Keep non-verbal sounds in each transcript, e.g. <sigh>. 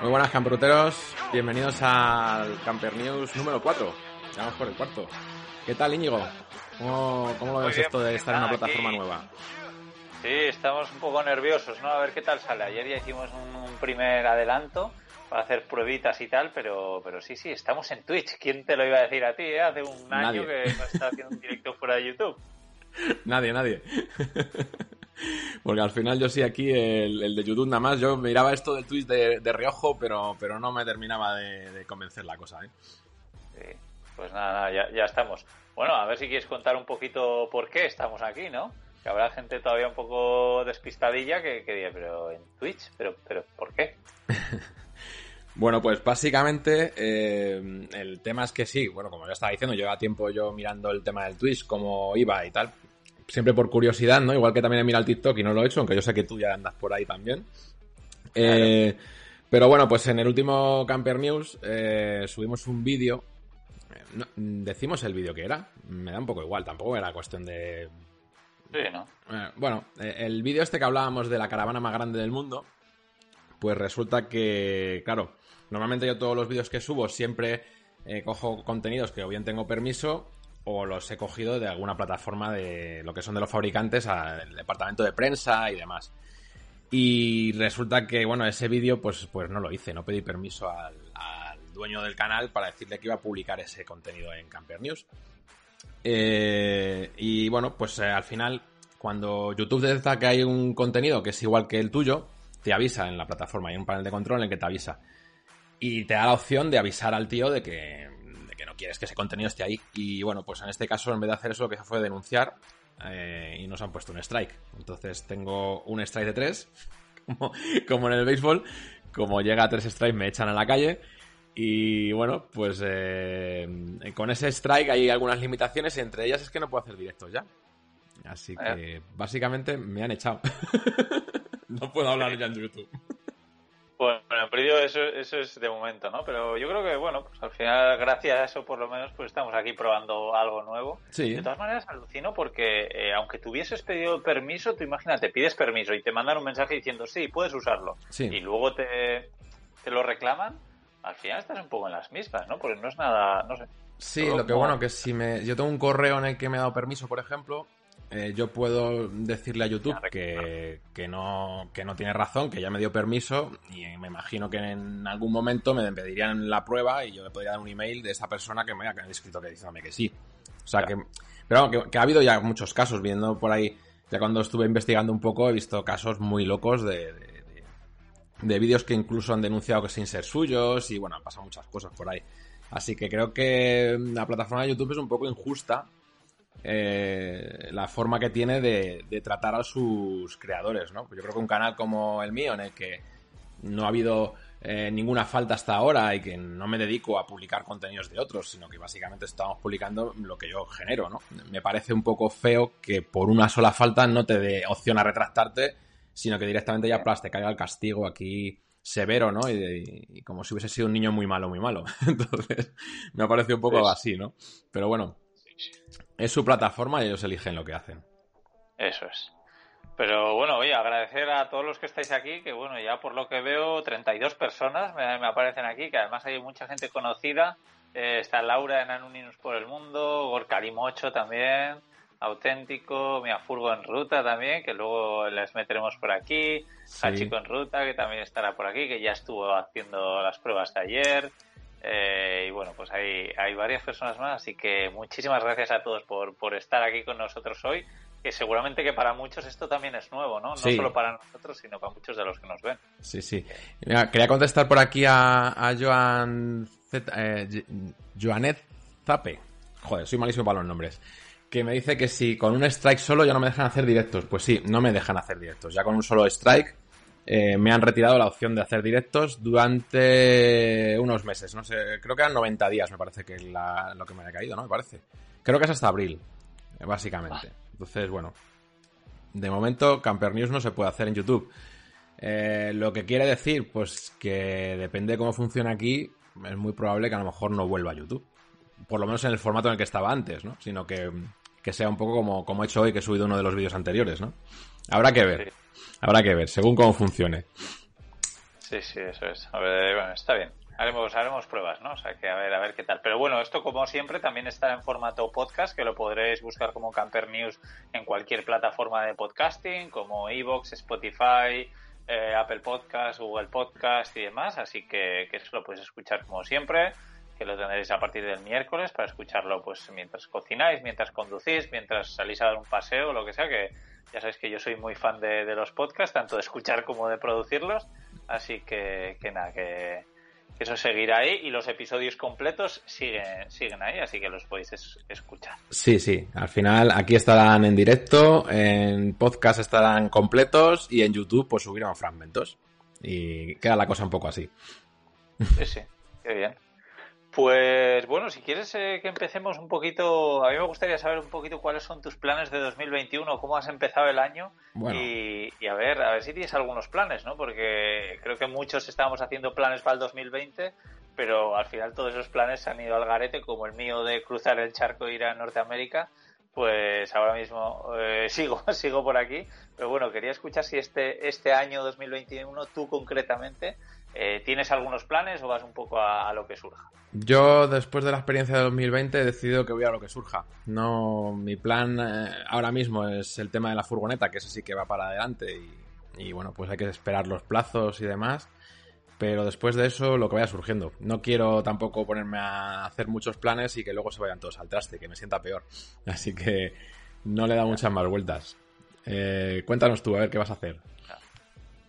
Muy buenas camperuteros, bienvenidos al Camper News número 4. Vamos por el cuarto. ¿Qué tal Íñigo? ¿Cómo, cómo lo ves esto de estar en una plataforma nueva? Sí, estamos un poco nerviosos, ¿no? A ver qué tal sale. Ayer ya hicimos un, primer adelanto para hacer pruebitas y tal, pero, pero sí, sí, estamos en Twitch. ¿Quién te lo iba a decir a ti? Eh? Hace un año que no está haciendo un directo fuera de YouTube. <laughs> Nadie, nadie. <laughs> Porque al final yo sí aquí, el, de YouTube nada más, yo miraba esto del Twitch de, de reojo, pero, pero no me terminaba de, convencer la cosa, ¿eh? Sí, pues nada, ya, ya estamos. Bueno, a ver si quieres contar un poquito por qué estamos aquí, ¿no? Que habrá gente todavía un poco despistadilla que, que diga, pero en Twitch, pero, pero ¿por qué? <laughs> Bueno, pues básicamente eh, el tema es que sí, bueno, como ya estaba diciendo, lleva tiempo yo mirando el tema del Twitch, cómo iba y tal, siempre por curiosidad, ¿no? Igual que también he mirado el TikTok y no lo he hecho, aunque yo sé que tú ya andas por ahí también. Eh, pero bueno, pues en el último Camper News eh, subimos un vídeo. decimos el vídeo que era, me da un poco igual, tampoco era cuestión de... Sí, ¿no? bueno, el vídeo este que hablábamos de la caravana más grande del mundo, pues resulta que, claro, Normalmente yo todos los vídeos que subo siempre eh, cojo contenidos que o bien tengo permiso o los he cogido de alguna plataforma de lo que son de los fabricantes al departamento de prensa y demás. Y resulta que, bueno, ese vídeo pues, pues no lo hice, no pedí permiso al, dueño del canal para decirle que iba a publicar ese contenido en Camper News. Eh, y bueno, pues eh, al final, cuando YouTube detecta que hay un contenido que es igual que el tuyo, te avisa en la plataforma, hay un panel de control en el que te avisa y te da la opción de avisar al tío de que, no quieres que ese contenido esté ahí. Y bueno, pues en este caso, en vez de hacer eso, lo que fue denunciar eh, y nos han puesto un strike. Entonces tengo un strike de tres, <laughs> como, en el béisbol. Como llega a tres strikes, me echan a la calle. Y bueno, pues eh, con ese strike hay algunas limitaciones y entre ellas es que no puedo hacer directos ya. Así que básicamente me han echado. <laughs> no puedo hablar ya en YouTube. Bueno, en principio eso, eso es de momento, ¿no? Pero yo creo que, bueno, pues al final, gracias a eso, por lo menos, pues estamos aquí probando algo nuevo. Sí. De todas maneras, alucino porque, eh, aunque tuvieses pedido permiso, tú imagínate, pides permiso y te mandan un mensaje diciendo, sí, puedes usarlo. Sí. Y luego te, te lo reclaman, al final estás un poco en las mismas, ¿no? Porque no es nada, no sé. Sí, lo que bueno, que si me... Yo tengo un correo en el que me he dado permiso, por ejemplo, eh, yo puedo decirle a YouTube que, no, que no tiene razón, que ya me dio permiso y me imagino que en algún momento me pedirían la prueba y yo le podría dar un email de esa persona que me haya escrito que diciéndome que sí. O sea que, pero que, que, ha habido ya muchos casos, viendo por ahí, ya cuando estuve investigando un poco he visto casos muy locos de, de, vídeos que incluso han denunciado que sin ser suyos y bueno, han pasado muchas cosas por ahí. Así que creo que la plataforma de YouTube es un poco injusta eh, la forma que tiene de, tratar a sus creadores, ¿no? Yo creo que un canal como el mío, en el que no ha habido eh, ninguna falta hasta ahora y que no me dedico a publicar contenidos de otros, sino que básicamente estamos publicando lo que yo genero, ¿no? Me parece un poco feo que por una sola falta no te dé opción a retractarte, sino que directamente ya plas, te caiga el castigo aquí severo, ¿no? Y, como si hubiese sido un niño muy malo, muy malo. <laughs> Entonces, me ha parecido un poco así, ¿no? Pero bueno, es su plataforma y ellos eligen lo que hacen. Eso es. Pero bueno, oye, agradecer a todos los que estáis aquí, que bueno, ya por lo que veo, 32 personas me, aparecen aquí, que además hay mucha gente conocida. Eh, está Laura en Anuninos por el Mundo, Gorka Limocho también, Auténtico, Mia Furgo en Ruta también, que luego les meteremos por aquí, sí. Hachico en Ruta, que también estará por aquí, que ya estuvo haciendo las pruebas de ayer. Eh, y bueno, pues hay, hay varias personas más, así que muchísimas gracias a todos por, por estar aquí con nosotros hoy, que seguramente que para muchos esto también es nuevo, ¿no? No solo para nosotros, sino para muchos de los que nos ven. Sí, sí. quería contestar por aquí a, a Joan eh, Joanet Zape. Joder, soy malísimo para los nombres. Que me dice que si con un strike solo ya no me dejan hacer directos. Pues sí, no me dejan hacer directos. Ya con un solo strike eh, me han retirado la opción de hacer directos durante unos meses, no sé, creo que eran 90 días, me parece que la, lo que me ha caído, ¿no? Me parece. Creo que es hasta abril, eh, básicamente. Entonces, bueno, de momento Camper News no se puede hacer en YouTube. Eh, lo que quiere decir, pues que depende de cómo funciona aquí, es muy probable que a lo mejor no vuelva a YouTube. Por lo menos en el formato en el que estaba antes, ¿no? Sino que que sea un poco como, como he hecho hoy, que he subido uno de los vídeos anteriores, ¿no? Habrá que ver, habrá que ver, según cómo funcione. Sí, sí, eso es. A ver, bueno, está bien. Haremos, haremos pruebas, ¿no? O sea, que a ver, a ver qué tal. Pero bueno, esto como siempre también está en formato podcast, que lo podréis buscar como Camper News en cualquier plataforma de podcasting, como Evox, Spotify, eh, Apple Podcast, Google Podcast y demás. Así que, que lo podéis escuchar como siempre, que lo tendréis a partir del miércoles para escucharlo pues mientras cocináis, mientras conducís, mientras salís a dar un paseo, lo que sea, que ya sabéis que yo soy muy fan de, de los podcasts, tanto de escuchar como de producirlos. Así que, que nada, que, eso seguirá ahí y los episodios completos siguen, siguen ahí, así que los podéis escuchar. Sí, sí, al final aquí estarán en directo, en podcast estarán completos y en YouTube pues subirán fragmentos. Y queda la cosa un poco así. Sí, sí, qué bien. Pues bueno, si quieres eh, que empecemos un poquito, a mí me gustaría saber un poquito cuáles son tus planes de 2021, cómo has empezado el año y, a ver, a ver si tienes algunos planes, ¿no? Porque creo que muchos estábamos haciendo planes para el 2020, pero al final todos esos planes se han ido al garete, como el mío de cruzar el charco e ir a Norteamérica. Pues ahora mismo eh, <laughs> sigo, sigo por aquí, pero bueno, quería escuchar si este, este año 2021 tú concretamente eh, ¿Tienes algunos planes o vas un poco a, lo que surja? Yo, después de la experiencia de 2020, he decidido que voy a lo que surja. No, mi plan eh, ahora mismo es el tema de la furgoneta, que ese sí que va para adelante y, bueno, pues hay que esperar los plazos y demás. Pero después de eso, lo que vaya surgiendo. No quiero tampoco ponerme a hacer muchos planes y que luego se vayan todos al traste, que me sienta peor. <laughs> Así que no le da muchas más vueltas. Eh, cuéntanos tú, a ver qué vas a hacer.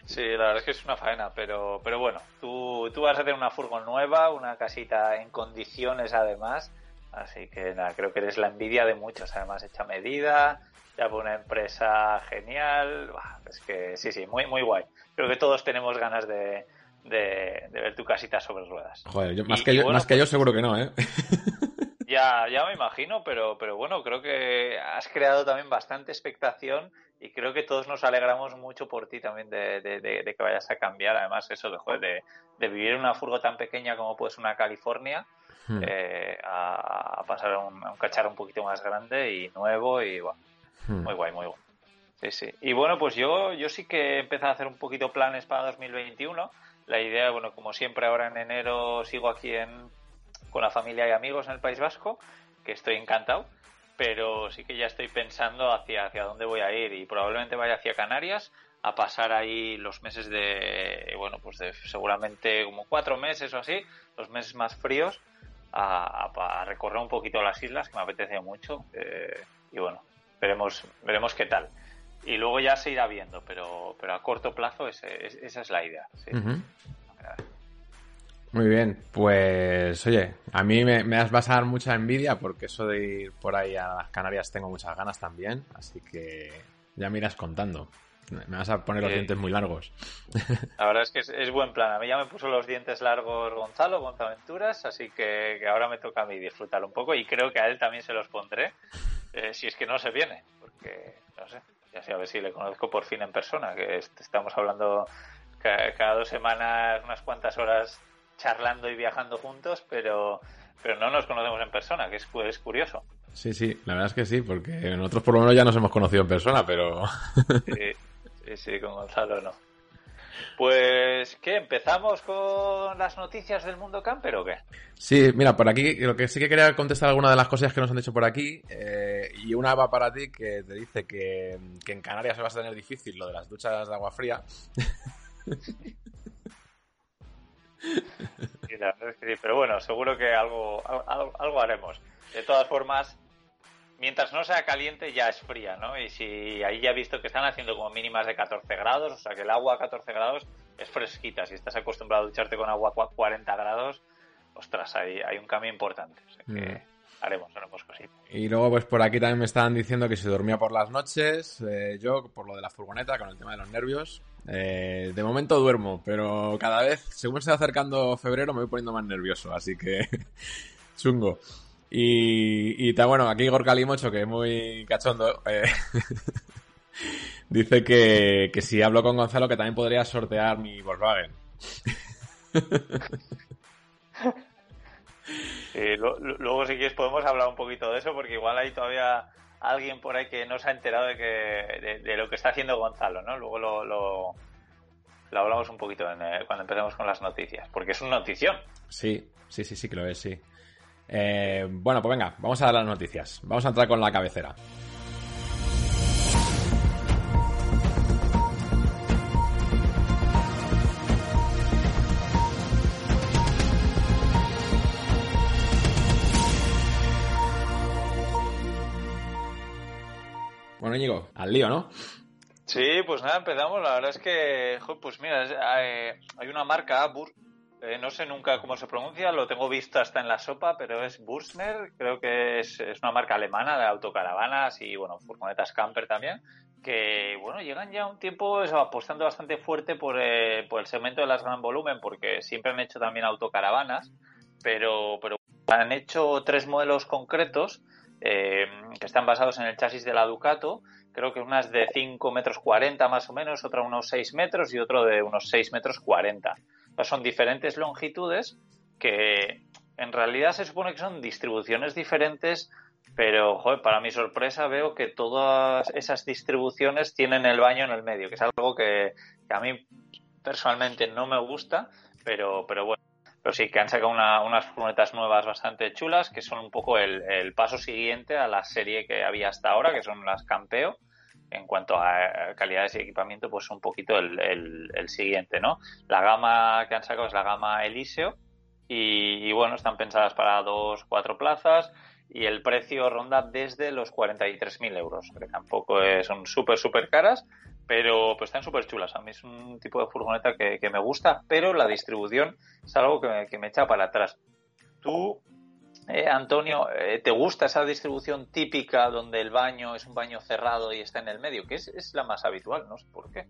Sí, la verdad es que es una faena, pero, pero bueno, tú, tú vas a tener una furgon nueva, una casita en condiciones además, así que nada, creo que eres la envidia de muchos, además hecha medida, ya por una empresa genial, es que sí, sí, muy, muy guay. Creo que todos tenemos ganas de, de, ver tu casita sobre ruedas. Joder, más, que, yo, más que yo seguro que no, ¿eh? <laughs> Ya, ya me imagino, pero, pero bueno, creo que has creado también bastante expectación y creo que todos nos alegramos mucho por ti también de, de, que vayas a cambiar. Además, eso de, de, vivir en una furgo tan pequeña como puede ser una California hmm. eh, a, pasar a un, cacharro un poquito más grande y nuevo y bueno, hmm. muy guay, muy guay. Sí, sí. Y bueno, pues yo, yo sí que he empezado a hacer un poquito planes para 2021. La idea, bueno, como siempre ahora en enero sigo aquí en, con la familia y amigos en el País Vasco, que estoy encantado pero sí que ya estoy pensando hacia, hacia dónde voy a ir y probablemente vaya hacia Canarias a pasar ahí los meses de, bueno, pues de seguramente como cuatro meses o así, los meses más fríos, a, recorrer un poquito las islas, que me apetece mucho, eh, y bueno, veremos, veremos qué tal. Y luego ya se irá viendo, pero, pero a corto plazo esa es la idea. Sí. Muy bien, pues oye, a mí me, vas a dar mucha envidia porque eso de ir por ahí a las Canarias tengo muchas ganas también, así que ya me irás contando. Me vas a poner los dientes muy largos. <laughs> La verdad es que es, buen plan. A mí ya me puso los dientes largos Gonzalo, Gonzaventuras, así que, ahora me toca a mí disfrutar un poco y creo que a él también se los pondré, eh, si es que no se viene, porque no sé, ya sé a ver si le conozco por fin en persona, que estamos hablando cada dos semanas, unas cuantas horas charlando y viajando juntos, pero, pero no nos conocemos en persona, que es, es curioso. Sí, sí, la verdad es que sí, porque nosotros por lo menos ya nos hemos conocido en persona, pero... <laughs> sí, sí, con Gonzalo no. Pues, ¿qué? ¿Empezamos con las noticias del mundo camper o qué? Sí, mira, por aquí, lo que sí que quería contestar algunas de las cosas que nos han dicho por aquí, eh, y una va para ti que te dice que, que en Canarias se va a tener difícil lo de las duchas de agua fría. <laughs> <laughs> pero bueno, seguro que algo, algo, haremos. De todas formas, mientras no sea caliente ya es fría, ¿no? Y si ahí ya he visto que están haciendo como mínimas de 14 grados, o sea que el agua a 14 grados es fresquita. Si estás acostumbrado a ducharte con agua a 40 grados, ostras, hay, hay un cambio importante. O sea que mm. Haremos, haremos cositas. Y luego, pues por aquí también me estaban diciendo que se dormía por las noches, eh, yo por lo de la furgoneta, con el tema de los nervios. Eh, de momento duermo, pero cada vez, según se va acercando febrero, me voy poniendo más nervioso, así que <laughs> chungo. Y, y bueno, aquí Igor Calimocho, que es muy cachondo, eh, <laughs> dice que, que si hablo con Gonzalo, que también podría sortear mi Volkswagen. <laughs> luego, si quieres, podemos hablar un poquito de eso, porque igual hay todavía alguien por ahí que no se ha enterado de, que, de, lo que está haciendo Gonzalo, ¿no? Luego lo, lo, hablamos un poquito eh, cuando empecemos con las noticias, porque es una notición. Sí, sí, sí, sí que lo sí. Eh, bueno, pues venga, vamos a dar las noticias. Vamos a entrar con la cabecera. Bueno, Íñigo, al lío, ¿no? Sí, pues nada, empezamos. La verdad es que, pues mira, eh, hay una marca, eh, no sé nunca cómo se pronuncia, lo tengo visto hasta en la sopa, pero es Bursner, creo que es, una marca alemana de autocaravanas y, bueno, furgonetas camper también, que, bueno, llegan ya un tiempo apostando bastante fuerte por, eh, por el segmento de las gran volumen, porque siempre han hecho también autocaravanas, pero, pero han hecho tres modelos concretos eh, que están basados en el chasis de la Ducato. Creo que unas de 5 metros 40 más o menos, otra unos 6 metros y otro de unos 6 metros 40. son diferentes longitudes que en realidad se supone que son distribuciones diferentes, pero para mi sorpresa veo que todas esas distribuciones tienen el baño en el medio, que es algo que, que a mí personalmente no me gusta, pero, pero bueno pero sí que han sacado unas furgonetas nuevas bastante chulas, que son un poco el, paso siguiente a la serie que había hasta ahora, que son las Campeo. En cuanto a calidades y equipamiento, pues un poquito el, siguiente, ¿no? La gama que han sacado es la gama Eliseo y, y bueno, están pensadas para dos, cuatro plazas y el precio ronda desde los 43.000 euros, que tampoco son súper, súper caras, pero pues están súper chulas. A mí es un tipo de furgoneta que, me gusta, pero la distribución es algo que me, echa para atrás. Tú, eh, Antonio, eh, ¿te gusta esa distribución típica donde el baño es un baño cerrado y está en el medio? Que es, la más habitual, no sé por qué.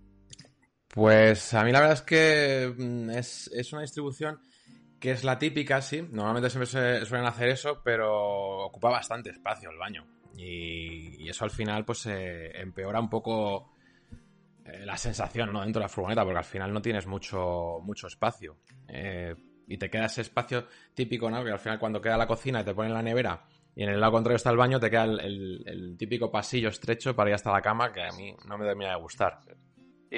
Pues a mí la verdad es que mm, es, es una distribución que es la típica, sí. Normalmente siempre se suelen hacer eso, pero ocupa bastante espacio el baño. Y, eso al final pues empeora un poco eh, la sensación ¿no? dentro de la furgoneta, porque al final no tienes mucho, mucho espacio. Eh, y te queda ese espacio típico, ¿no? Que al final cuando queda la cocina y te ponen la nevera y en el lado contrario está el baño, te queda el, típico pasillo estrecho para ir hasta la cama que a mí no me termina de gustar.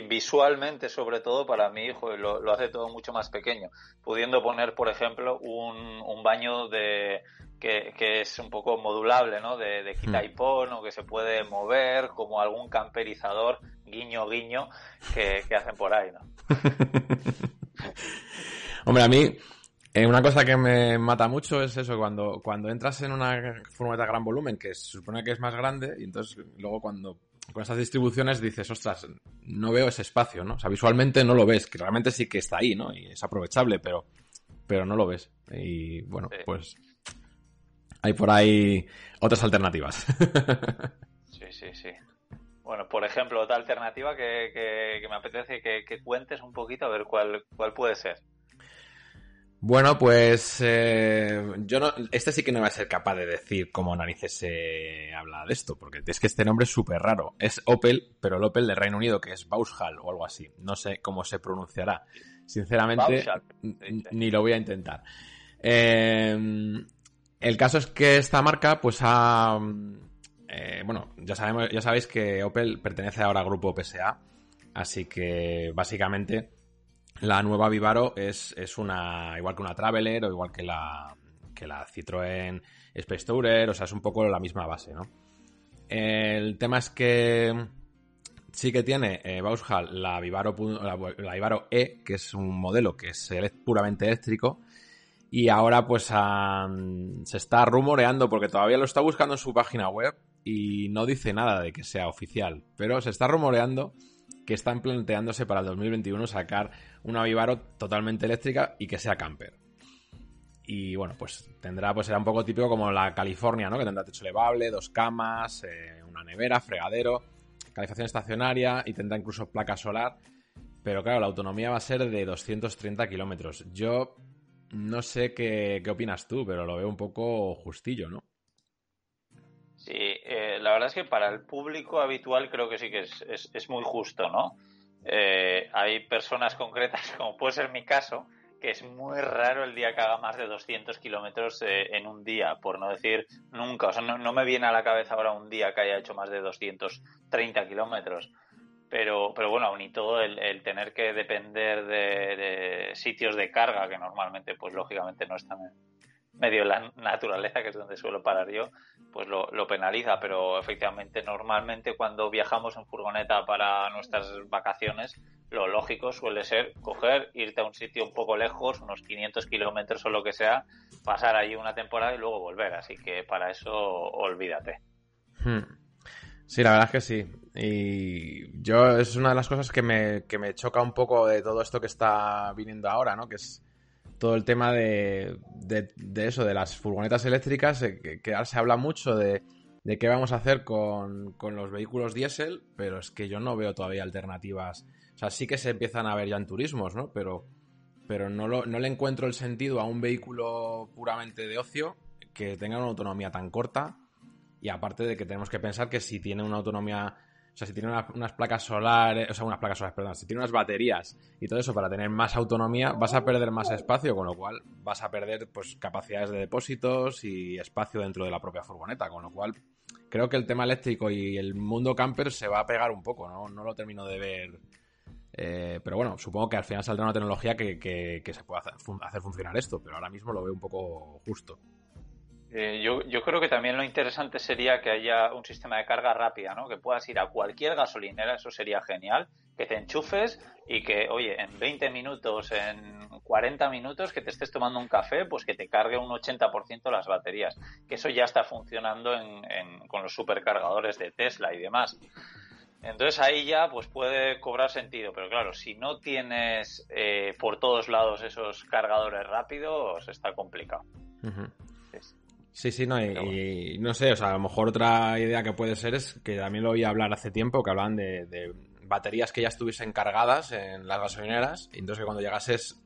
Visualmente, sobre todo, para mi hijo lo, hace todo mucho más pequeño. Pudiendo poner, por ejemplo, un, baño de que, es un poco modulable, ¿no? De, de quita y hmm. pon, o que se puede mover, como algún camperizador, guiño, guiño, que, hacen por ahí, ¿no? <laughs> Hombre, a mí, eh, una cosa que me mata mucho es eso, cuando, cuando entras en una furgoneta gran volumen, que se supone que es más grande, y entonces luego cuando con esas distribuciones dices, ostras, no veo ese espacio, ¿no? O sea, visualmente no lo ves, que realmente sí que está ahí, ¿no? Y es aprovechable, pero, pero no lo ves. Y bueno, pues hay por ahí otras alternativas. <laughs> sí, sí, sí. Bueno, por ejemplo, otra alternativa que, que, me apetece que, que, cuentes un poquito a ver cuál, cuál puede ser. Bueno, pues eh, yo no, este sí que no va a ser capaz de decir cómo narices se habla de esto, porque es que este nombre es súper raro. Es Opel, pero el Opel de Reino Unido, que es Vauxhall o algo así. No sé cómo se pronunciará. Sinceramente, ni lo voy a intentar. Eh, el caso es que esta marca, pues ha... Eh, bueno, ya, sabemos, ya sabéis que Opel pertenece ahora al grupo PSA, así que básicamente la nueva Vivaro es, es, una, igual que una Traveler o igual que la, que la Citroën Space Tourer, o sea, es un poco la misma base, ¿no? El tema es que sí que tiene eh, Vauxhall la Vivaro, la, Vivaro E, que es un modelo que es puramente eléctrico, y ahora pues se está rumoreando, porque todavía lo está buscando en su página web y no dice nada de que sea oficial, pero se está rumoreando que están planteándose para el 2021 sacar una Vivaro totalmente eléctrica y que sea camper. Y bueno, pues tendrá, pues será un poco típico como la California, ¿no? Que tendrá techo elevable, dos camas, eh, una nevera, fregadero, calefacción estacionaria y tendrá incluso placa solar. Pero claro, la autonomía va a ser de 230 kilómetros. Yo no sé qué, qué, opinas tú, pero lo veo un poco justillo, ¿no? Sí, eh, la verdad es que para el público habitual creo que sí que es, es muy justo, ¿no? Eh, hay personas concretas, <laughs> como puede ser mi caso, que es muy raro el día que haga más de 200 kilómetros eh, en un día, por no decir nunca. O sea, no, me viene a la cabeza ahora un día que haya hecho más de 230 kilómetros. Pero, pero bueno, aún y todo, el, tener que depender de, sitios de carga, que normalmente, pues lógicamente no están medio de la naturaleza, que es donde suelo parar yo, pues lo, lo, penaliza. Pero efectivamente, normalmente cuando viajamos en furgoneta para nuestras vacaciones, lo lógico suele ser coger, irte a un sitio un poco lejos, unos 500 kilómetros o lo que sea, pasar ahí una temporada y luego volver. Así que para eso olvídate. Hmm. Sí, la verdad es que sí. Y yo es una de las cosas que me, que me choca un poco de todo esto que está viniendo ahora, ¿no? Que es todo el tema de, de, eso, de las furgonetas eléctricas, eh, que, ahora se habla mucho de, de qué vamos a hacer con, con, los vehículos diésel, pero es que yo no veo todavía alternativas. O sea, sí que se empiezan a ver ya en turismos, ¿no? Pero, pero no, lo, no le encuentro el sentido a un vehículo puramente de ocio que tenga una autonomía tan corta. Y aparte de que tenemos que pensar que si tiene una autonomía o sea, si tiene unas placas solares, o sea, unas placas solares, perdón, si tiene unas baterías y todo eso para tener más autonomía, vas a perder más espacio, con lo cual vas a perder pues capacidades de depósitos y espacio dentro de la propia furgoneta, con lo cual creo que el tema eléctrico y el mundo camper se va a pegar un poco, ¿no? No lo termino de ver. Eh, pero bueno, supongo que al final saldrá una tecnología que, que se pueda hacer funcionar esto, pero ahora mismo lo veo un poco justo. Eh, yo, yo, creo que también lo interesante sería que haya un sistema de carga rápida, ¿no? Que puedas ir a cualquier gasolinera, eso sería genial, que te enchufes y que, oye, en 20 minutos, en 40 minutos que te estés tomando un café, pues que te cargue un 80% las baterías. Que eso ya está funcionando con los supercargadores de Tesla y demás. Entonces ahí ya pues puede cobrar sentido, pero claro, si no tienes eh, por todos lados esos cargadores rápidos, está complicado. Sí, sí, no, y, no sé, o sea, a lo mejor otra idea que puede ser es que también lo oí hablar hace tiempo, que hablaban de, baterías que ya estuviesen cargadas en las gasolineras, y entonces que cuando llegases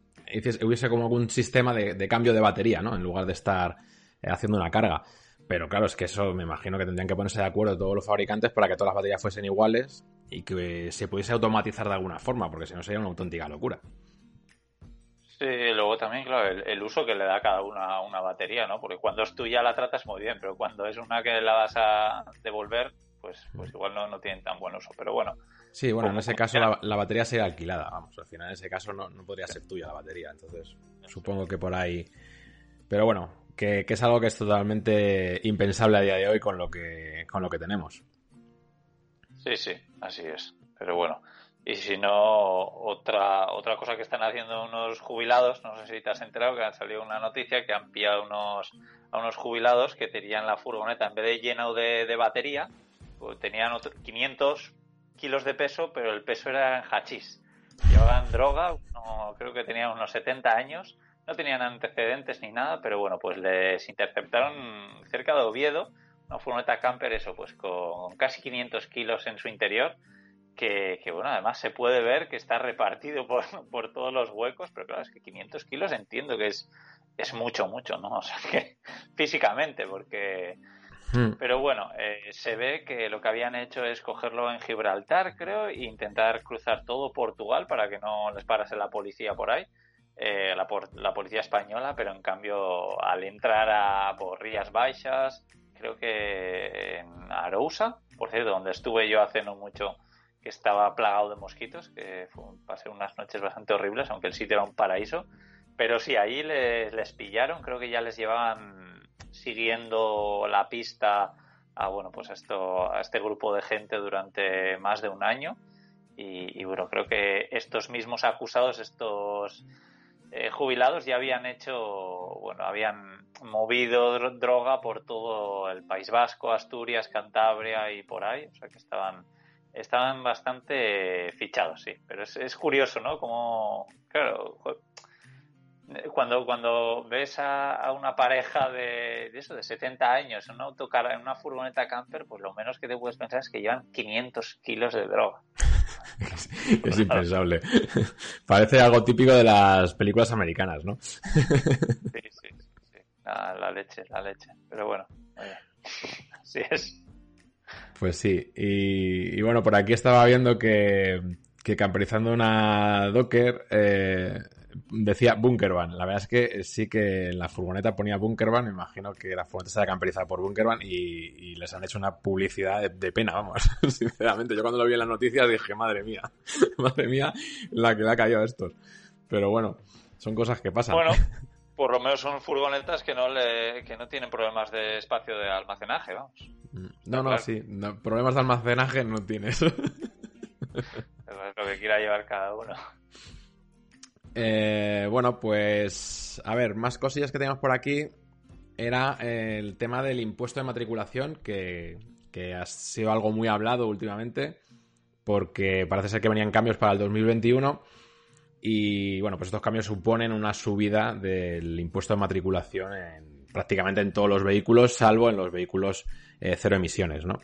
hubiese como algún sistema de, cambio de batería, ¿no? En lugar de estar eh, haciendo una carga. Pero claro, es que eso me imagino que tendrían que ponerse de acuerdo todos los fabricantes para que todas las baterías fuesen iguales y que se pudiese automatizar de alguna forma, porque si no sería una auténtica locura. Sí, luego también, claro, el, uso que le da cada una a una batería, ¿no? Porque cuando es tuya la tratas muy bien, pero cuando es una que la vas a devolver, pues, pues igual no, no tienen tan buen uso. Pero bueno. Sí, bueno, en ese caso la, batería sería alquilada, vamos. Al final, en ese caso no, podría ser tuya la batería. Entonces, supongo que por ahí. Pero bueno, que, que, es algo que es totalmente impensable a día de hoy con lo que, con lo que tenemos. Sí, sí, así es. Pero bueno. Y si no, otra, otra cosa que están haciendo unos jubilados, no sé si te has enterado que ha salido una noticia que han pillado unos, a unos jubilados que tenían la furgoneta, en vez de lleno de, batería, pues tenían 500 kilos de peso, pero el peso era en hachís. Llevaban droga, creo que tenían unos 70 años, no tenían antecedentes ni nada, pero bueno, pues les interceptaron cerca de Oviedo, una furgoneta camper, eso, pues con casi 500 kilos en su interior que, bueno, además se puede ver que está repartido por, <laughs> por, todos los huecos, pero claro, es que 500 kilos entiendo que es, es mucho, mucho, ¿no? <laughs> O sea, que físicamente, porque... Hmm. Pero bueno, eh, se ve que lo que habían hecho es cogerlo en Gibraltar, creo, e intentar cruzar todo Portugal para que no les parase la policía por ahí, eh, la, la, policía española, pero en cambio al entrar a por Rías Baixas, creo que en Arousa, por cierto, donde estuve yo hace no mucho, que estaba plagado de mosquitos, que pasé unas noches bastante horribles, aunque el sitio era un paraíso. Pero sí, ahí les, pillaron, creo que ya les llevaban siguiendo la pista a, bueno, pues esto, a este grupo de gente durante más de un año. Y, bueno, creo que estos mismos acusados, estos eh, jubilados, ya habían hecho, bueno, habían movido droga por todo el País Vasco, Asturias, Cantabria y por ahí. O sea que estaban estaban bastante fichados, sí. Pero es, es curioso, ¿no? Como, claro, cuando, cuando ves a, una pareja de, eso, de 70 años en una autocar, en una furgoneta camper, pues lo menos que te puedes pensar es que llevan 500 kilos de droga. <laughs> es impensable. Parece algo típico de las películas americanas, ¿no? sí, sí, sí. La, leche, la leche. Pero bueno, oye, así es. Pues sí, y, bueno, por aquí estaba viendo que, que camperizando una Docker, eh, decía Bunkerban. La verdad es que sí que la furgoneta ponía Bunkerban. Me imagino que la furgoneta está camperizada por Bunkerban y, les han hecho una publicidad de, pena, vamos. <laughs> Sinceramente, yo cuando lo vi en las noticias dije, madre mía, <laughs> madre mía, la que le ha caído a estos. Pero bueno, son cosas que pasan. Bueno, <laughs> por lo menos son furgonetas que no le, que no tienen problemas de espacio de almacenaje, vamos. Mm, no, no, sí. problemas de almacenaje no tienes. es lo que quiera llevar cada uno. Eh, bueno, pues a ver, más cosillas que tenemos por aquí. Era el tema del impuesto de matriculación, que, que ha sido algo muy hablado últimamente, porque parece ser que venían cambios para el 2021 y bueno, pues estos cambios suponen una subida del impuesto de matriculación en, prácticamente en todos los vehículos, salvo en los vehículos eh, cero emisiones, ¿no?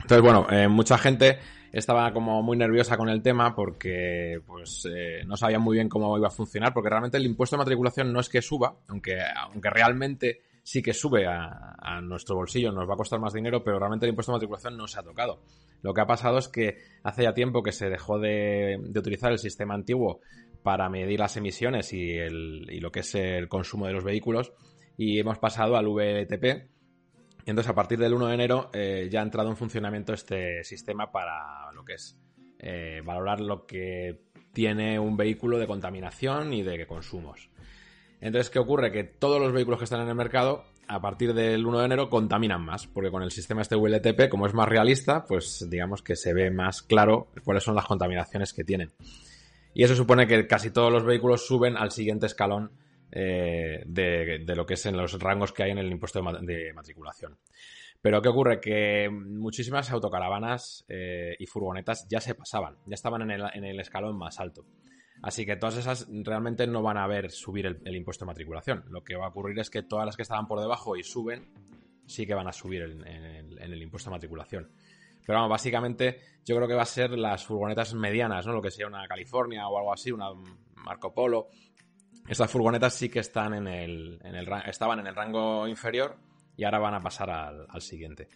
Entonces, bueno, eh, mucha gente estaba como muy nerviosa con el tema porque pues eh, no sabía muy bien cómo iba a funcionar, porque realmente el impuesto de matriculación no es que suba, aunque, aunque realmente sí que sube a, nuestro bolsillo, nos va a costar más dinero, pero realmente el impuesto de matriculación no se ha tocado. Lo que ha pasado es que hace ya tiempo que se dejó de, utilizar el sistema antiguo para medir las emisiones y, lo que es el consumo de los vehículos y hemos pasado al VTP. entonces a partir del 1 de enero eh, ya ha entrado en funcionamiento este sistema para lo que es eh, valorar lo que tiene un vehículo de contaminación y de consumos. Entonces, ¿qué ocurre? Que todos los vehículos que están en el mercado, a partir del 1 de enero, contaminan más, porque con el sistema este WLTP, como es más realista, pues digamos que se ve más claro cuáles son las contaminaciones que tienen. Y eso supone que casi todos los vehículos suben al siguiente escalón eh, de, lo que es en los rangos que hay en el impuesto de, matriculación. Pero ¿qué ocurre? Que muchísimas autocaravanas eh, y furgonetas ya se pasaban, ya estaban en el escalón más alto. Así que todas esas realmente no van a ver subir el, impuesto de matriculación. Lo que va a ocurrir es que todas las que estaban por debajo y suben, sí que van a subir en, el, impuesto de matriculación. Pero vamos, básicamente yo creo que va a ser las furgonetas medianas, ¿no? Lo que sería una California o algo así, una Marco Polo. Estas furgonetas sí que están en el, estaban en el rango inferior y ahora van a pasar al, siguiente.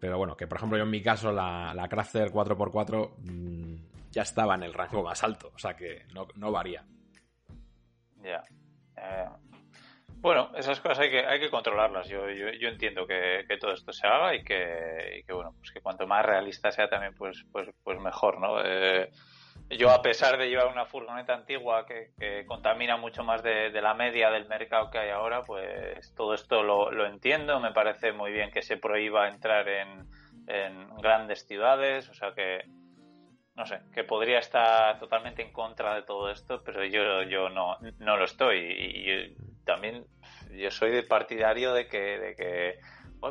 Pero bueno, que por ejemplo yo en mi caso la, la Crafter 4x4 ya estaba en el rango más alto, o sea que no, varía. Ya. Eh, bueno, esas cosas hay que, hay que controlarlas. Yo, yo, entiendo que, todo esto se haga y que, bueno, pues que cuanto más realista sea también, pues, pues, pues mejor, ¿no? Eh, yo, a pesar de llevar una furgoneta antigua que, contamina mucho más de, la media del mercado que hay ahora, pues todo esto lo, lo entiendo. Me parece muy bien que se prohíba entrar en, en grandes ciudades, o sea que, no sé, que podría estar totalmente en contra de todo esto, pero yo, yo no, no lo estoy. Y, también yo soy partidario de que, de que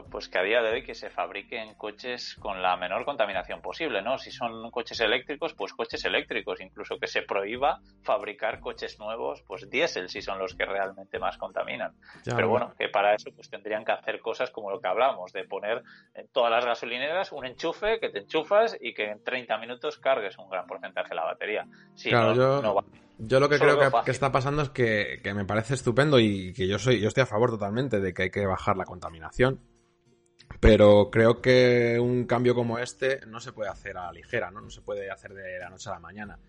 pues que a día de hoy que se fabriquen coches con la menor contaminación posible, ¿no? Si son coches eléctricos, pues coches eléctricos, incluso que se prohíba fabricar coches nuevos, pues diésel, si son los que realmente más contaminan. Pero bueno, que para eso pues tendrían que hacer cosas como lo que hablamos, de poner en todas las gasolineras un enchufe que te enchufas y que en 30 minutos cargues un gran porcentaje de la batería. Si claro, yo... Yo lo que creo que, que, está pasando es que, que, me parece estupendo y que yo soy, yo estoy a favor totalmente de que hay que bajar la contaminación. Pero creo que un cambio como este no se puede hacer a la ligera, ¿no? No se puede hacer de la noche a la mañana.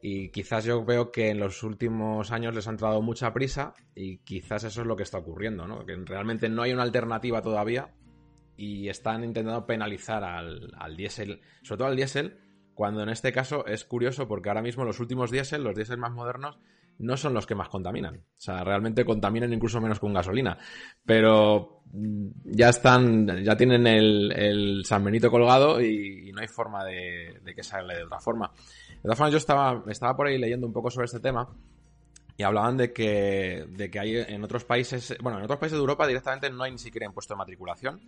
Y quizás yo veo que en los últimos años les han entrado mucha prisa y quizás eso es lo que está ocurriendo, ¿no? Que realmente no hay una alternativa todavía y están intentando penalizar al, al diésel, sobre todo al diésel, cuando en este caso es curioso porque ahora mismo los últimos diésel, los diésel más modernos, no son los que más contaminan. O sea, realmente contaminan incluso menos con gasolina. Pero mm, ya están, ya tienen el, el San Benito colgado y, no hay forma de, que salga de otra forma. De todas formas, yo estaba, estaba por ahí leyendo un poco sobre este tema y hablaban de que, de que hay en otros países, bueno, en otros países de Europa directamente no hay ni siquiera impuesto de matriculación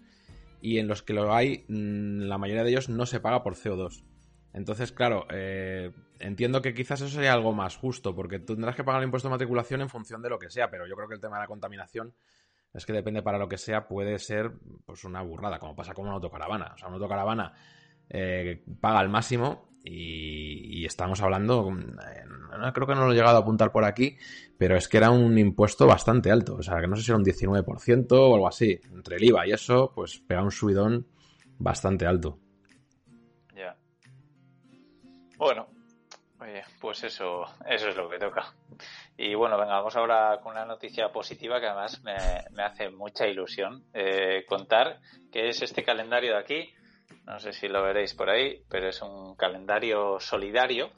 y en los que lo hay, mm, la mayoría de ellos no se paga por CO2. Entonces, claro, eh, entiendo que quizás eso sería algo más justo, porque tendrás que pagar el impuesto de matriculación en función de lo que sea, pero yo creo que el tema de la contaminación es que depende para lo que sea, puede ser pues una burrada, como pasa con una autocaravana. O sea, una autocaravana eh, paga al máximo y, estamos hablando, eh, creo que no lo he llegado a apuntar por aquí, pero es que era un impuesto bastante alto, o sea, que no sé si era un 19% o algo así. Entre el IVA y eso, pues pega un subidón bastante alto. Bueno, Oye, pues eso, eso es lo que toca. Y bueno, venga, vamos ahora con una noticia positiva que además me, hace mucha ilusión eh, contar, que es este calendario de aquí. No sé si lo veréis por ahí, pero es un calendario solidario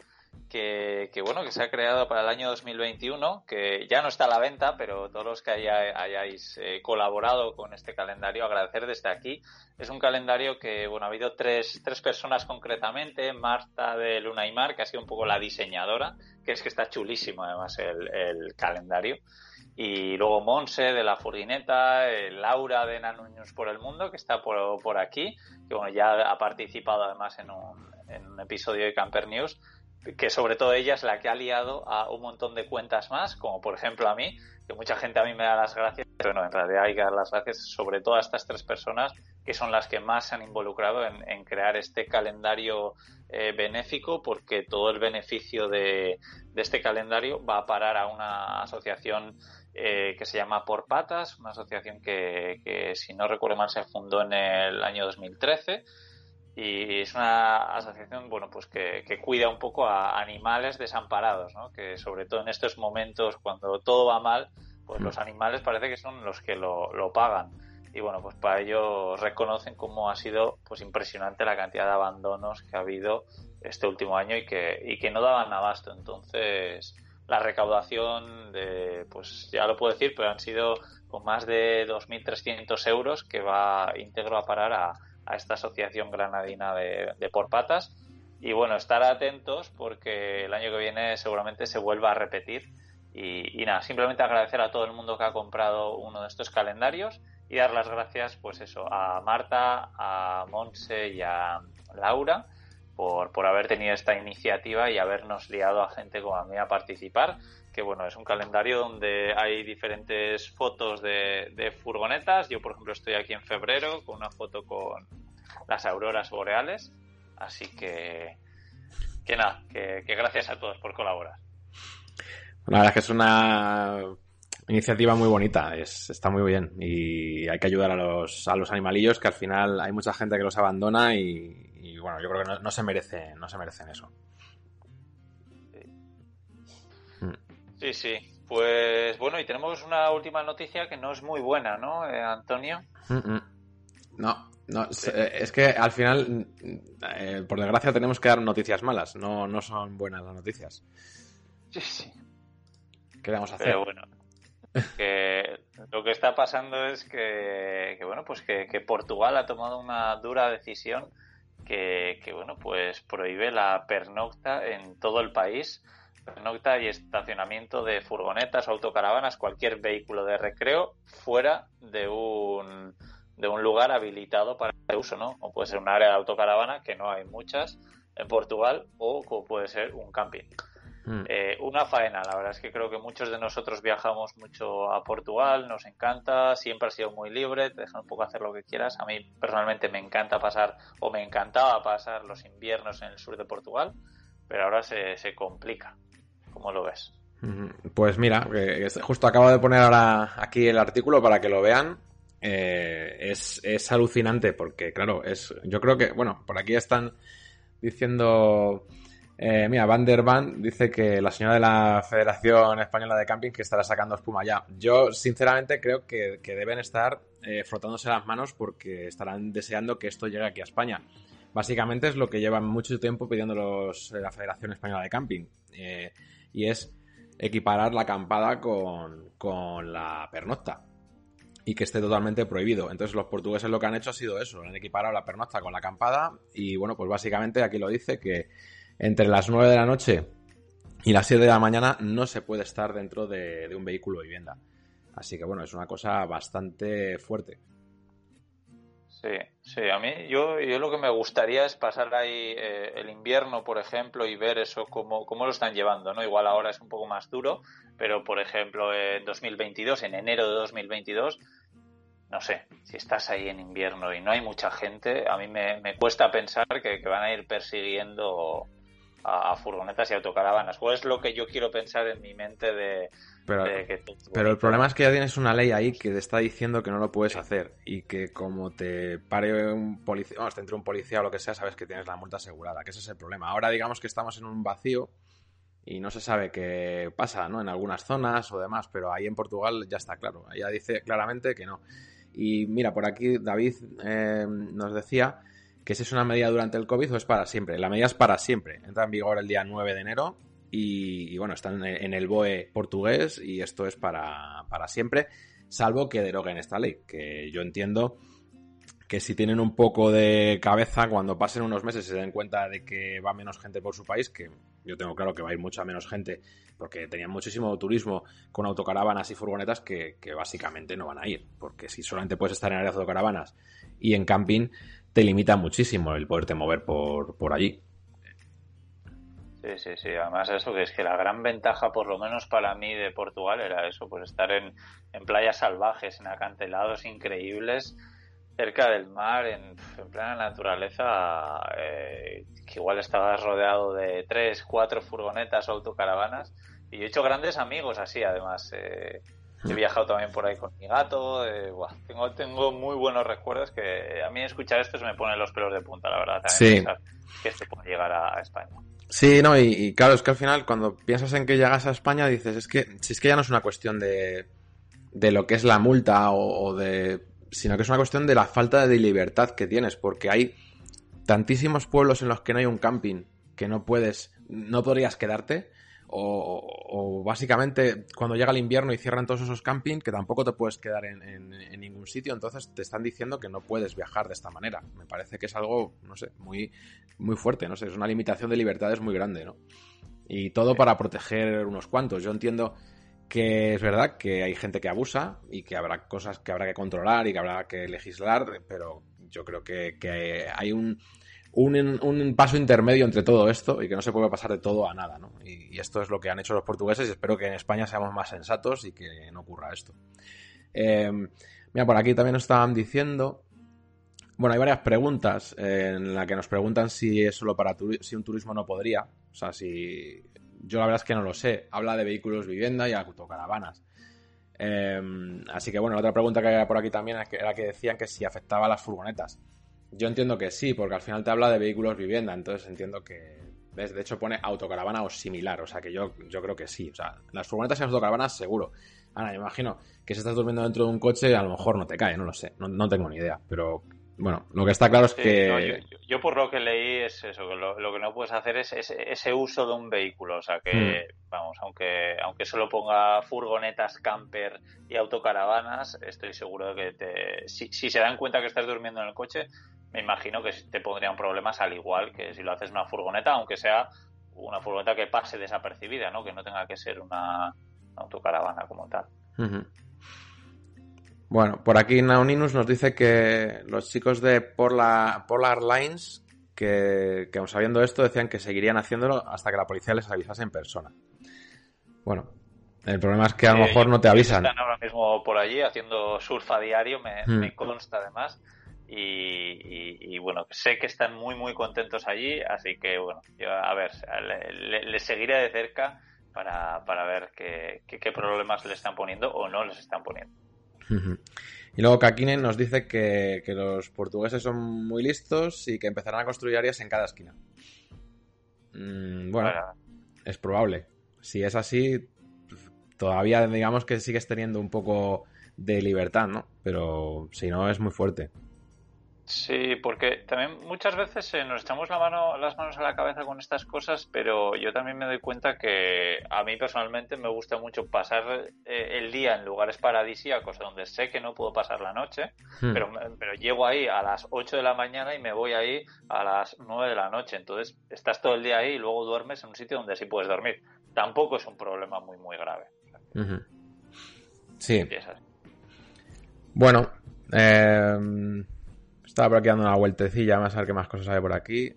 que, bueno, que se ha creado para el año 2021, que ya no está a la venta, pero todos los que hayáis eh, colaborado con este calendario, agradecer desde aquí. Es un calendario que, bueno, ha habido tres, tres personas concretamente, Marta de Luna y Mar, que ha sido un poco la diseñadora, que es que está chulísimo además el, calendario. Y luego Monse de la Furguineta, eh, Laura de Nanuños por el Mundo, que está por, por aquí, que bueno, ya ha participado además en un episodio de Camper News que sobre todo ella es la que ha liado a un montón de cuentas más, como por ejemplo a mí, que mucha gente a mí me da las gracias, pero no, en realidad hay que dar las gracias sobre todo a estas tres personas que son las que más se han involucrado en, crear este calendario eh, benéfico, porque todo el beneficio de, este calendario va a parar a una asociación eh, que se llama Por Patas, una asociación que, que, si no recuerdo mal, se fundó en el año 2013 y es una asociación bueno pues que, cuida un poco a animales desamparados ¿no? que sobre todo en estos momentos cuando todo va mal pues los animales parece que son los que lo, lo pagan. Y bueno pues para ello reconocen cómo ha sido pues impresionante la cantidad de abandonos que ha habido este último año y que y que no daban abasto. Entonces la recaudación de pues ya lo puedo decir pero han sido con más de 2.300 euros que va íntegro a parar a a esta asociación granadina de, de por patas. Y bueno, estar atentos porque el año que viene seguramente se vuelva a repetir. Y, nada, simplemente agradecer a todo el mundo que ha comprado uno de estos calendarios y dar las gracias, pues eso, a Marta, a Monse y a Laura por, por haber tenido esta iniciativa y habernos liado a gente como a mí a participar que bueno, es un calendario donde hay diferentes fotos de, furgonetas. Yo, por ejemplo, estoy aquí en febrero con una foto con las auroras boreales. Así que, que nada, que, gracias a todos por colaborar. La verdad es que es una iniciativa muy bonita, es, está muy bien y hay que ayudar a los, a los animalillos que al final hay mucha gente que los abandona y, bueno, yo creo que no, se merece, no se merecen eso. Sí, sí. Pues bueno, y tenemos una última noticia que no es muy buena, ¿no, eh, Antonio? No, no, eh, es que al final, eh, por desgracia, tenemos que dar noticias malas, no, no son buenas las noticias. Sí, sí. ¿Qué vamos a hacer? Pero bueno, que lo que está pasando es que, bueno, pues que, Portugal ha tomado una dura decisión que, que, bueno, pues prohíbe la pernocta en todo el país pernocta y estacionamiento de furgonetas, autocaravanas, cualquier vehículo de recreo fuera de un, de un lugar habilitado para el uso, ¿no? O puede ser un área de autocaravana, que no hay muchas en Portugal, o puede ser un camping. Hmm. Eh, una faena, la verdad es que creo que muchos de nosotros viajamos mucho a Portugal, nos encanta, siempre ha sido muy libre, te dejan un poco hacer lo que quieras. A mí personalmente me encanta pasar, o me encantaba pasar los inviernos en el sur de Portugal, pero ahora se, se complica. ¿Cómo lo ves? Pues mira, justo acabo de poner ahora aquí el artículo para que lo vean. Eh, es, alucinante porque, claro, es yo creo que, bueno, por aquí están diciendo... Eh, mira, Van der Van dice que la señora de la Federación Española de Camping que estará sacando espuma ya. Yo, sinceramente, creo que, deben estar eh, frotándose las manos porque estarán deseando que esto llegue aquí a España. Básicamente es lo que llevan mucho tiempo pidiendo los, la Federación Española de Camping y es equiparar la acampada con, con la pernocta y que esté totalmente prohibido. Entonces los portugueses lo que han hecho ha sido eso, han equiparado la pernocta con la acampada y bueno, pues básicamente aquí lo dice que entre las 9 de la noche y las 7 de la mañana no se puede estar dentro de, un vehículo vivienda. Así que bueno, es una cosa bastante fuerte. Sí, sí, a mí yo, yo lo que me gustaría es pasar ahí eh, el invierno, por ejemplo, y ver eso, cómo, cómo lo están llevando, ¿no? Igual ahora es un poco más duro, pero por ejemplo en 2022, en enero de 2022, no sé, si estás ahí en invierno y no hay mucha gente, a mí me, me cuesta pensar que, que, van a ir persiguiendo a, furgonetas y autocaravanas. O es lo que yo quiero pensar en mi mente de, pero, pero el problema es que ya tienes una ley ahí que te está diciendo que no lo puedes hacer y que como te pare un policía, vamos, te entre un policía o lo que sea, sabes que tienes la multa asegurada, que ese es el problema. Ahora digamos que estamos en un vacío y no se sabe qué pasa, ¿no? En algunas zonas o demás, pero ahí en Portugal ya está claro, ya dice claramente que no. Y mira, por aquí David eh, nos decía que si es una medida durante el COVID o es para siempre. La medida es para siempre. Entra en vigor el día 9 de enero y, bueno, están en el BOE portugués y esto es para, para siempre, salvo que deroguen esta ley, que yo entiendo que si tienen un poco de cabeza, cuando pasen unos meses se den cuenta de que va menos gente por su país, que yo tengo claro que va a ir mucha menos gente, porque tenían muchísimo turismo con autocaravanas y furgonetas que, básicamente no van a ir, porque si solamente puedes estar en áreas de autocaravanas y en camping, te limita muchísimo el poderte mover por, por allí. Sí, sí, sí. Además eso que es que la gran ventaja, por lo menos para mí de Portugal, era eso, pues estar en, en playas salvajes, en acantilados increíbles, cerca del mar, en, plena naturaleza, eh, que igual estabas rodeado de tres, cuatro furgonetas o autocaravanas. Y he hecho grandes amigos así, además. Eh, he viajado también por ahí con mi gato. Eh, tengo, tengo muy buenos recuerdos que a mí escuchar esto se me pone los pelos de punta, la verdad. sí. que esto puede llegar a, España. Sí, no, y, claro, es que al final cuando piensas en que llegas a España dices, es que si es que ya no es una cuestión de, de lo que es la multa o de sino que es una cuestión de la falta de libertad que tienes, porque hay tantísimos pueblos en los que no hay un camping que no puedes, no podrías quedarte, o, básicamente cuando llega el invierno y cierran todos esos campings, que tampoco te puedes quedar en, ningún sitio, entonces te están diciendo que no puedes viajar de esta manera. Me parece que es algo, no sé, muy, muy fuerte, no sé, es una limitación de libertades muy grande, ¿no? Y todo para proteger unos cuantos. Yo entiendo que es verdad que hay gente que abusa y que habrá cosas que habrá que controlar y que habrá que legislar, pero yo creo que, hay un, un, paso intermedio entre todo esto y que no se puede pasar de todo a nada, ¿no? Y, esto es lo que han hecho los portugueses y espero que en España seamos más sensatos y que no ocurra esto. Em, mira, por aquí también nos estaban diciendo... Bueno, hay varias preguntas en las que nos preguntan si es solo para si un turismo no podría, o sea, si yo la verdad es que no lo sé. Habla de vehículos vivienda y autocaravanas. Em, así que bueno, la otra pregunta que había por aquí también era que decían que si afectaba a las furgonetas. Yo entiendo que sí, porque al final te habla de vehículos vivienda, entonces entiendo que. ¿ves? De hecho pone autocaravana o similar, o sea que yo, yo creo que sí. O sea, las furgonetas y las autocaravanas seguro. Ahora, me imagino que si estás durmiendo dentro de un coche, a lo mejor no te cae, no lo sé, no, no tengo ni idea, pero bueno, lo que está claro es que... yo, por lo que leí es eso, que lo, que no puedes hacer es, ese uso de un vehículo, o sea que, hmm. vamos, aunque, aunque solo ponga furgonetas, camper y autocaravanas, estoy seguro de que te, si, se dan cuenta que estás durmiendo en el coche, me imagino que te pondrían problemas al igual que si lo haces una furgoneta, aunque sea una furgoneta que pase desapercibida, ¿no? Que no tenga que ser una autocaravana como tal. Bueno, por aquí Nauninus nos dice que los chicos de Polar, Polar Lines, que, que sabiendo esto, decían que seguirían haciéndolo hasta que la policía les avisase en persona. Bueno, el problema es que a lo mejor no te avisan. Están ahora mismo por allí haciendo surf a diario, me, hmm. consta además. Y, bueno, sé que están muy, muy contentos allí, así que bueno, yo, a ver, les seguiré de cerca para, para ver qué, qué problemas le están poniendo o no les están poniendo. Y luego Kakinen nos dice que, los portugueses son muy listos y que empezarán a construir áreas en cada esquina. Mm, bueno, es probable. Si es así, todavía digamos que sigues teniendo un poco de libertad, ¿no? Pero si no, es muy fuerte. Sí, porque también muchas veces eh, nos echamos la mano, las manos a la cabeza con estas cosas, pero yo también me doy cuenta que a mí personalmente me gusta mucho pasar eh, el día en lugares paradisíacos donde sé que no puedo pasar la noche, hmm. pero, pero llego ahí a las 8 de la mañana y me voy ahí a las 9 de la noche. Entonces estás todo el día ahí y luego duermes en un sitio donde sí puedes dormir. Tampoco es un problema muy, muy grave. Sí. Bueno, eh estaba por aquí dando una vueltecilla, vamos a ver qué más cosas hay por aquí.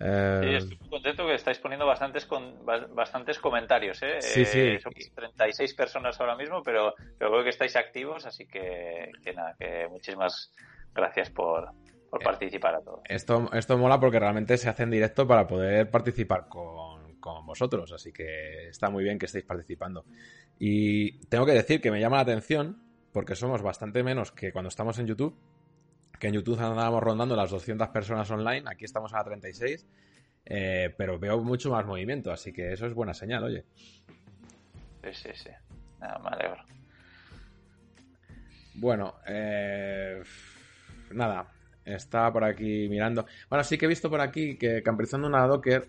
Eh... Sí, estoy muy contento que estáis poniendo bastantes con, bastantes comentarios. ¿eh? Sí, sí. Eh, somos 36 personas ahora mismo, pero, pero veo que estáis activos, así que, que nada, que muchísimas gracias por, por eh, participar a todos. Esto, esto mola porque realmente se hace en directo para poder participar con, con vosotros, así que está muy bien que estéis participando. Y tengo que decir que me llama la atención porque somos bastante menos que cuando estamos en YouTube que en YouTube andábamos rondando las 200 personas online, aquí estamos a 36. Eh, pero veo mucho más movimiento, así que eso es buena señal, oye. Sí, sí, sí. Nada, me alegro. Bueno, eh, nada, estaba por aquí mirando. Bueno, sí que he visto por aquí que Camperizando una Docker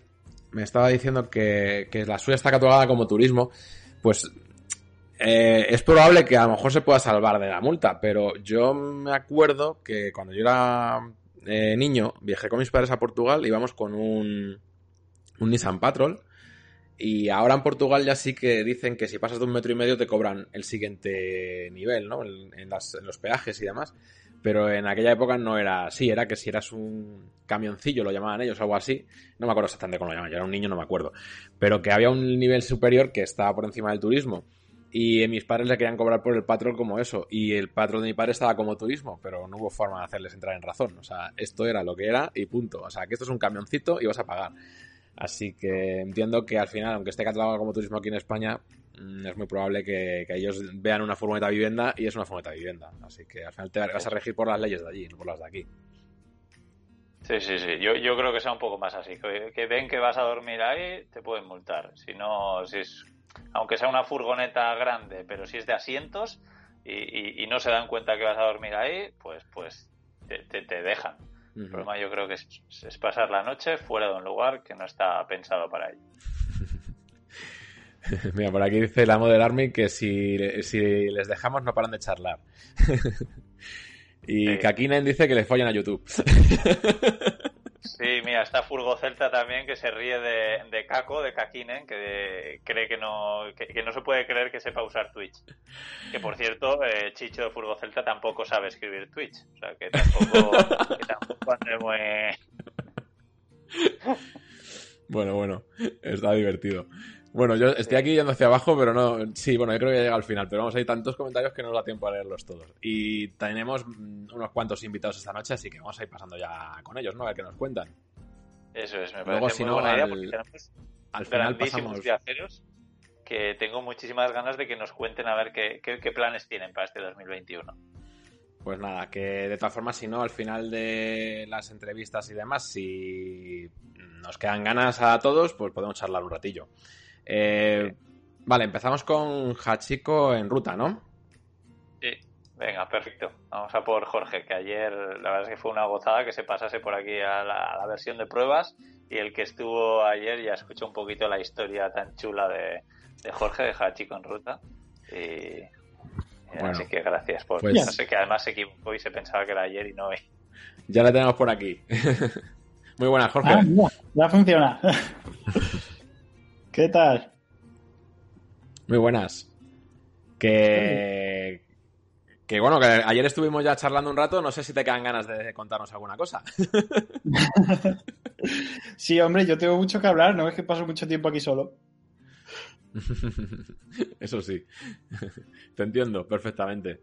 me estaba diciendo que, que la suya está catalogada como turismo. Pues eh, es probable que a lo mejor se pueda salvar de la multa, pero yo me acuerdo que cuando yo era eh, niño viajé con mis padres a Portugal, íbamos con un, un Nissan Patrol. Y ahora en Portugal ya sí que dicen que si pasas de un metro y medio te cobran el siguiente nivel, ¿no? En, los peajes y demás. Pero en aquella época no era así, era que si eras un camioncillo, lo llamaban ellos, algo así. No me acuerdo exactamente cómo lo llamaban, yo era un niño, no me acuerdo. Pero que había un nivel superior que estaba por encima del turismo. Y mis padres le querían cobrar por el patrón como eso. Y el patrón de mi padre estaba como turismo, pero no hubo forma de hacerles entrar en razón. O sea, esto era lo que era y punto. O sea, que esto es un camioncito y vas a pagar. Así que entiendo que al final, aunque esté catalogado como turismo aquí en España, mm, es muy probable que, que, ellos vean una furgoneta vivienda y es una furgoneta vivienda. Así que al final te vas a regir por las leyes de allí, no por las de aquí. Sí, sí, sí. Yo, yo creo que sea un poco más así. Que, que ven que vas a dormir ahí, te pueden multar. Si no, si es aunque sea una furgoneta grande, pero si es de asientos y, y, y no se dan cuenta que vas a dormir ahí, pues, pues te, te, te dejan. Uh -huh. El problema yo creo que es, es, pasar la noche fuera de un lugar que no está pensado para ello. <laughs> Mira, por aquí dice el amo del Army que si, si les dejamos no paran de charlar. <laughs> y sí. Kakinen dice que le follan a YouTube. <laughs> Sí, mira, está Furgo Celta también que se ríe de, de Caco, de Kakinen, que cree que no, que, no se puede creer que sepa usar Twitch. Que por cierto, eh, Chicho de Furgo Celta tampoco sabe escribir Twitch. O sea, que tampoco, muy... <laughs> Bueno, bueno, está divertido. Bueno, yo estoy aquí yendo hacia abajo, pero no. Sí, bueno, yo creo que llega al final, pero vamos, hay tantos comentarios que no nos da tiempo a leerlos todos. Y tenemos unos cuantos invitados esta noche, así que vamos a ir pasando ya con ellos, ¿no? A ver qué nos cuentan. Eso es, me parece Luego, si muy no, buena al, idea porque tenemos al final pasamos... viajeros que tengo muchísimas ganas de que nos cuenten a ver qué, qué, qué planes tienen para este 2021. Pues nada, que de todas formas, si no, al final de las entrevistas y demás, si nos quedan ganas a todos, pues podemos charlar un ratillo. Eh, vale, empezamos con Hachiko en ruta, ¿no? Sí, venga, perfecto. Vamos a por Jorge, que ayer la verdad es que fue una gozada que se pasase por aquí a la, a la versión de pruebas y el que estuvo ayer ya escuchó un poquito la historia tan chula de, de Jorge, de Hachiko en ruta. Y, bueno, así que gracias por... Pues, no sé, que además se equivocó y se pensaba que era ayer y no hoy. Ya la tenemos por aquí. <laughs> Muy buenas, Jorge. Ah, ya funciona. <laughs> ¿Qué tal? Muy buenas. Que. Que bueno, que ayer estuvimos ya charlando un rato, no sé si te quedan ganas de contarnos alguna cosa. <laughs> sí, hombre, yo tengo mucho que hablar, no es que paso mucho tiempo aquí solo. <laughs> Eso sí, <laughs> te entiendo perfectamente.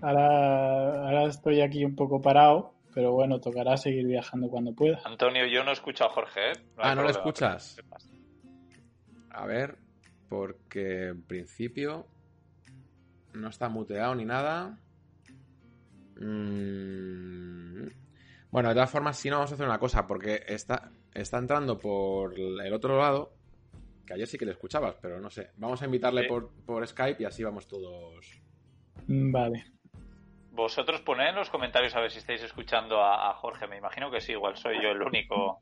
Ahora, ahora estoy aquí un poco parado, pero bueno, tocará seguir viajando cuando pueda. Antonio, yo no escucho a Jorge, ¿eh? No ah, ¿no lo escuchas? A ver, porque en principio no está muteado ni nada. Mm. Bueno, de todas formas, si no, vamos a hacer una cosa, porque está, está entrando por el otro lado, que ayer sí que le escuchabas, pero no sé. Vamos a invitarle sí. por, por Skype y así vamos todos. Vale. Vosotros poned en los comentarios a ver si estáis escuchando a, a Jorge. Me imagino que sí, igual soy yo el único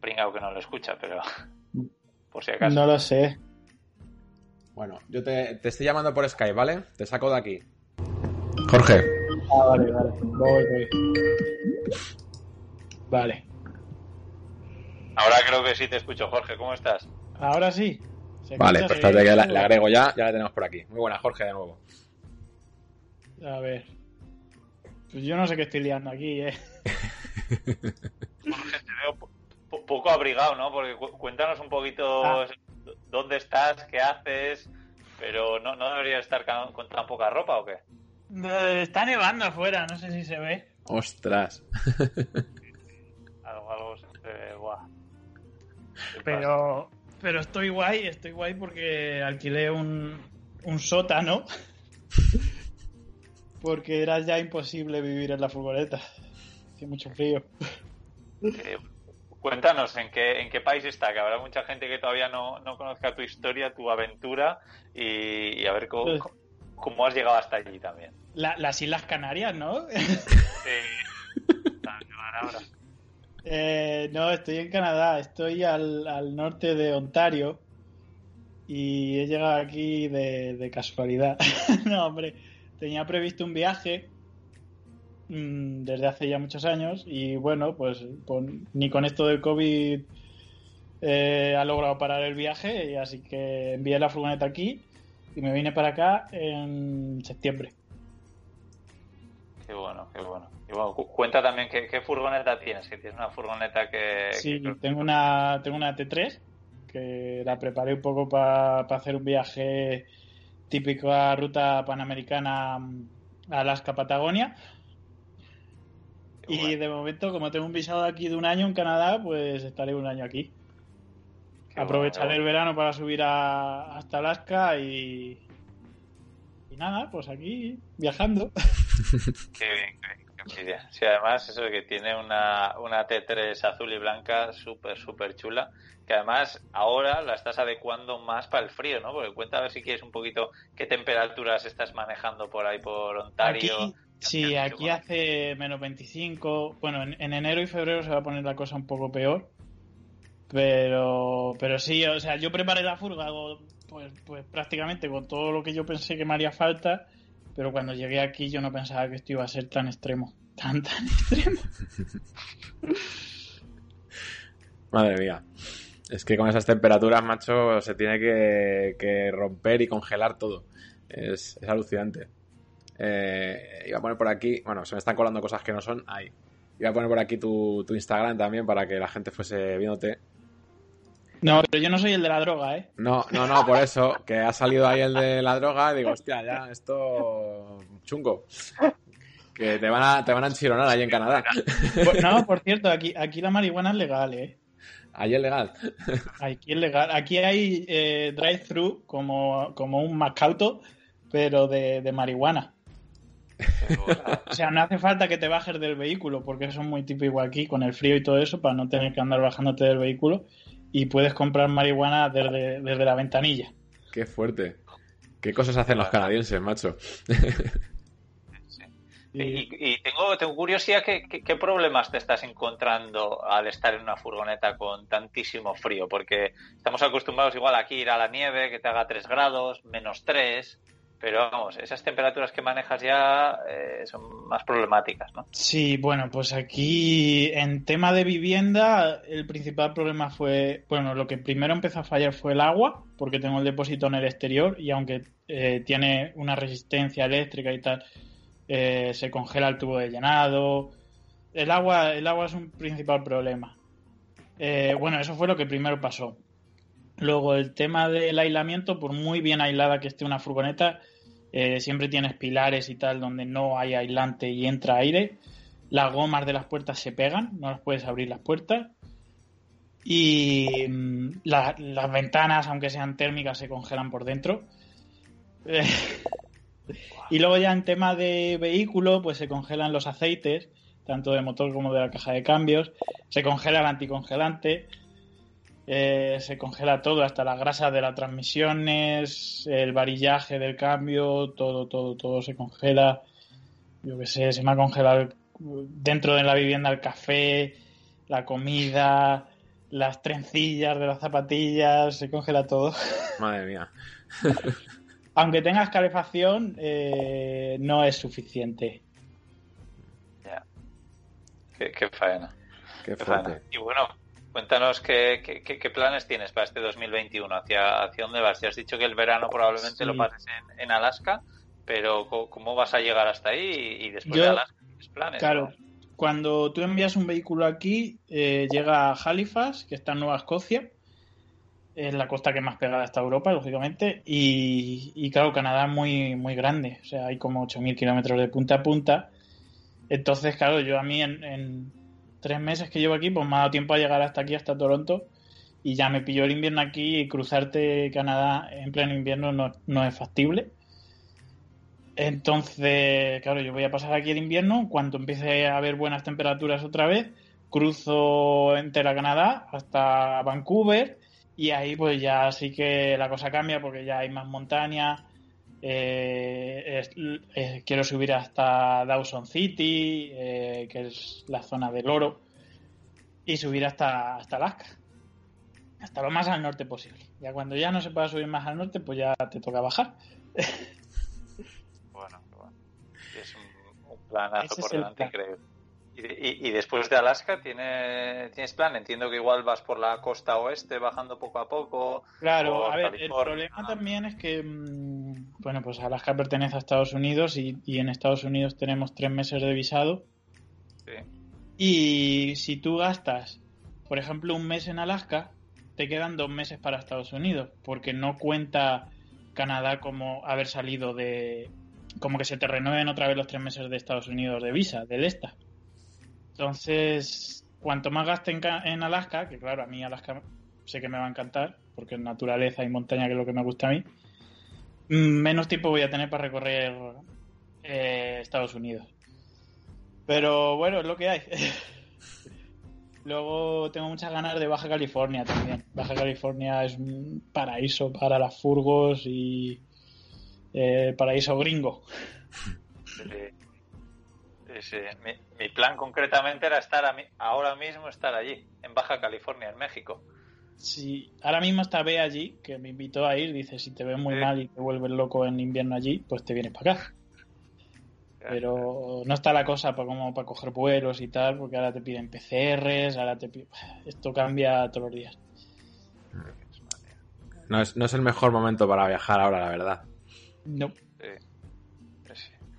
pringao que no lo escucha, pero por si acaso. No lo sé. Bueno, yo te, te, estoy llamando por Skype, ¿vale? Te saco de aquí. Jorge. Ah, vale, vale. Voy, voy. Vale. Ahora creo que sí te escucho, Jorge. ¿Cómo estás? Ahora sí. Vale, pues espérate que la, la, agrego ya. Ya la tenemos por aquí. Muy buena, Jorge, de nuevo. A ver. Pues yo no sé qué estoy liando aquí, ¿eh? <laughs> Jorge, te veo poco abrigado, ¿no? Porque cuéntanos un poquito ah. dónde estás, qué haces, pero no, no debería estar con tan poca ropa o qué? Está nevando afuera, no sé si se ve. Ostras. <laughs> algo, algo se ve, guau. Pero, pero estoy guay, estoy guay porque alquilé un, un sótano. <laughs> porque era ya imposible vivir en la furgoneta. Hacía mucho frío. Cuéntanos en qué, en qué país está, que habrá mucha gente que todavía no, no conozca tu historia, tu aventura y, a ver cómo, pues cómo, has llegado hasta allí también. las Islas Canarias, ¿no? sí. ahora. Eh, no, estoy en Canadá, estoy al, al, norte de Ontario y he llegado aquí de, de casualidad. <laughs> no, hombre, tenía previsto un viaje Mm, desde hace ya muchos años y bueno, pues, ni con esto del COVID eh, ha logrado parar el viaje y así que envié la furgoneta aquí y me vine para acá en septiembre. Qué bueno, qué bueno. Y bueno, cuenta también qué, furgoneta tienes, que tienes una furgoneta que... Sí, tengo, una, tengo una T3 que la preparé un poco para hacer un viaje típico a ruta panamericana a Alaska-Patagonia y de momento, como tengo un visado aquí de un año en Canadá, pues estaré un año aquí. Aprovecharé el verano para subir hasta Alaska y. Y nada, pues aquí viajando. <laughs> qué bien, qué bien. Sí, además, eso que tiene una, una T3 azul y blanca súper, súper chula. Que además ahora la estás adecuando más para el frío, ¿no? Porque cuenta a ver si quieres un poquito qué temperaturas estás manejando por ahí por Ontario. Sí, aquí hace menos 25. Bueno, en, enero y febrero se va a poner la cosa un poco peor. Pero, pero sí, o sea, yo preparé la furga pues, pues prácticamente con todo lo que yo pensé que me haría falta. Pero cuando llegué aquí yo no pensaba que esto iba a ser tan extremo. Tan, tan extremo. <laughs> Madre mía. Es que con esas temperaturas, macho, se tiene que, romper y congelar todo. es alucinante. Eh, iba a poner por aquí, bueno, se me están colando cosas que no son, ahí. Iba a poner por aquí tu, Instagram también para que la gente fuese viéndote. No, pero yo no soy el de la droga, ¿eh? No, no, no, por eso, que ha salido ahí el de la droga y digo, hostia, ya, esto chungo. Que te van a, te van a enchironar ahí en Canadá. Pues, no, por cierto, aquí, aquí la marihuana es legal, ¿eh? Ahí es legal. Aquí es legal. Aquí hay eh, drive-thru como, como un Macauto, pero de, de marihuana o sea, no hace falta que te bajes del vehículo, porque eso es muy típico aquí con el frío y todo eso, para no tener que andar bajándote del vehículo. Y puedes comprar marihuana desde, la ventanilla. Qué fuerte. ¿Qué cosas hacen los canadienses, macho? Y, tengo, tengo curiosidad, ¿qué, ¿qué, problemas te estás encontrando al estar en una furgoneta con tantísimo frío? Porque estamos acostumbrados igual aquí ir a la nieve, que te haga 3 grados, menos 3, pero vamos, esas temperaturas que manejas ya eh, son más problemáticas, ¿no? Sí, bueno, pues aquí en tema de vivienda el principal problema fue, bueno, lo que primero empezó a fallar fue el agua, porque tengo el depósito en el exterior y aunque eh, tiene una resistencia eléctrica y tal, eh, se congela el tubo de llenado. El agua, el agua es un principal problema. bueno, eso fue lo que primero pasó. Luego, el tema del aislamiento, por muy bien aislada que esté una furgoneta, eh, siempre tienes pilares y tal donde no hay aislante y entra aire. Las gomas de las puertas se pegan, no las puedes abrir las puertas. Y mm, las ventanas, aunque sean térmicas, se congelan por dentro. <laughs> y luego ya en tema de vehículo, pues se congelan los aceites, tanto de motor como de la caja de cambios. Se congela el anticongelante eh, se congela todo, hasta la grasa de las transmisiones, el varillaje del cambio, todo, todo, todo se congela. Yo qué sé, se me ha congelado dentro de la vivienda el café, la comida, las trencillas de las zapatillas, se congela todo. <laughs> Madre mía. Aunque tengas calefacción, eh, no es suficiente. Ya. Qué, faena. Qué, faena. Y bueno, Cuéntanos qué, qué, planes tienes para este 2021, hacia, hacia dónde vas. Ya has dicho que el verano probablemente lo pases en, Alaska, pero ¿cómo, vas a llegar hasta ahí y, después de Alaska? ¿Qué planes? Claro, cuando tú envías un vehículo aquí, eh, llega a Halifax, que está en Nueva Escocia, es la costa que más pegada está Europa, lógicamente, y, claro, Canadá es muy, muy grande, o sea, hay como 8.000 kilómetros de punta a punta. Entonces, claro, yo a mí en tres meses que llevo aquí, pues me ha dado tiempo a llegar hasta aquí, hasta Toronto, y ya me pilló el invierno aquí y cruzarte Canadá en pleno invierno no, es factible. Entonces, claro, yo voy a pasar aquí el invierno, cuando empiece a haber buenas temperaturas otra vez, cruzo entera Canadá hasta Vancouver y ahí pues ya sí que la cosa cambia porque ya hay más montaña. Eh, eh, quiero subir hasta Dawson City, eh, que es la zona del oro, y subir hasta, hasta Alaska. Hasta lo más al norte posible. Ya cuando ya no se pueda subir más al norte, pues ya te toca bajar. bueno, bueno. Es un, un planazo por delante increíble. Y, después de Alaska, ¿tienes, ¿tienes plan? Entiendo que igual vas por la costa oeste bajando poco a poco. Claro, a ver, el problema también es que, mm, bueno, pues Alaska pertenece a Estados Unidos y, en Estados Unidos tenemos tres meses de visado. Sí. Y si tú gastas, por ejemplo, un mes en Alaska, te quedan dos meses para Estados Unidos, porque no cuenta Canadá como haber salido de. como que se te renueven otra vez los tres meses de Estados Unidos de visa, del ESTA. Entonces, cuanto más gaste en, Alaska, que claro, a mí Alaska sé que me va a encantar, porque es naturaleza y montaña que es lo que me gusta a mí, mm, menos tiempo voy a tener para recorrer eh, Estados Unidos. Pero bueno, es lo que hay. <laughs> Luego tengo muchas ganas de Baja California también. Baja California es un paraíso para las furgos y eh, paraíso gringo. Mi, plan concretamente era estar ahora mismo estar allí, en Baja California, en México. Sí, ahora mismo está B allí, que me invitó a ir, dice, si te ves muy mal y te vuelves loco en invierno allí, pues te vienes para acá. Pero no está la cosa para como para coger vuelos y tal, porque ahora te piden PCRs, ahora te piden... Esto cambia todos los días. No es, no es el mejor momento para viajar ahora, la verdad. No.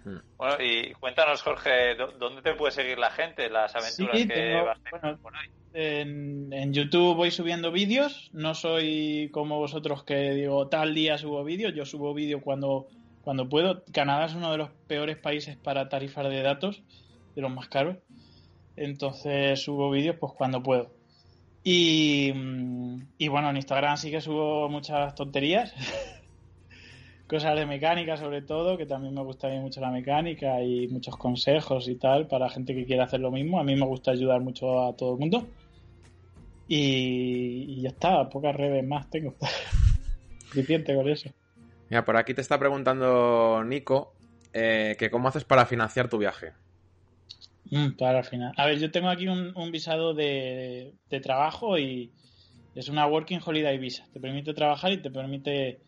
Mm. Bueno, y cuéntanos, Jorge, ¿dónde te puede seguir la gente? Las aventuras que vas a por ahí. En, YouTube voy subiendo vídeos. No soy como vosotros que digo tal día subo vídeos. Yo subo vídeos cuando, cuando puedo. Canadá es uno de los peores países para tarifar de datos, de los más caros. Entonces subo vídeos pues cuando puedo. Y, y bueno, en Instagram sí que subo muchas tonterías. <laughs> cosas de mecánica sobre todo, que también me gusta mucho la mecánica y muchos consejos y tal para gente que quiera hacer lo mismo. A mí me gusta ayudar mucho a todo el mundo. Y, ya está, pocas redes más tengo. <laughs> Suficiente con eso. Mira, por aquí te está preguntando Nico eh, que cómo haces para financiar tu viaje. Mm, para final. A ver, yo tengo aquí un, visado de, de, trabajo y es una Working Holiday Visa. Te permite trabajar y te permite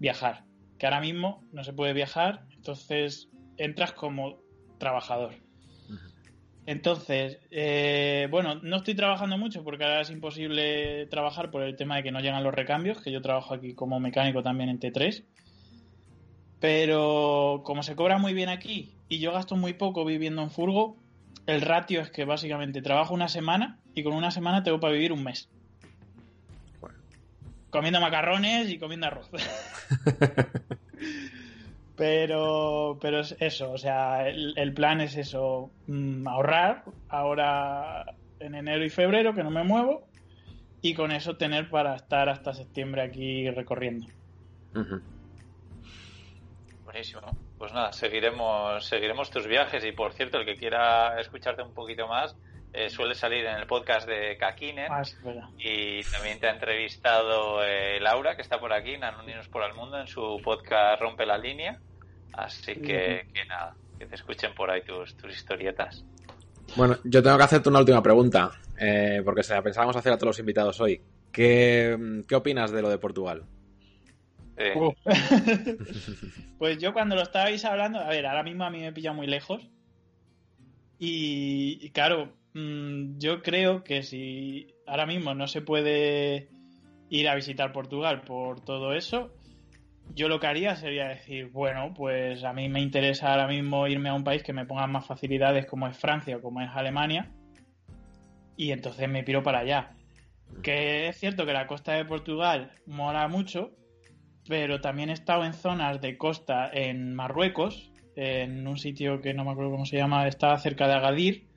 viajar que ahora mismo no se puede viajar, entonces entras como trabajador. Entonces, eh, bueno, no estoy trabajando mucho porque ahora es imposible trabajar por el tema de que no llegan los recambios, que yo trabajo aquí como mecánico también en T3. Pero como se cobra muy bien aquí y yo gasto muy poco viviendo en furgo, el ratio es que básicamente trabajo una semana y con una semana tengo para vivir un mes comiendo macarrones y comiendo arroz. <laughs> pero, pero es eso, o sea, el, plan es eso, mm, ahorrar ahora en enero y febrero, que no me muevo, y con eso tener para estar hasta septiembre aquí recorriendo. Buenísimo. Pues nada, seguiremos, seguiremos tus viajes y por cierto, el que quiera escucharte un poquito más, eh, suele salir en el podcast de Kakinen ah, y también te ha entrevistado eh, Laura, que está por aquí, en Anónimos por el Mundo, en su podcast Rompe la Línea. Así que, nada, que te escuchen por ahí tus, tus historietas. Bueno, yo tengo que hacerte una última pregunta, eh, porque se la pensábamos hacer a todos los invitados hoy. ¿Qué, qué opinas de lo de Portugal? <laughs> pues yo cuando lo estabais hablando, a ver, ahora mismo a mí me pilla muy lejos. y claro, Mm, yo creo que si ahora mismo no se puede ir a visitar Portugal por todo eso, yo lo que haría sería decir, bueno, pues a mí me interesa ahora mismo irme a un país que me ponga más facilidades como es Francia o como es Alemania, y entonces me piro para allá. Que es cierto que la costa de Portugal mola mucho, pero también he estado en zonas de costa en Marruecos, en un sitio que no me acuerdo cómo se llama, está cerca de Agadir,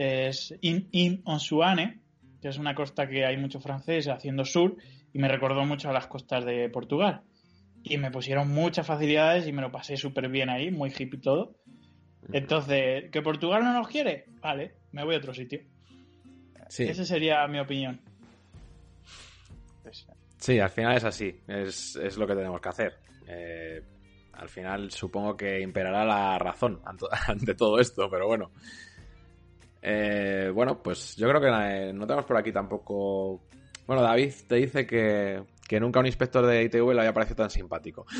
es In, In Onsuane, que es una costa que hay mucho francés haciendo sur y me recordó mucho a las costas de Portugal. Y me pusieron muchas facilidades y me lo pasé súper bien ahí, muy hippie todo. Entonces, ¿que Portugal no nos quiere? Vale, me voy a otro sitio. Esa sería mi opinión. Sí, al final es así, es, es lo que tenemos que hacer. Eh, al final supongo que imperará la razón ante <laughs> todo esto, pero bueno. Eh, bueno, pues yo creo que eh, no tenemos por aquí tampoco. Bueno, David te dice que, que nunca un inspector de ITV le había parecido tan simpático. <laughs>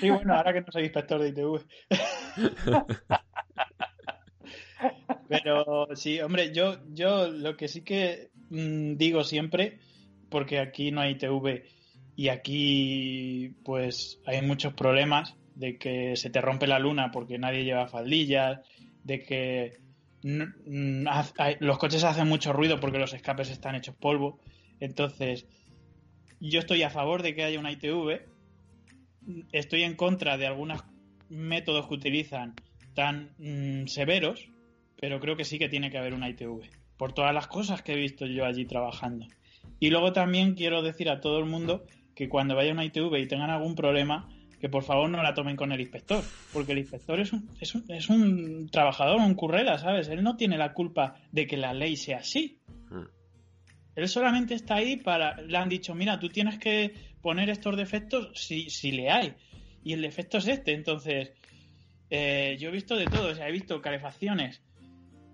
Sí, bueno, ahora que no soy inspector de ITV. <laughs> Pero sí, hombre, yo, yo lo que sí que mm, digo siempre, porque aquí no hay ITV y aquí pues hay muchos problemas de que se te rompe la luna porque nadie lleva faldillas, de que los coches hacen mucho ruido porque los escapes están hechos polvo. Entonces, yo estoy a favor de que haya una ITV, estoy en contra de algunos métodos que utilizan tan mm, severos, pero creo que sí que tiene que haber una ITV, por todas las cosas que he visto yo allí trabajando. Y luego también quiero decir a todo el mundo que cuando vaya a una ITV y tengan algún problema, que por favor no la tomen con el inspector, porque el inspector es un, es un, es un trabajador, un currela, ¿sabes? Él no tiene la culpa de que la ley sea así. Hmm. Él solamente está ahí para... Le han dicho, mira, tú tienes que poner estos defectos si, si le hay. Y el defecto es este. Entonces, eh, yo he visto de todo. O sea, he visto calefacciones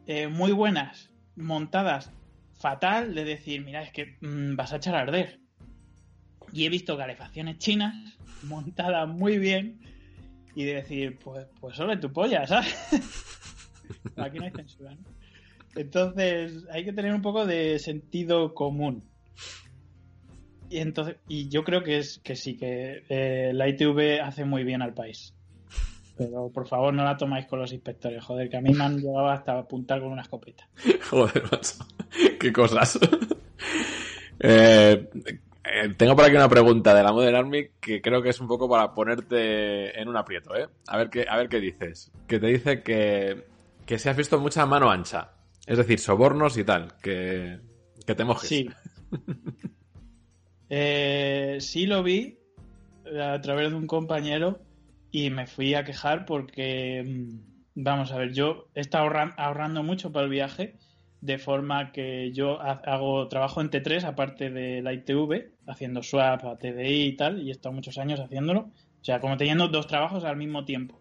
eh, muy buenas, montadas fatal, de decir, mira, es que mm, vas a echar a arder. Y he visto calefacciones chinas <laughs> montadas muy bien y de decir, pues, pues solo tu polla, ¿sabes? <laughs> Aquí no hay censura, ¿no? Entonces hay que tener un poco de sentido común. Y entonces, y yo creo que es que sí, que eh, la ITV hace muy bien al país. Pero por favor no la tomáis con los inspectores, joder, que a mí me han llegado hasta apuntar con una escopeta. <laughs> Joder, macho. Qué cosas. eh, eh, tengo por aquí una pregunta de la Modern Army que creo que es un poco para ponerte en un aprieto, ¿eh? A ver qué, a ver qué dices. Que te dice que, que se has visto mucha mano ancha. Es decir, sobornos y tal. Que, que te mojes. Sí. <laughs> eh, sí lo vi a través de un compañero y me fui a quejar porque, mm, vamos a ver, yo he estado ahorrando mucho para el viaje de forma que yo hago trabajo en T3 aparte de la ITV, haciendo swap a TDI y tal, y he estado muchos años haciéndolo. O sea, como teniendo dos trabajos al mismo tiempo.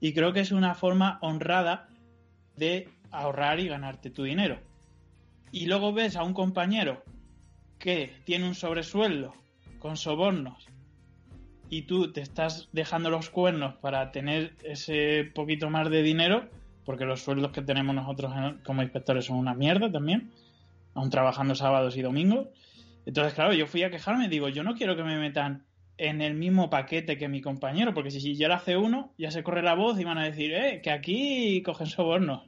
Y creo que es una forma honrada de ahorrar y ganarte tu dinero. Y luego ves a un compañero que tiene un sobresueldo con sobornos y tú te estás dejando los cuernos para tener ese poquito más de dinero, porque los sueldos que tenemos nosotros como inspectores son una mierda también, aún trabajando sábados y domingos. Entonces, claro, yo fui a quejarme digo, yo no quiero que me metan en el mismo paquete que mi compañero, porque si, yo lo hace uno, ya se corre la voz y van a decir, eh, que aquí cogen sobornos.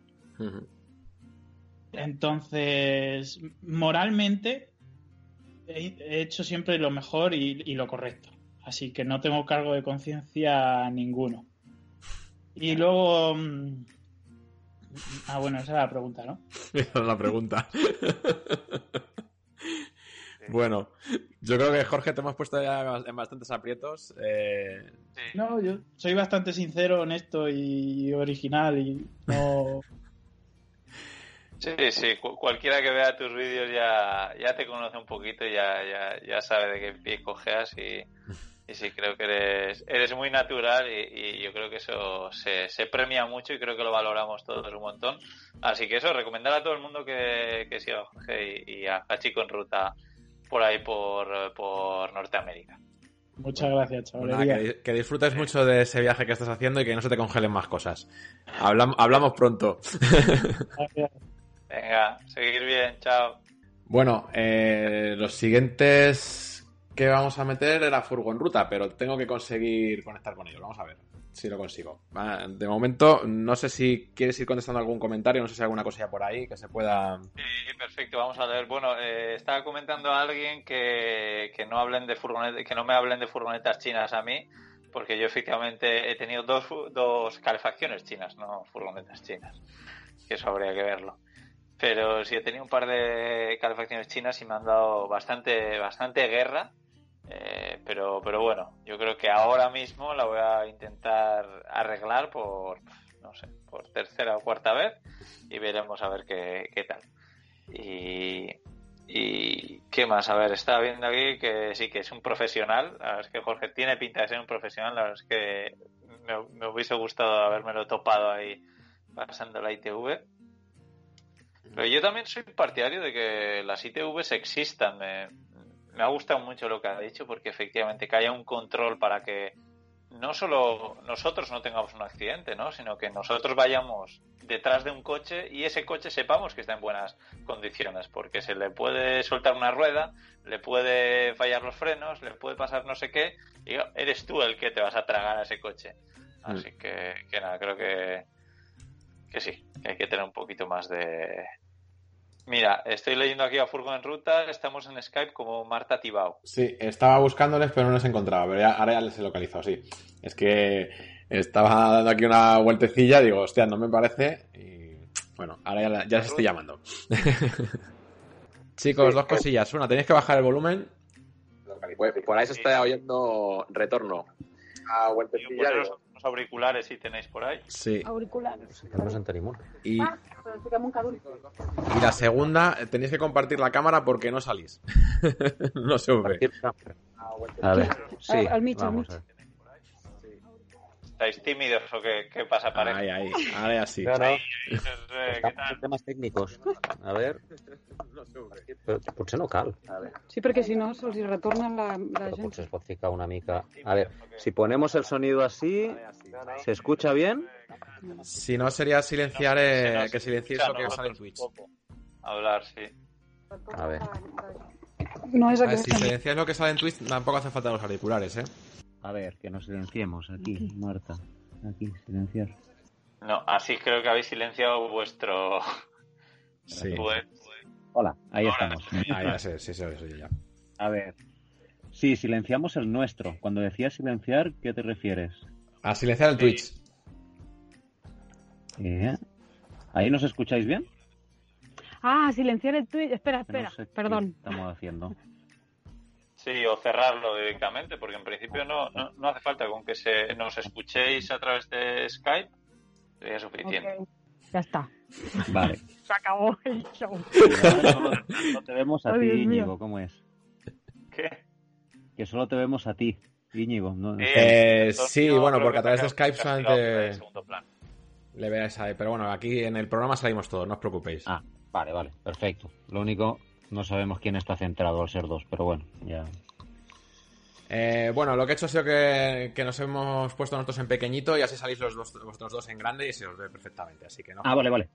Entonces, moralmente, he hecho siempre lo mejor y, lo correcto. Así que no tengo cargo de conciencia ninguno. Y luego, mm, Ah, bueno, esa es la pregunta, ¿no? <laughs> Esa es la pregunta. bueno, yo creo que Jorge te hemos puesto ya en bastantes aprietos. Eh, no, yo soy bastante sincero, honesto y original y no... <laughs> Sí, sí, cualquiera que vea tus vídeos ya, ya te conoce un poquito, ya, ya, ya sabe de qué pie cojeas y, y sí, creo que eres, eres muy natural y, yo creo que eso se, se, premia mucho y creo que lo valoramos todos un montón. Así que eso, recomendar a todo el mundo que, que siga a Jorge y, a, Chico en ruta por ahí por, por Norteamérica. Muchas gracias, chaval. que, disfrutes mucho de ese viaje que estás haciendo y que no se te congelen más cosas. Hablamos, hablamos pronto. Venga, seguir bien, chao. Bueno, eh, los siguientes que vamos a meter era furgo en ruta, pero tengo que conseguir conectar con ellos. Vamos a ver si lo consigo. De momento, no sé si quieres ir contestando algún comentario, no sé si hay alguna cosilla por ahí que se pueda. Sí, perfecto, vamos a ver. Bueno, eh, estaba comentando a alguien que, no hablen de furgonetas, que no me hablen de furgonetas chinas a mí, porque yo efectivamente he tenido dos, dos calefacciones chinas, no furgonetas chinas. Que eso habría que verlo. Pero sí he tenido un par de calefacciones chinas y me han dado bastante, bastante guerra eh, pero, pero bueno, yo creo que ahora mismo la voy a intentar arreglar por, no sé, por tercera o cuarta vez y veremos a ver qué, qué tal. Y, y qué más, a ver, estaba viendo aquí que sí que es un profesional, la verdad es que Jorge tiene pinta de ser un profesional, la verdad es que me, me hubiese gustado habérmelo topado ahí pasando la ITV. Pero yo también soy partidario de que las ITVs existan. Me, me ha gustado mucho lo que ha dicho porque efectivamente que haya un control para que no solo nosotros no tengamos un accidente, ¿no? sino que nosotros vayamos detrás de un coche y ese coche sepamos que está en buenas condiciones, porque se le puede soltar una rueda, le puede fallar los frenos, le puede pasar no sé qué, y eres tú el que te vas a tragar a ese coche. Así que, que nada, creo que, que sí, que hay que tener un poquito más de... Mira, estoy leyendo aquí a Furgo en Ruta, estamos en Skype como Marta Tibao. Sí, estaba buscándoles, pero no les encontraba, pero ya, ahora ya les he localizado, sí. Es que estaba dando aquí una vueltecilla, digo, hostia, no me parece, y bueno, ahora ya, ya les estoy llamando. <laughs> Chicos, dos cosillas. Una, tenéis que bajar el volumen. Pues por ahí se está oyendo retorno. A vueltecilla. Auriculares si tenéis por ahí. Sí. Auriculares. Y, Ah, y la segunda, tenéis que compartir la cámara porque no salís. <laughs> no se ve. A ver, sí. Al- al mig, al vamos a ver. ¿Estáis tímidos o qué, qué pasa, pareja? Ahí, ahí. Ahora ya sí. No, no, temes tècnics. A ver, però potser no cal. Sí, perquè si no se'ls retorna la, la Pero gent. potser es pot ficar una mica... A ver, si ponemos el sonido así, ¿se escucha bien? Si no, sería silenciar, eh, que silenciéis escucha lo que sale en Twitch. Hablar, sí. A ver. No és A ver, aquest. si silenciáis lo que sale en Twitch, tampoco hace falta los auriculares, ¿eh? A ver, que nos silenciemos aquí, Marta. Aquí, silenciar. No, así creo que habéis silenciado vuestro... <laughs> Sí. Pues, Hola, ahí estamos. <laughs> Ah, ya sé, sí, sí, sí, ya. A ver. Sí, silenciamos el nuestro. Cuando decías silenciar, ¿qué te refieres? A silenciar el Twitch. Eh, ¿Ahí nos escucháis bien? Ah, silenciar el tweet. Espera, no espera. sé qué Perdón. estamos haciendo. <laughs> sí, o cerrarlo directamente, porque en principio no, no, no hace falta con que se, nos escuchéis a través de Skype, sería suficiente. Ya está. Vale. Se acabó el show. Solo, solo te vemos a ti. Íñigo. ¿Cómo es? ¿Qué? Que solo te vemos a ti, Íñigo. No, Eh, entonces, sí, no, bueno, porque a través de Skype solamente- en segundo plano. Le veáis ahí. Pero bueno, aquí en el programa salimos todos, no os preocupéis. Ah, vale, vale, perfecto. Lo único, no sabemos quién está centrado al ser dos, pero bueno, ya. Eh, bueno, lo que he hecho ha sido que, que nos hemos puesto nosotros en pequeñito y así salís los dos, vosotros dos en grande y se os ve perfectamente. Así que no. Ah, vale, vale.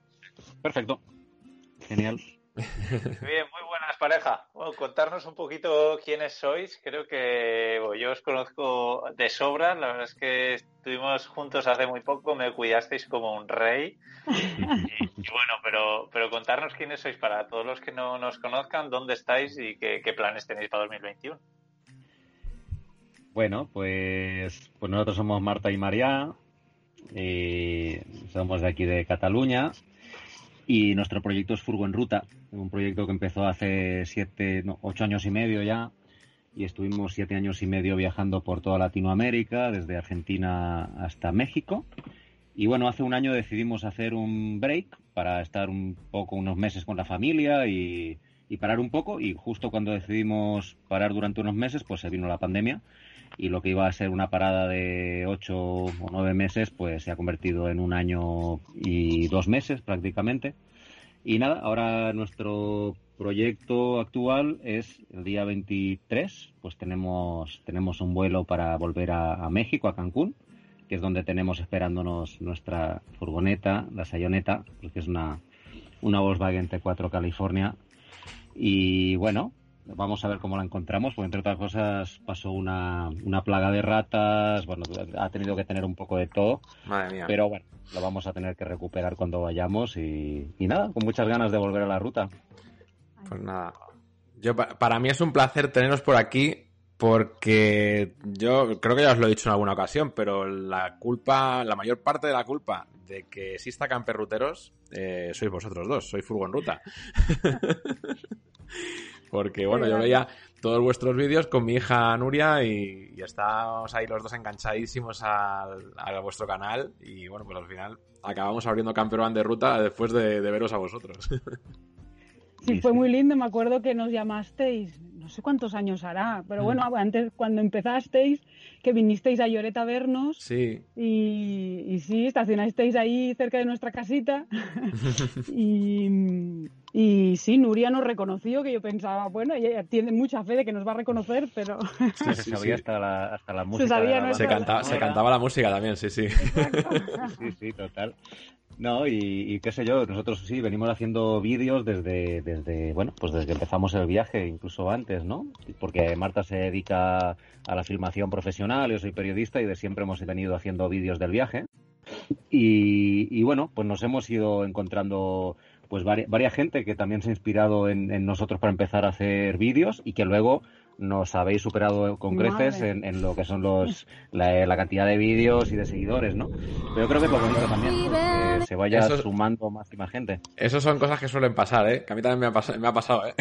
Perfecto. Genial. Bien, muy buenas pareja. Bueno, contarnos un poquito quiénes sois. Creo que yo os conozco de sobra. La verdad es que estuvimos juntos hace muy poco. Me cuidasteis como un rey. Y, bueno, pero, pero contarnos quiénes sois para todos los que no nos conozcan, dónde estáis y qué, qué planes tenéis para 2021. Bueno, pues, pues nosotros somos Marta y María, y somos de aquí de Cataluña y nuestro proyecto es Furgo en Ruta, un proyecto que empezó hace siete, ocho años y medio ya y estuvimos siete años y medio viajando por toda Latinoamérica, desde Argentina hasta México. Y bueno, hace un año decidimos hacer un break para estar un poco, unos meses con la familia y parar un poco. Y justo cuando decidimos parar durante unos meses, pues se vino la pandemia y lo que iba a ser una parada de ocho o nueve meses, pues se ha convertido en un año y dos meses prácticamente. Y nada, ahora nuestro proyecto actual es el día 23, pues tenemos, tenemos un vuelo para volver a, a México, a Cancún, que es donde tenemos esperándonos nuestra furgoneta, la Sayoneta, porque es una, una Volkswagen T4 California. Y bueno, vamos a ver cómo la encontramos, porque entre otras cosas pasó una, una plaga de ratas, bueno, ha tenido que tener un poco de todo, Madre mía. pero bueno, lo vamos a tener que recuperar cuando vayamos y, y nada, con muchas ganas de volver a la ruta. Pues nada. Yo, pa- para mí es un placer teneros por aquí porque yo creo que ya os lo he dicho en alguna ocasión, pero la culpa, la mayor parte de la culpa de que exista Camperruteros eh, sois vosotros dos, soy Furgo en Ruta. <laughs> Porque, bueno, yo veía todos vuestros vídeos con mi hija Nuria y, y estábamos ahí los dos enganchadísimos al, a vuestro canal y, bueno, pues al final acabamos abriendo Campervan de ruta después de, de veros a vosotros. <laughs> Sí, fue muy lindo. Me acuerdo que nos llamasteis, no sé cuántos años hará, pero bueno, antes cuando empezasteis, que vinisteis a Lloret a vernos. Sí. Y, y sí, estacionasteis ahí cerca de nuestra casita. <laughs> <laughs> y, y sí, Nuria nos reconoció, que yo pensaba, bueno, ella tiene mucha fe de que nos va a reconocer, pero... Sí, se sabía hasta la, hasta la música. sabía de la Se, canta- se cantaba la música también, sí, sí. Sí, sí, total. No, y, y qué sé yo, nosotros sí venimos haciendo vídeos desde, desde, bueno, pues desde que empezamos el viaje, incluso antes, ¿no? Porque Marta se dedica a la filmación profesional, yo soy periodista y de siempre hemos venido haciendo vídeos del viaje. Y, y bueno, pues nos hemos ido encontrando pues varia, varias gente que también se ha inspirado en, en nosotros para empezar a hacer vídeos y que luego nos habéis superado con creces en, en lo que son los la, la cantidad de vídeos y de seguidores, ¿no? Pero yo creo que es lo bonito también, pues, que se vaya Eso sumando más y más gente. Eso son cosas que suelen pasar, ¿eh? Que a mí también me ha, pas- me ha pasado, ¿eh?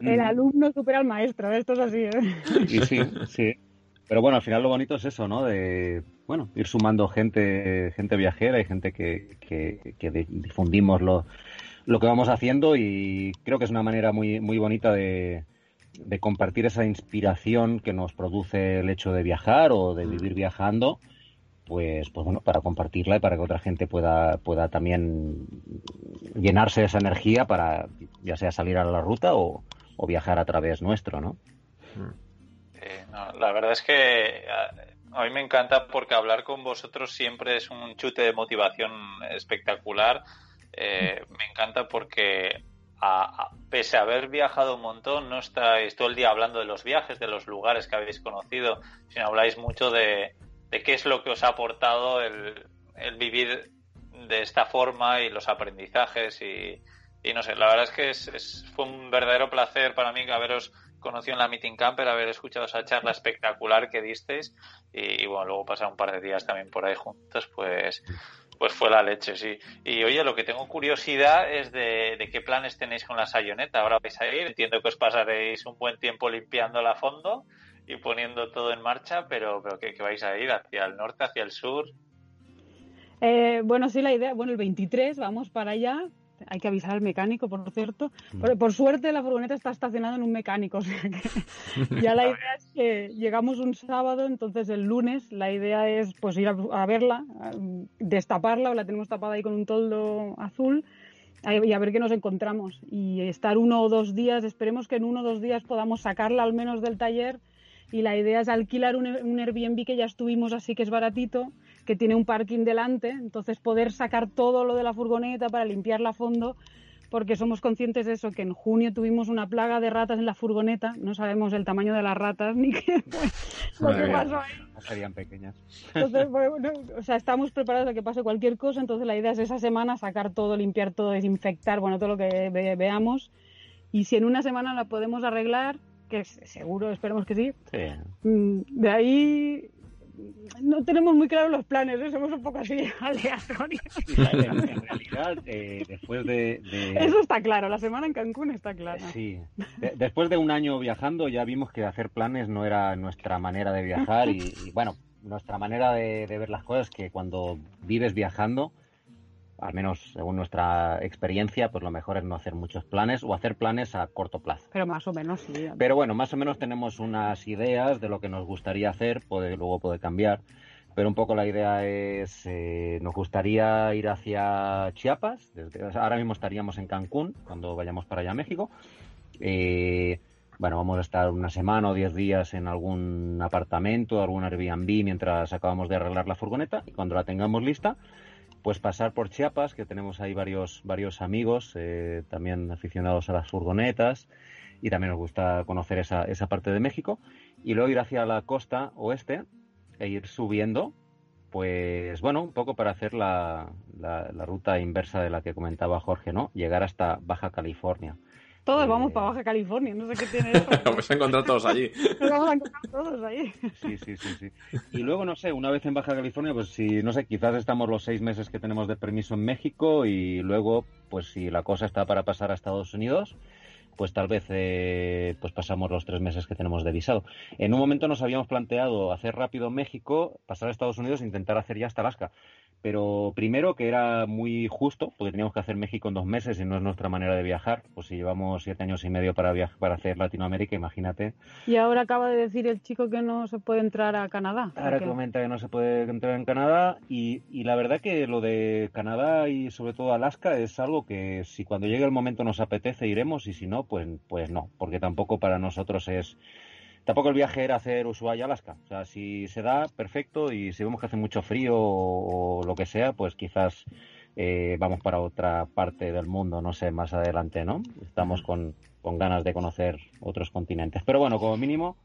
El alumno supera al maestro, esto es así. ¿eh? Y sí, sí. Pero bueno, al final lo bonito es eso, ¿no? De, bueno, ir sumando gente, gente viajera y gente que, que, que di- difundimos lo, lo que vamos haciendo y creo que es una manera muy, muy bonita de, de compartir esa inspiración que nos produce el hecho de viajar o de vivir viajando, pues, pues bueno, para compartirla y para que otra gente pueda, pueda también llenarse de esa energía para ya sea salir a la ruta o, o viajar a través nuestro, ¿no? No, la verdad es que a, a mí me encanta porque hablar con vosotros siempre es un chute de motivación espectacular. Eh, me encanta porque a- a- pese a haber viajado un montón, no estáis todo el día hablando de los viajes, de los lugares que habéis conocido, sino habláis mucho de, de qué es lo que os ha aportado el, el vivir de esta forma y los aprendizajes y, y no sé, la verdad es que es, es- fue un verdadero placer para mí haberos conocido en la Meeting Camper, haber escuchado esa charla espectacular que disteis y, bueno, luego pasar un par de días también por ahí juntos, pues pues fue la leche, sí. Y oye, lo que tengo curiosidad es de, de qué planes tenéis con la Sayoneta. Ahora vais a ir, entiendo que os pasaréis un buen tiempo limpiándola a fondo y poniendo todo en marcha, pero, pero que, que vais a ir hacia el norte, hacia el sur. Eh, bueno, sí, la idea, bueno, el 23 vamos para allá. Hay que avisar al mecánico, por cierto. Por, por suerte la furgoneta está estacionada en un mecánico, <laughs> o sea que <laughs> ya la idea es que llegamos un sábado, entonces el lunes la idea es pues ir a, a verla, a- destaparla, la tenemos tapada ahí con un toldo azul y a ver qué nos encontramos. Y estar uno o dos días, esperemos que en uno o dos días podamos sacarla al menos del taller y la idea es alquilar un, un Airbnb que ya estuvimos así que es baratito, que tiene un parking delante, entonces poder sacar todo lo de la furgoneta para limpiarla a fondo, porque somos conscientes de eso, que en junio tuvimos una plaga de ratas en la furgoneta, no sabemos el tamaño de las ratas ni <laughs> qué fue lo Madre que mía. pasó ahí. No serían pequeñas. Entonces, <laughs> bueno, o sea, estamos preparados a que pase cualquier cosa, entonces la idea es esa semana sacar todo, limpiar todo, desinfectar, bueno, todo lo que ve- veamos. Y si en una semana la podemos arreglar, que seguro, esperemos que sí, Sí. mm, de ahí no tenemos muy claros los planes, ¿eh? somos un poco así <laughs> aleatorios. En, realidad, eh, después de, de- Eso está claro, la semana en Cancún está clara. Sí. De- después de un año viajando ya vimos que hacer planes no era nuestra manera de viajar y, y, bueno, nuestra manera de, de ver las cosas que cuando vives viajando, al menos según nuestra experiencia, pues lo mejor es no hacer muchos planes o hacer planes a corto plazo. Pero más o menos sí. Pero bueno, más o menos tenemos unas ideas de lo que nos gustaría hacer, puede, luego puede cambiar. Pero un poco la idea es, eh, nos gustaría ir hacia Chiapas, desde- ahora mismo estaríamos en Cancún, cuando vayamos para allá a México. Eh, bueno, vamos a estar una semana o diez días en algún apartamento, algún Airbnb mientras acabamos de arreglar la furgoneta y cuando la tengamos lista, pues pasar por Chiapas, que tenemos ahí varios, varios amigos, eh, también aficionados a las furgonetas y también nos gusta conocer esa, esa parte de México y luego ir hacia la costa oeste e ir subiendo, pues bueno, un poco para hacer la, la, la ruta inversa de la que comentaba Jorge, ¿no? Llegar hasta Baja California. Todos Eh, vamos para Baja California, no sé qué tiene <laughs> eso. Vais a encontrar todos allí. Nos vamos a encontrar todos ahí. Sí, sí, sí, sí. Y luego, no sé, una vez en Baja California, pues si, no sé, quizás estamos los seis meses que tenemos de permiso en México y luego, pues si la cosa está para pasar a Estados Unidos, pues tal vez eh, pues pasamos los tres meses que tenemos de visado. En un momento nos habíamos planteado hacer rápido México, pasar a Estados Unidos e intentar hacer ya hasta Alaska. Pero primero que era muy justo, porque teníamos que hacer México en dos meses y no es nuestra manera de viajar. Pues si llevamos siete años y medio para viajar, para hacer Latinoamérica, imagínate. Y ahora acaba de decir el chico que no se puede entrar a Canadá. Ahora comenta que no se puede entrar en Canadá y, y la verdad que lo de Canadá y sobre todo Alaska es algo que si cuando llegue el momento nos apetece iremos y si no, pues, pues no, porque tampoco para nosotros es Tampoco el viaje era hacer Ushuaia-Alaska. O sea, si se da, perfecto. Y si vemos que hace mucho frío o, lo que sea, pues quizás eh, vamos para otra parte del mundo, no sé, más adelante, ¿no? Estamos con, con ganas de conocer otros continentes. Pero bueno, como mínimo,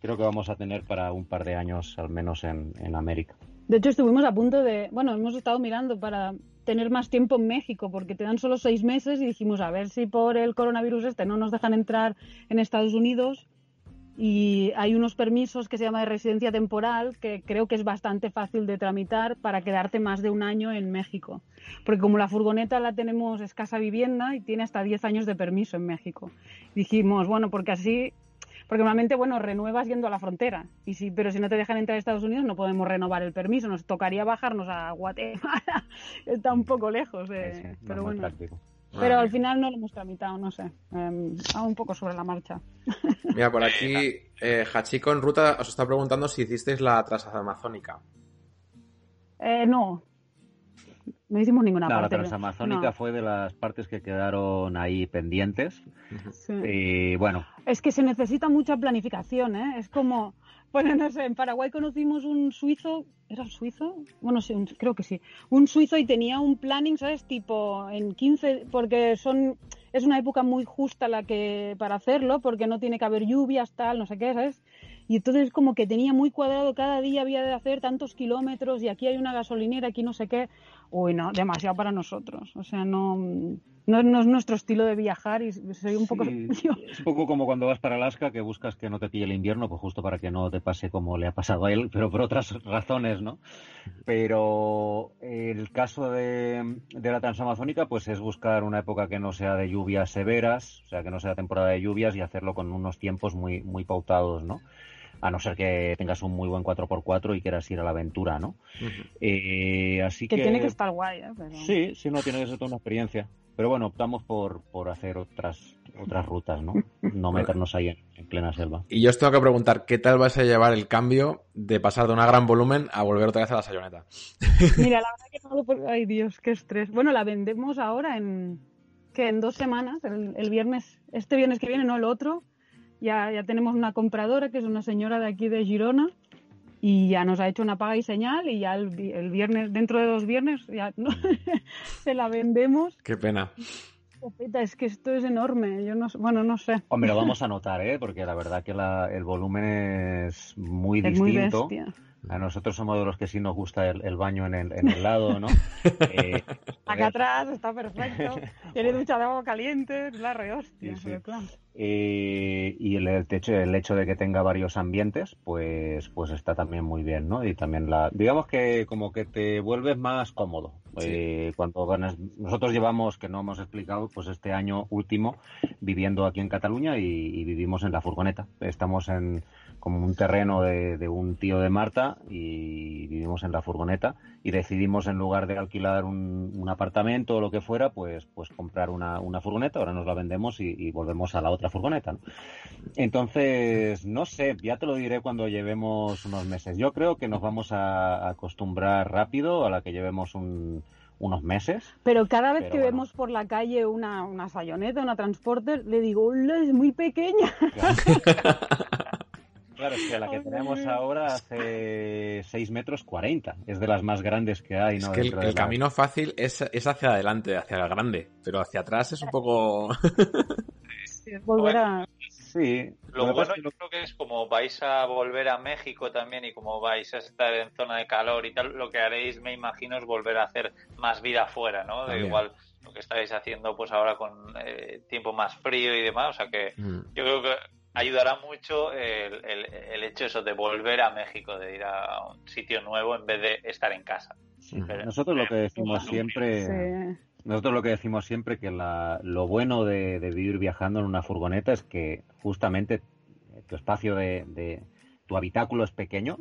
creo que vamos a tener para un par de años al menos en, en América. De hecho, estuvimos a punto de, bueno, hemos estado mirando para tener más tiempo en México, porque te dan solo seis meses y dijimos, a ver si por el coronavirus este no nos dejan entrar en Estados Unidos, y hay unos permisos que se llama de residencia temporal que creo que es bastante fácil de tramitar para quedarte más de un año en México. Porque como la furgoneta la tenemos escasa vivienda y tiene hasta 10 años de permiso en México. Dijimos, bueno, porque así, porque normalmente, bueno, renuevas yendo a la frontera. Y si, pero si no te dejan entrar a Estados Unidos no podemos renovar el permiso. Nos tocaría bajarnos a Guatemala. <laughs> Está un poco lejos. Eh, pero bueno. Práctico. Pero al final no lo hemos tramitado, no sé. Eh, un poco sobre la marcha. <laughs> Mira, por aquí, eh, Hachiko en ruta os está preguntando si hicisteis la transamazónica. Eh, no. No hicimos ninguna parte. La transamazónica fue de las partes que quedaron ahí pendientes. Y bueno. Es que se necesita mucha planificación, ¿eh? Es como bueno, no sé, en Paraguay conocimos un suizo, ¿era un suizo? Bueno, sí, creo que sí. Un suizo y tenía un planning, ¿sabes? Tipo en 15, porque son es una época muy justa la que para hacerlo, porque no tiene que haber lluvias, tal, no sé qué, ¿sabes? Y entonces como que tenía muy cuadrado, cada día había de hacer tantos kilómetros y aquí hay una gasolinera, aquí no sé qué. Uy, no, demasiado para nosotros. O sea, no, no, es nuestro estilo de viajar y soy un poco... <laughs> es un poco como cuando vas para Alaska que buscas que no te pille el invierno, pues justo para que no te pase como le ha pasado a él, pero por otras razones, ¿no? Pero el caso de, de la transamazónica pues es buscar una época que no sea de lluvias severas, o sea, que no sea temporada de lluvias y hacerlo con unos tiempos muy, muy pautados, ¿no? A no ser que tengas un muy buen 4x4 y quieras ir a la aventura, ¿no? Eh, así que, que, tiene que estar guay, ¿eh? Sí, sí, no, tiene que ser toda una experiencia. Pero bueno, optamos por, por hacer otras otras rutas, ¿no? No meternos ahí en, plena selva. Y yo os tengo que preguntar, ¿qué tal vais a llevar el cambio de pasar de una gran volumen a volver otra vez a la sayoneta? <laughs> Mira, la <laughs> verdad que no lo... Ay, Dios, qué estrés. Bueno, la vendemos ahora en... que en dos semanas, el, el viernes, este viernes que viene, no el otro, ya, ya tenemos una compradora que es una señora de aquí de Girona y ya nos ha hecho una paga y señal y ya el, viernes, dentro de dos viernes, ya <laughs> se la vendemos. Qué pena. Es que esto es enorme, yo no, bueno, no sé. Hombre, lo vamos a notar, ¿eh? Porque la verdad que el volumen es muy distinto. A nosotros somos de los que sí nos gusta el, baño en el, en el, lado, ¿no? <laughs> Eh, Acá atrás está perfecto. <laughs> Tiene ducha de agua caliente, la re hostia. Eh, y el, techo, el hecho de que tenga varios ambientes, pues, pues está también muy bien, ¿no? Y también la, digamos que como que te vuelves más cómodo. Eh, cuando ganas, nosotros llevamos, que no hemos explicado, pues este año último viviendo aquí en Cataluña y vivimos en la furgoneta. Estamos en como un terreno de, un tío de Marta y vivimos en la furgoneta y decidimos en lugar de alquilar un, apartamento o lo que fuera, pues, pues comprar una, furgoneta, ahora nos la vendemos y, volvemos a la otra furgoneta. Entonces, no sé, ya te lo diré cuando llevemos unos meses. Yo creo que nos vamos a acostumbrar rápido a la que llevemos unos meses. Pero cada vez que vemos por la calle una, una sayoneta, una transporter, le digo, es muy pequeña. Claro, <laughs> es que la que tenemos ahora hace 6 metros 40. Es de las más grandes que hay, ¿no? Es que el, camino fácil es, es, hacia adelante, hacia el grande. Pero hacia atrás es un poco. volver a. Sí. Lo, bueno yo creo que es como vais a volver a México también y como vais a estar en zona de calor y tal, lo que haréis, me imagino, es volver a hacer más vida afuera, ¿no? De igual lo que estáis haciendo pues ahora con eh, tiempo más frío y demás. O sea que mm. yo creo que ayudará mucho el, el, hecho eso de volver a México, de ir a un sitio nuevo en vez de estar en casa. Nosotros lo que decimos siempre, nosotros lo que decimos siempre que lo bueno de, vivir viajando en una furgoneta es que justamente tu espacio de, tu habitáculo es pequeño,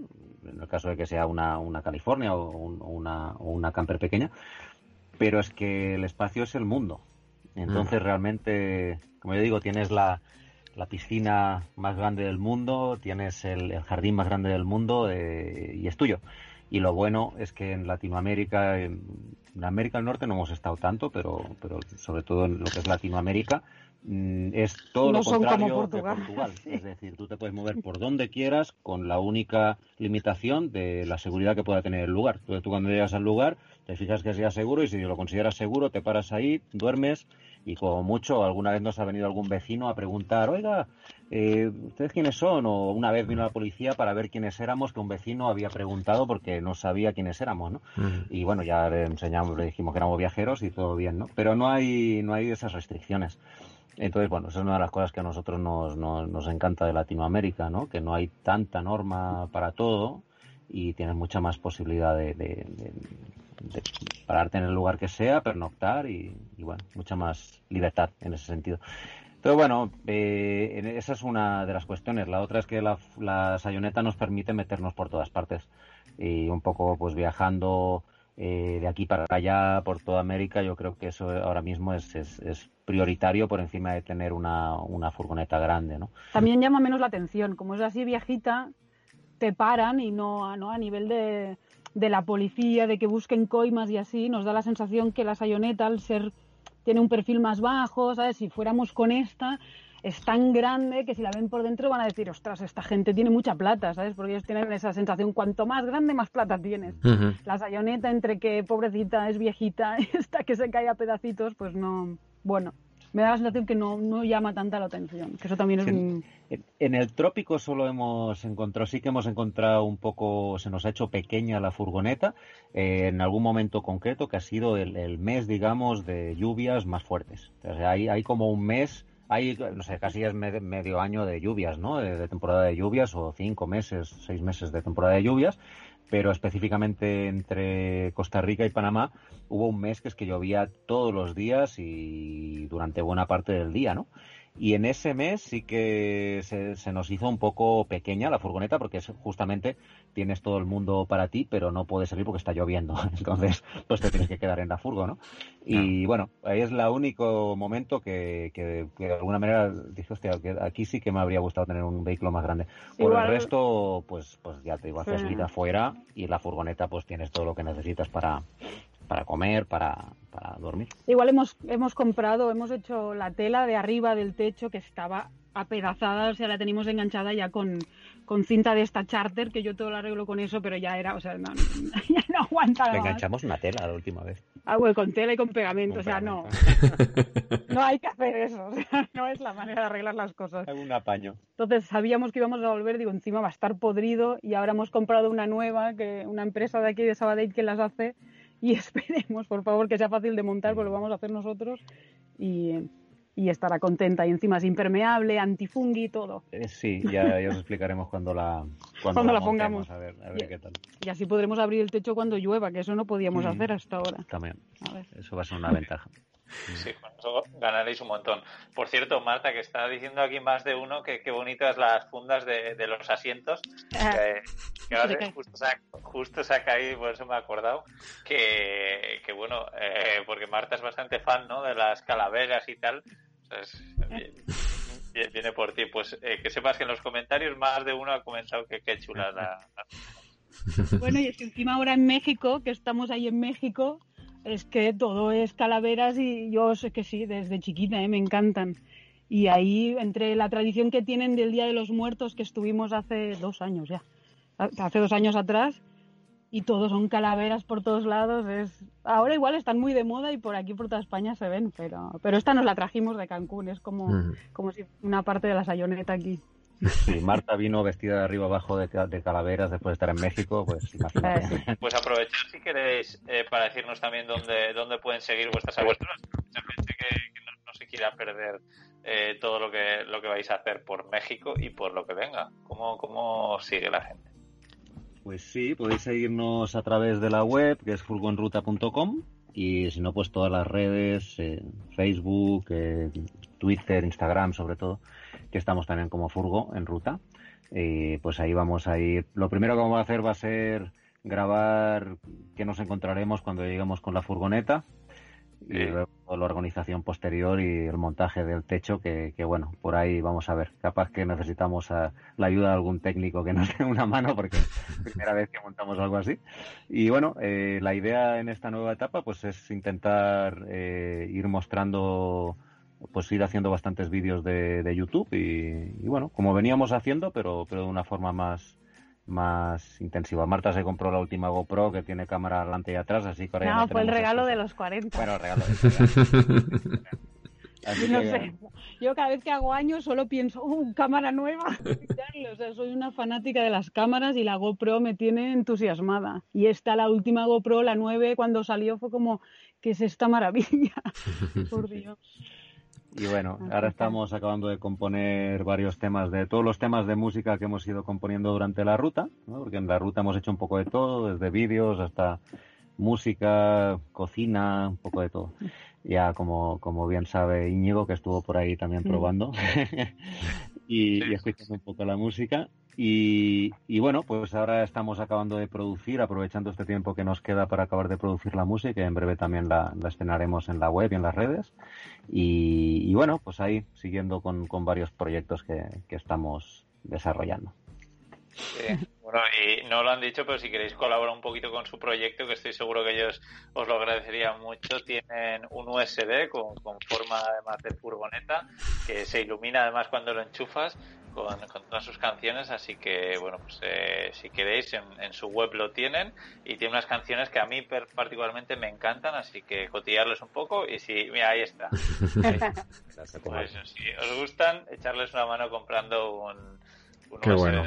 en el caso de que sea una, California o, una, camper pequeña, pero es que el espacio es el mundo. Entonces mm. realmente, como yo digo, tienes la, piscina más grande del mundo, tienes el, jardín más grande del mundo eh, y es tuyo. Y lo bueno es que en Latinoamérica, en, América del Norte no hemos estado tanto, pero, pero sobre todo en lo que es Latinoamérica, mm, es todo lo contrario Portugal. de Portugal. <laughs> Es decir, tú te puedes mover por donde quieras con la única limitación de la seguridad que pueda tener el lugar. Entonces tú cuando llegas al lugar te fijas que sea seguro y si lo consideras seguro te paras ahí, duermes y como mucho alguna vez nos ha venido algún vecino a preguntar, oiga, eh, ¿ustedes quiénes son? O una vez vino la policía para ver quiénes éramos, que un vecino había preguntado porque no sabía quiénes éramos, ¿no? Y bueno, ya le enseñamos, le dijimos que éramos viajeros y todo bien, ¿no? Pero no hay, no hay esas restricciones. Entonces, bueno, esa es una de las cosas que a nosotros nos, nos, encanta de Latinoamérica, ¿no? Que no hay tanta norma para todo y tienes mucha más posibilidad de, pararte en el lugar que sea, pernoctar y, y, bueno, mucha más libertad en ese sentido. Pero bueno, eh, esa es una de las cuestiones. La otra es que la, la sayoneta nos permite meternos por todas partes y un poco pues viajando eh, de aquí para allá por toda América. Yo creo que eso ahora mismo es, es, prioritario por encima de tener una, una furgoneta grande, ¿no? También llama menos la atención. Como es así viejita, te paran y no, no a nivel de, de la policía, de que busquen coimas y así, nos da la sensación que la sayoneta, al ser tiene un perfil más bajo, ¿sabes? Si fuéramos con esta, es tan grande que si la ven por dentro van a decir, ostras, esta gente tiene mucha plata, ¿sabes? Porque ellos tienen esa sensación, cuanto más grande, más plata tienes. La sayoneta, entre que pobrecita es viejita, <laughs> esta que se cae a pedacitos, pues no, bueno, me da la sensación que no, no llama tanta la atención, que eso también es un... En, el trópico solo hemos encontrado, sí que hemos encontrado un poco, se nos ha hecho pequeña la furgoneta, eh, en algún momento concreto, que ha sido el, mes, digamos, de lluvias más fuertes. Sea, hay, hay como un mes hay, no sé, casi es medio año de lluvias, ¿no? de, temporada de lluvias o cinco meses, seis meses de temporada de lluvias pero específicamente entre Costa Rica y Panamá hubo un mes que es que llovía todos los días y durante buena parte del día, ¿no? Y en ese mes sí que se, nos hizo un poco pequeña la furgoneta porque justamente tienes todo el mundo para ti, pero no puedes salir porque está lloviendo. <laughs> Entonces, pues te tienes que quedar en la furgo, ¿no? Y bueno, ahí es el único momento que, que, de alguna manera dije, hostia, que aquí sí que me habría gustado tener un vehículo más grande. Por el resto, pues, pues ya te digo, haces vida afuera y la furgoneta pues tienes todo lo que necesitas para, para comer, para, para dormir. Igual hemos, hemos comprado, hemos hecho la tela de arriba del techo que estaba apedazada, o sea, la tenemos enganchada ya con, con cinta de esta charter, que yo todo lo arreglo con eso, pero ya era, o sea, no, <laughs> ya no aguanta. Le enganchamos una tela la última vez. Ah, bueno, con tela y con pegamento, o sea, no. <laughs> no hay que hacer eso, o sea, no es la manera de arreglar las cosas. un apaño. Entonces sabíamos que íbamos a volver, digo, encima va a estar podrido y ahora hemos comprado una nueva, que una empresa de aquí de Sabadell que las hace y <laughs> esperemos, por favor, que sea fácil de montar, porque lo vamos a hacer nosotros y, estará contenta. Y encima es impermeable, antifungui, todo. Eh, sí, ya, os explicaremos cuando la, <laughs> cuando, la, pongamos. A ver, y, qué tal. Y así podremos abrir el techo cuando llueva, que eso no podíamos mm. hacer hasta ahora. También. Eso va a ser una ventaja. Sí, con eso ganaréis un montón. Por cierto, Marta, que está diciendo aquí más de uno que qué bonitas las fundas de, los asientos. Ah. que, justo, se ha, caído, por eso me he acordado. Que, bueno, eh, porque Marta es bastante fan ¿no? de las calaveras y tal. viene por ti. Pues eh, que sepas que en los comentarios más de uno ha comentado que qué chula la... Bueno, y es que encima ahora en México, que estamos ahí en México, es que todo es calaveras y yo sé que sí, desde chiquita ¿eh? me encantan. Y ahí, entre la tradición que tienen del Día de los Muertos, que estuvimos hace dos años ya, hace dos años atrás, y todos son calaveras por todos lados, es ahora igual están muy de moda y por aquí por toda España se ven, pero, pero esta nos la trajimos de Cancún, es como, como si una parte de la sayoneta aquí. Sí, Marta vino vestida de arriba abajo de, calaveras después de estar en México, pues imagínate. Pues aprovechar si queréis eh, para decirnos también dónde, dónde pueden seguir vuestras aventuras. Mucha gente que, no, se quiera perder eh, todo lo que, lo que vais a hacer por México y por lo que venga. ¿Cómo, cómo sigue la gente? Pues sí, podéis seguirnos a través de la web, que es furgonruta.com y si no, pues todas las redes, eh, Facebook, eh, Twitter, Instagram sobre todo, que estamos también como Furgo en ruta. Y pues ahí vamos a ir. Lo primero que vamos a hacer va a ser grabar qué nos encontraremos cuando lleguemos con la furgoneta y luego la organización posterior y el montaje del techo que, bueno, por ahí vamos a ver. Capaz que necesitamos la ayuda de algún técnico que nos <laughs> dé una mano porque es la primera vez que montamos algo así. Y bueno, eh, la idea en esta nueva etapa pues es intentar eh, ir mostrando pues ir haciendo bastantes vídeos de, YouTube y, y, bueno, como veníamos haciendo, pero, pero de una forma más, más intensiva. Marta se compró la última GoPro que tiene cámara adelante y atrás, así que ahora No, fue el regalo de los 40. Bueno, el regalo <laughs> no sé. Yo cada vez que hago años solo pienso, ¡uh, cámara nueva! <laughs> o sea, soy una fanática de las cámaras y la GoPro me tiene entusiasmada. Y esta, la última GoPro, la 9, cuando salió fue como, ¿qué es esta maravilla? <laughs> Por Dios. Y bueno, ahora estamos acabando de componer varios temas de todos los temas de música que hemos ido componiendo durante la ruta, porque en la ruta hemos hecho un poco de todo, desde vídeos hasta música, cocina, un poco de todo. <laughs> Ya como, como bien sabe Íñigo, que estuvo por ahí también probando. <laughs> <laughs> Y, y escuchando un poco la música. Y, bueno, pues ahora estamos acabando de producir, aprovechando este tiempo que nos queda para acabar de producir la música, en breve también la, estrenaremos en la web y en las redes. Y, bueno, pues ahí siguiendo con, varios proyectos que, estamos desarrollando. Bueno, y no lo han dicho, pero si queréis colaborar un poquito con su proyecto, que estoy seguro que ellos os lo agradecerían mucho, tienen un USB con, con forma además de furgoneta, que se ilumina además cuando lo enchufas con, todas sus canciones, así que bueno, pues eh, si queréis en, su web lo tienen y tiene unas canciones que a mí particularmente me encantan, así que cotillarles un poco y si, mira, ahí está. <laughs> pues, si os gustan, echarles una mano comprando un, un Qué bueno.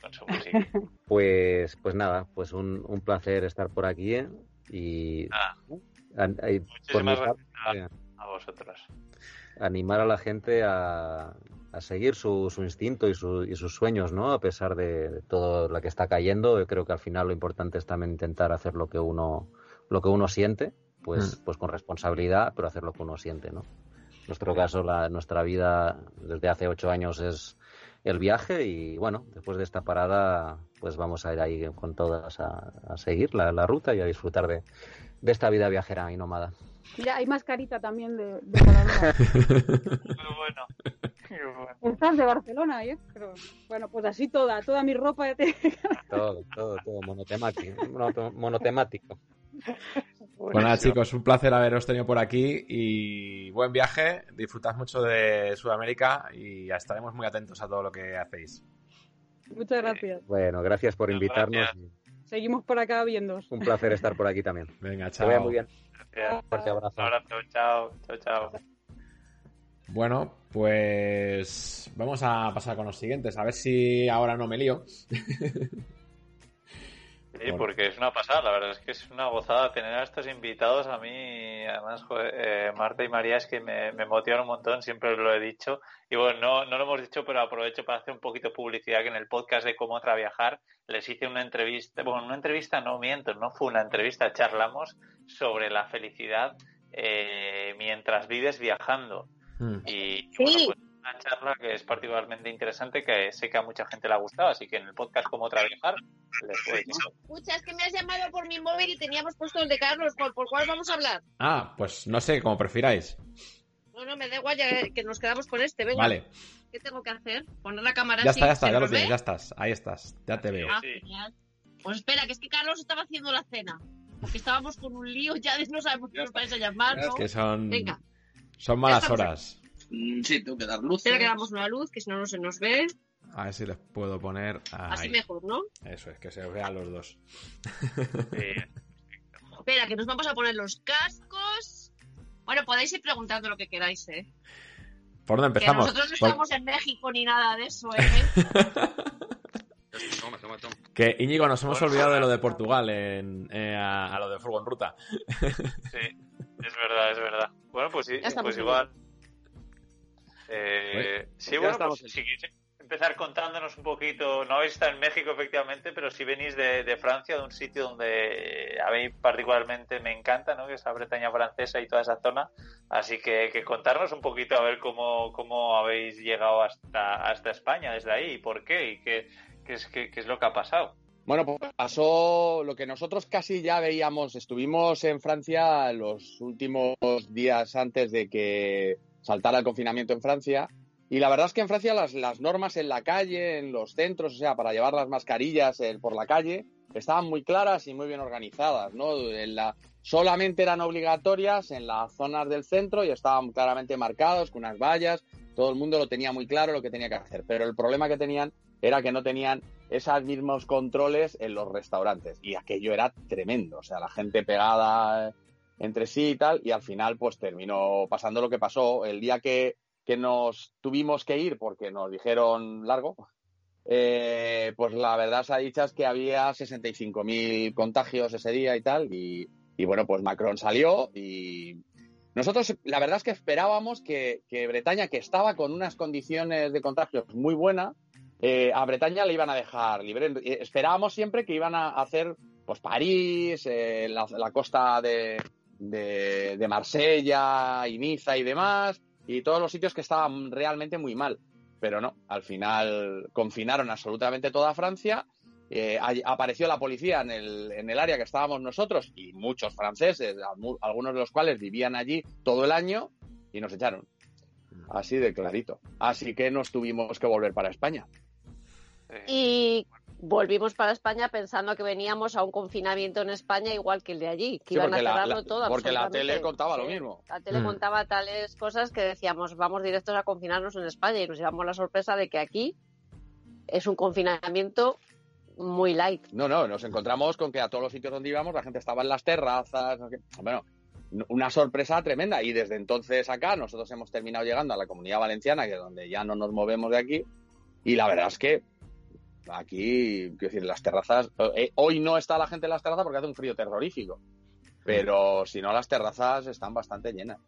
con su música. <laughs> Pues, pues nada, pues un, un placer estar por aquí ¿eh? y... Ah, muchísimas gracias a vosotros. Animar a la gente a, a seguir su, su instinto y, su, y, sus sueños, ¿no? A pesar de, todo lo que está cayendo, yo creo que al final lo importante es también intentar hacer lo que uno, lo que uno siente, pues, mm. pues con responsabilidad, pero hacer lo que uno siente, ¿no? En nuestro caso, la, nuestra vida desde hace ocho años es el viaje y bueno, después de esta parada, pues vamos a ir ahí con todas a, a seguir la, la, ruta y a disfrutar de, de esta vida viajera y nómada. Mira, hay mascarita también de, de <laughs> bueno. Estás de Barcelona, ¿eh? Pero, bueno, pues así toda, toda mi ropa. todo, todo, todo, monotemático. monotemático. Bueno, chicos, un placer haberos tenido por aquí y buen viaje. Disfrutad mucho de Sudamérica y estaremos muy atentos a todo lo que hacéis. Muchas gracias. Bueno, gracias por invitarnos. Seguimos por acá viendo. Un placer estar por aquí también. Venga, chao. muy bien. Un fuerte abrazo. Un abrazo, chao, chao, chao. Bueno, pues vamos a pasar con los siguientes, a ver si ahora no me lío. <laughs> Sí, porque es una pasada, la verdad es que es una gozada tener a estos invitados. A mí, además, eh, Marta y María es que me, me, motivan un montón, siempre lo he dicho. Y bueno, no, no lo hemos dicho, pero aprovecho para hacer un poquito de publicidad que en el podcast de Cómo Traviajar les hice una entrevista, bueno, una entrevista no miento, no fue una entrevista, charlamos sobre la felicidad eh, mientras vives viajando. Mm. Y bueno, pues una charla que es particularmente interesante, que sé que a mucha gente le ha gustado, así que en el podcast Cómo Trabajar les puedo Escucha, es que me has llamado por mi móvil y teníamos puesto el de Carlos, ¿por, cuál vamos a hablar? Ah, pues no sé, como prefiráis. No, no, me da igual, ya que nos quedamos con este, venga. Vale. ¿Qué tengo que hacer? Poner la cámara Ya está, ya está, ya lo tienes, ya estás, ahí estás, ya te veo. Ah, Pues espera, que es que Carlos estaba haciendo la cena. Porque estábamos con un lío, ya no sabemos qué nos vais a llamar, ¿no? Es que son... Venga. Son malas horas. Mm, sí, tengo que dar luz. Espera que damos una luz, que si no, no se nos ve. A ver si les puedo poner. Así mejor, ¿no? Eso es, que se vean los dos. <laughs> Espera, que nos vamos a poner los cascos. Bueno, podéis ir preguntando lo que queráis, ¿eh? ¿Por dónde empezamos? Que nosotros no estamos en México ni nada de eso, ¿eh? <laughs> toma, toma, toma. Que Íñigo, nos hemos olvidado de lo de <laughs> Portugal en, eh, a, lo de Furgon Ruta. sí, es verdad, es verdad. Bueno, pues, sí, pues igual. Eh, sí, bueno, pues, si empezar contándonos un poquito, no habéis estado en México efectivamente, pero sí venís de, de Francia, de un sitio donde a mí particularmente me encanta, ¿no? que es la Bretaña francesa y toda esa zona. Así que, que contarnos un poquito a ver cómo, cómo habéis llegado hasta, hasta España desde ahí y por qué y qué, qué es, qué, qué es lo que ha pasado. Bueno, pues pasó lo que nosotros casi ya veíamos. Estuvimos en Francia los últimos días antes de que saltara el confinamiento en Francia. Y la verdad es que en Francia las, las normas en la calle, en los centros, o sea, para llevar las mascarillas eh, por la calle, estaban muy claras y muy bien organizadas, ¿no? En la, solamente eran obligatorias en las zonas del centro y estaban claramente marcados con unas vallas. Todo el mundo lo tenía muy claro lo que tenía que hacer. Pero el problema que tenían era que no tenían esos mismos controles en los restaurantes. Y aquello era tremendo. O sea, la gente pegada entre sí y tal. Y al final, pues terminó pasando lo que pasó. El día que, que nos tuvimos que ir porque nos dijeron largo, eh, pues la verdad se ha dicho es que había 65.000 contagios ese día y tal. Y, y, bueno, pues Macron salió y nosotros la verdad es que esperábamos que, que Bretaña, que estaba con unas condiciones de contagios muy buenas, eh, a Bretaña le iban a dejar libre. Eh, Esperábamos siempre que iban a hacer pues París, eh, la, la, costa de, de, Marsella, Ibiza y demás, y todos los sitios que estaban realmente muy mal. Pero no, al final confinaron absolutamente toda Francia. Eh, apareció la policía en el, en el área que estábamos nosotros y muchos franceses, algunos de los cuales vivían allí todo el año y nos echaron. Así de clarito. Así que nos tuvimos que volver para España. Y volvimos para España pensando que veníamos a un confinamiento en España igual que el de allí, que sí, iban a cerrarlo la, todo. Porque la tele contaba lo mismo. La tele mm. contaba tales cosas que decíamos, vamos directos a confinarnos en España y nos llevamos la sorpresa de que aquí es un confinamiento muy light. No, no, nos encontramos con que a todos los sitios donde íbamos la gente estaba en las terrazas. Bueno, una sorpresa tremenda. Y desde entonces acá nosotros hemos terminado llegando a la comunidad valenciana, que es donde ya no nos movemos de aquí. Y la verdad es que Aquí, quiero decir, las terrazas. Eh, hoy no está la gente en las terrazas porque hace un frío terrorífico. Pero si no, las terrazas están bastante llenas.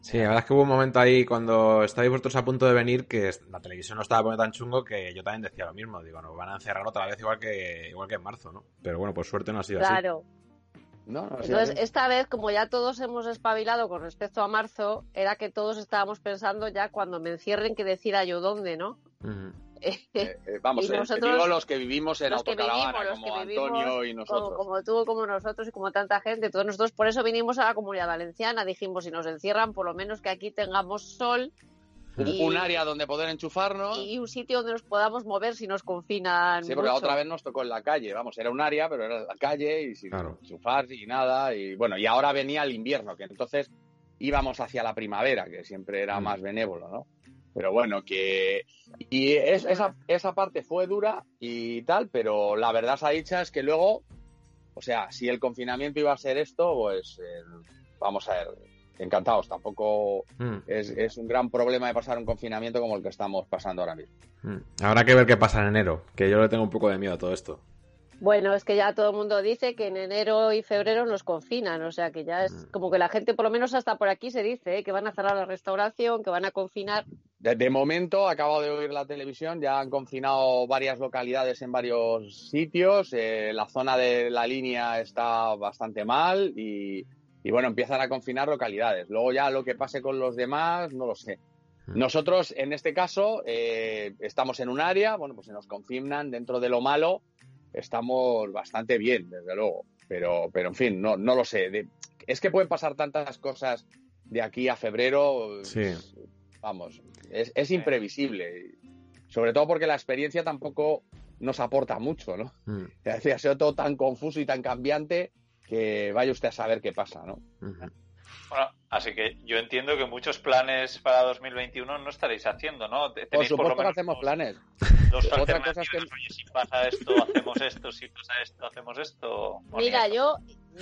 Sí, la verdad es que hubo un momento ahí cuando estáis vosotros a punto de venir que la televisión no estaba poniendo tan chungo que yo también decía lo mismo. Digo, nos van a encerrar otra vez igual que igual que en marzo, ¿no? Pero bueno, por suerte no ha sido claro. así. No, no, Entonces, esta vez, como ya todos hemos espabilado con respecto a marzo, era que todos estábamos pensando ya cuando me encierren que decida yo dónde, ¿no? Uh -huh. Eh, eh, vamos, eh, nosotros, digo los que vivimos en autocaravana, vivimos, como Antonio y nosotros. Como, como, tú, como nosotros y como tanta gente. Todos nosotros por eso vinimos a la comunidad valenciana. Dijimos, si nos encierran, por lo menos que aquí tengamos sol. Y, un área donde poder enchufarnos. Y un sitio donde nos podamos mover si nos confinan. Sí, porque mucho. la otra vez nos tocó en la calle. Vamos, era un área, pero era la calle y sin claro. enchufar y nada. Y bueno, y ahora venía el invierno, que entonces íbamos hacia la primavera, que siempre era mm. más benévolo, ¿no? Pero bueno, que. Y es, esa, esa parte fue dura y tal, pero la verdad se ha dicha es que luego. O sea, si el confinamiento iba a ser esto, pues. Eh, vamos a ver. Encantados. Tampoco mm. es, es, un gran problema de pasar un confinamiento como el que estamos pasando ahora mismo. Mm. Habrá que ver qué pasa en enero, que yo le tengo un poco de miedo a todo esto. Bueno, es que ya todo el mundo dice que en enero y febrero nos confinan, o sea que ya es Mm. como que la gente, por lo menos hasta por aquí se dice, ¿eh? que van a cerrar la restauración, que van a confinar. De, de, momento, acabo de oír la televisión, ya han confinado varias localidades en varios sitios, eh, la zona de la línea está bastante mal y, y, bueno, empiezan a confinar localidades. Luego ya lo que pase con los demás, no lo sé. Nosotros, en este caso, eh, estamos en un área, bueno, pues se nos confinan dentro de lo malo, estamos bastante bien, desde luego. Pero, pero en fin, no, no lo sé. De, es que pueden pasar tantas cosas de aquí a febrero. Sí. Vamos, es, es, imprevisible. Sobre todo porque la experiencia tampoco nos aporta mucho, ¿no? Mm. <laughs> Ha sido todo tan confuso y tan cambiante que vaya usted a saber qué pasa, ¿no? Uh -huh. Bueno, así que yo entiendo que muchos planes para 2021 no estaréis haciendo, ¿no? Tenéis por supuesto por lo menos que hacemos planes. Dos Otra cosa es que... Oye, si pasa esto, hacemos esto, si pasa esto, hacemos esto. Mira, yo,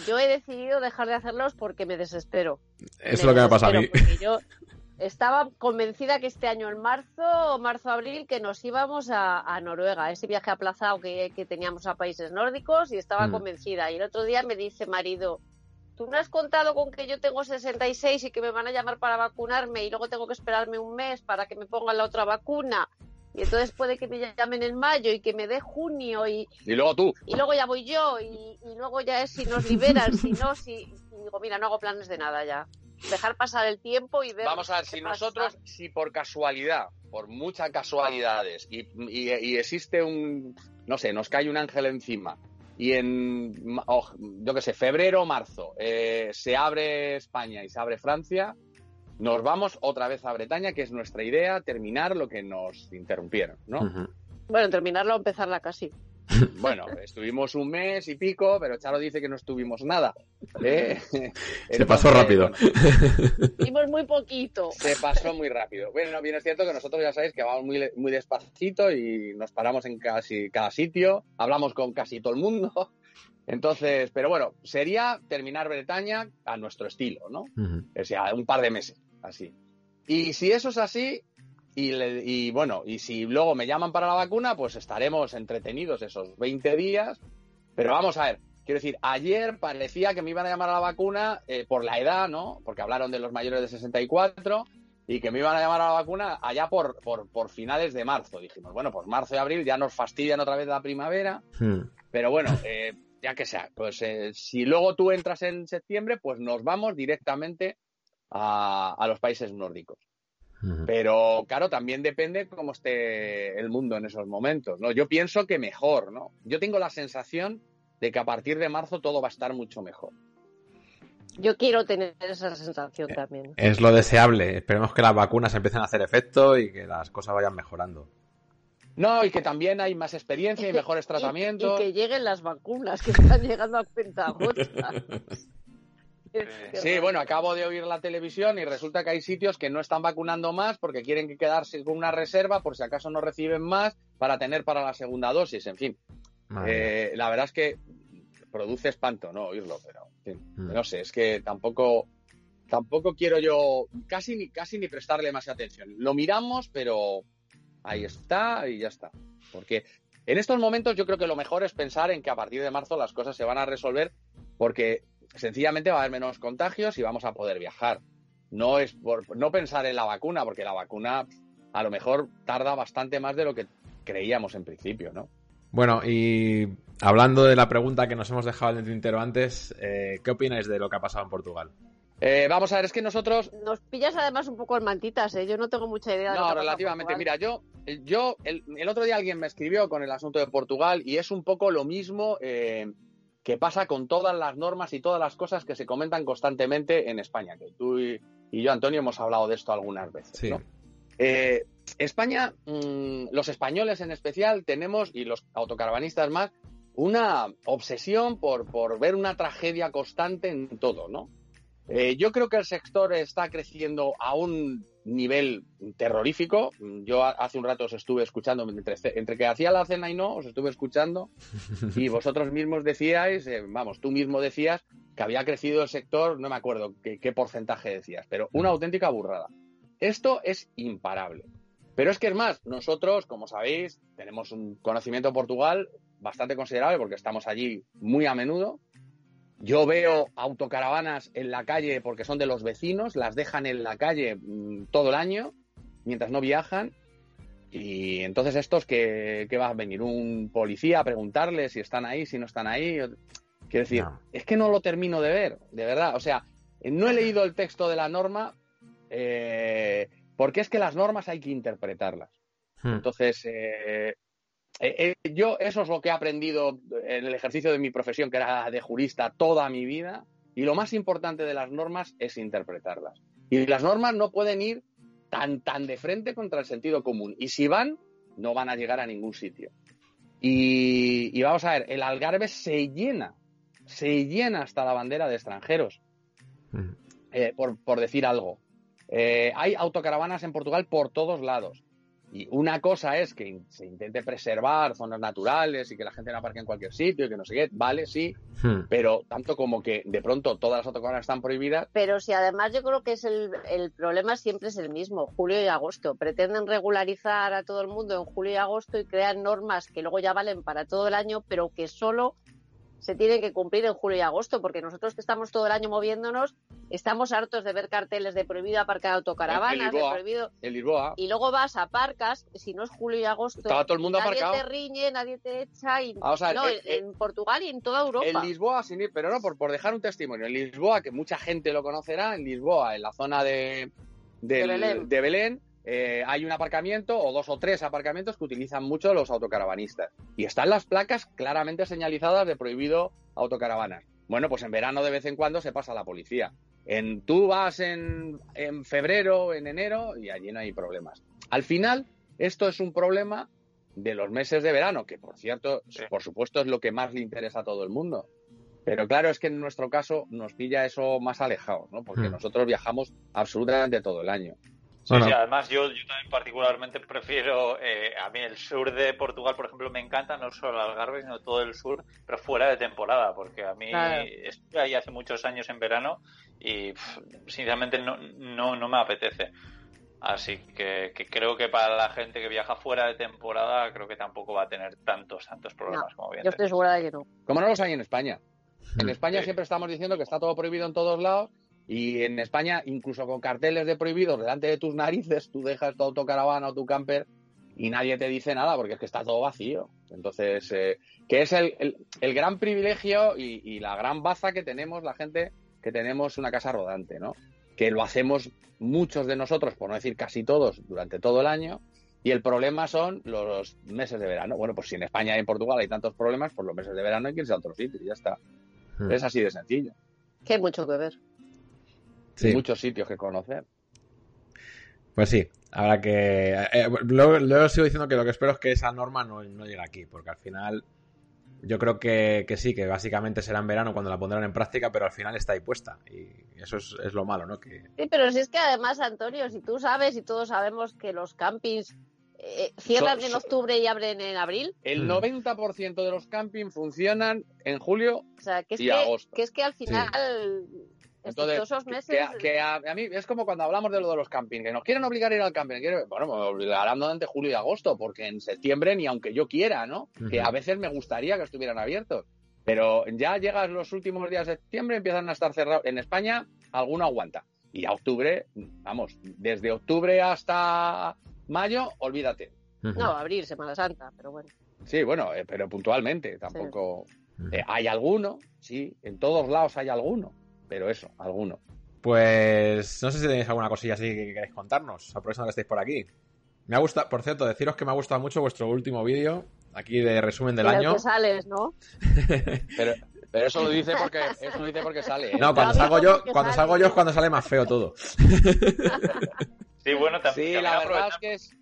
yo he decidido dejar de hacerlos porque me desespero. Es me lo que me pasa a mí. Yo estaba convencida que este año, en marzo, marzo-abril, que nos íbamos a, a, Noruega, ese viaje aplazado que, que, teníamos a países nórdicos, y estaba mm. convencida. Y el otro día me dice marido, tú no has contado con que yo tengo 66 y que me van a llamar para vacunarme y luego tengo que esperarme un mes para que me pongan la otra vacuna. Y entonces puede que me llamen en mayo y que me dé junio y, Y luego tú. y luego ya voy yo y, y luego ya es si nos liberan, si no, si y digo, mira, no hago planes de nada ya. Dejar pasar el tiempo y ver. Vamos a ver, si pasa. nosotros, si por casualidad, por muchas casualidades, y, y- y existe un, no sé, nos cae un ángel encima, y en, ma- oh, yo qué sé, febrero o marzo, eh, se abre España y se abre Francia, nos vamos otra vez a Bretaña, que es nuestra idea, terminar lo que nos interrumpieron, ¿no? Bueno, terminarla o empezarla casi. Bueno, estuvimos un mes y pico, pero Charo dice que no estuvimos nada. ¿eh? Se pasó rápido. bueno, Vimos muy poquito. Se pasó muy rápido. Bueno, bien es cierto que nosotros ya sabéis que vamos muy, muy despacito y nos paramos en casi cada sitio, hablamos con casi todo el mundo. Entonces, pero bueno, sería terminar Bretaña a nuestro estilo, ¿no? Ujú. O sea, un par de meses, así. Y si eso es así, y, le- y bueno, y si luego me llaman para la vacuna, pues estaremos entretenidos esos 20 días. Pero vamos a ver, quiero decir, ayer parecía que me iban a llamar a la vacuna eh, por la edad, ¿no? Porque hablaron de los mayores de 64 y que me iban a llamar a la vacuna allá por, por, por finales de marzo. Dijimos, bueno, pues marzo y abril ya nos fastidian otra vez la primavera. Hmm. Pero bueno, eh, ya que sea, pues eh, si luego tú entras en septiembre, pues nos vamos directamente a, a los países nórdicos. Pero claro, también depende cómo esté el mundo en esos momentos, ¿no? Yo pienso que mejor, ¿no? Yo tengo la sensación de que a partir de marzo todo va a estar mucho mejor. Yo quiero tener esa sensación también. Es lo deseable. Esperemos que las vacunas empiecen a hacer efecto y que las cosas vayan mejorando. No, y que también hay más experiencia y mejores tratamientos. Y, que lleguen las vacunas que están llegando a cuentagotas. Es <laughs> que Sí, bueno, acabo de oír la televisión y resulta que hay sitios que no están vacunando más porque quieren que quedarse con una reserva por si acaso no reciben más para tener para la segunda dosis. En fin, eh, la verdad es que produce espanto, ¿no? Oírlo, pero en fin, Mm. no sé, es que tampoco tampoco quiero yo casi ni casi ni prestarle más atención. Lo miramos, pero ahí está y ya está. Porque en estos momentos yo creo que lo mejor es pensar en que a partir de marzo las cosas se van a resolver porque sencillamente va a haber menos contagios y vamos a poder viajar. No es por no pensar en la vacuna, porque la vacuna a lo mejor tarda bastante más de lo que creíamos en principio, ¿no? Bueno, y hablando de la pregunta que nos hemos dejado en el tintero antes, eh, ¿qué opináis de lo que ha pasado en Portugal? Eh, vamos a ver, es que nosotros Nos pillas además un poco en mantitas, ¿eh? Yo no tengo mucha idea de lo No, que pasa en relativamente. Mira, yo, yo el, el otro día alguien me escribió con el asunto de Portugal y es un poco lo mismo eh, que pasa con todas las normas y todas las cosas que se comentan constantemente en España. Que tú y, y yo, Antonio, hemos hablado de esto algunas veces. Sí. ¿no? Eh, España, mm, los españoles en especial, tenemos, y los autocaravanistas más, una obsesión por, por ver una tragedia constante en todo, ¿no? Eh, yo creo que el sector está creciendo a un nivel terrorífico. Yo hace un rato os estuve escuchando, entre, entre que hacía la cena y no, os estuve escuchando y <laughs> vosotros mismos decíais, eh, vamos, tú mismo decías que había crecido el sector, no me acuerdo qué, qué porcentaje decías, pero una auténtica burrada. Esto es imparable. Pero es que es más, nosotros, como sabéis, tenemos un conocimiento de Portugal bastante considerable porque estamos allí muy a menudo. Yo veo autocaravanas en la calle porque son de los vecinos, las dejan en la calle mm, todo el año mientras no viajan. Y entonces estos que, que va a venir un policía a preguntarle si están ahí, si no están ahí. Quiero decir, No. es que no lo termino de ver, de verdad. O sea, no he leído el texto de la norma eh, porque es que las normas hay que interpretarlas. Hmm. Entonces, eh, eh, eh, yo eso es lo que he aprendido en el ejercicio de mi profesión, que era de jurista toda mi vida. Y lo más importante de las normas es interpretarlas. Y las normas no pueden ir tan, tan de frente contra el sentido común. Y si van, no van a llegar a ningún sitio. Y, y vamos a ver, el Algarve se llena, se llena hasta la bandera de extranjeros Hmm. eh, por, por decir algo. Eh, hay autocaravanas en Portugal por todos lados. Y una cosa es que se intente preservar zonas naturales y que la gente no aparque en cualquier sitio y que no sé qué, vale, sí, Hmm. pero tanto como que de pronto todas las autocaravanas están prohibidas, Pero si además yo creo que es el, el problema siempre es el mismo, julio y agosto. Pretenden regularizar a todo el mundo en julio y agosto y crean normas que luego ya valen para todo el año, pero que solo se tienen que cumplir en julio y agosto, porque nosotros que estamos todo el año moviéndonos, estamos hartos de ver carteles de prohibido aparcar autocaravanas, de Lisboa. prohibido... En Lisboa. Y luego vas a Parcas, si no es julio y agosto, Estaba todo el mundo nadie aparcado. te riñe, nadie te echa, y... Vamos a ver, no, eh, en, en Portugal y en toda Europa. En Lisboa, sin ir, pero no, por, por dejar un testimonio. En Lisboa, que mucha gente lo conocerá, en Lisboa, en la zona de, del- De Belén. de Belén, eh, hay un aparcamiento o dos o tres aparcamientos que utilizan mucho los autocaravanistas. Y están las placas claramente señalizadas de prohibido autocaravanas. Bueno, pues en verano de vez en cuando se pasa la policía. En, tú vas en, en febrero, en enero y allí no hay problemas. Al final, esto es un problema de los meses de verano, que por cierto, por supuesto es lo que más le interesa a todo el mundo. Pero claro, es que en nuestro caso nos pilla eso más alejado, ¿no? Porque Hmm. nosotros viajamos absolutamente todo el año. Sí, sí, además yo, yo también particularmente prefiero, eh, a mí el sur de Portugal, por ejemplo, me encanta, no solo Algarve, sino todo el sur, pero fuera de temporada, porque a mí Claro. estuve ahí hace muchos años en verano y pff, sinceramente no, no, no me apetece. Así que, que creo que para la gente que viaja fuera de temporada, creo que tampoco va a tener tantos, tantos problemas como bien Yo estoy segura de que no. Como no los hay en España. En España Sí. siempre estamos diciendo que está todo prohibido en todos lados y en España, incluso con carteles de prohibidos delante de tus narices, tú dejas tu autocaravana o tu camper y nadie te dice nada porque es que está todo vacío. Entonces, eh, que es el, el- el gran privilegio y, y la gran baza que tenemos la gente que tenemos una casa rodante, ¿no? Que lo hacemos muchos de nosotros, por no decir casi todos, durante todo el año. Y el problema son los meses de verano. Bueno, pues si en España y en Portugal hay tantos problemas, por los meses de verano hay que irse a otro sitio y ya está. Hmm. Es así de sencillo. Que hay mucho que ver. Sí. Muchos sitios que conocer. Pues sí, habrá que. eh, luego, luego sigo diciendo que lo que espero es que esa norma no, no llegue aquí, porque al final. Yo creo que, que sí, que básicamente será en verano cuando la pondrán en práctica, pero al final está ahí puesta. Y eso es, es lo malo, ¿no? Que, Sí, pero si es que además, Antonio, si tú sabes y todos sabemos que los campings eh, cierran So- en octubre y abren en abril, El Hmm. 90% de los campings funcionan en julio. o sea, que es, Y que, agosto. que es que al final, Entonces, que- meses... que, que a, a mí es como cuando hablamos de lo de los campings, que nos quieren obligar a ir al camping. quiero- bueno, me obligarán durante julio y agosto, porque en septiembre ni aunque yo quiera, ¿no? Que Ujú. a veces me gustaría que estuvieran abiertos. Pero ya llegas los últimos días de septiembre, empiezan a estar cerrados. En España, alguno aguanta. Y a octubre, vamos, desde octubre hasta mayo, olvídate. No, abrir Semana Santa, pero bueno. Sí, bueno, eh, pero puntualmente, tampoco. Eh, hay alguno, sí, en todos lados hay alguno, pero eso, alguno. Pues no sé si tenéis alguna cosilla así que queréis contarnos, aprovechando que estáis por aquí. Me ha gustado, por cierto, deciros que me ha gustado mucho vuestro último vídeo, aquí de resumen del año. que sales, ¿no? <laughs> Pero, pero eso lo dice porque, eso lo dice porque sale. ¿eh? No, cuando salgo yo, cuando salgo yo es cuando sale más feo todo. Sí, bueno, tam- Sí, también la verdad es que es,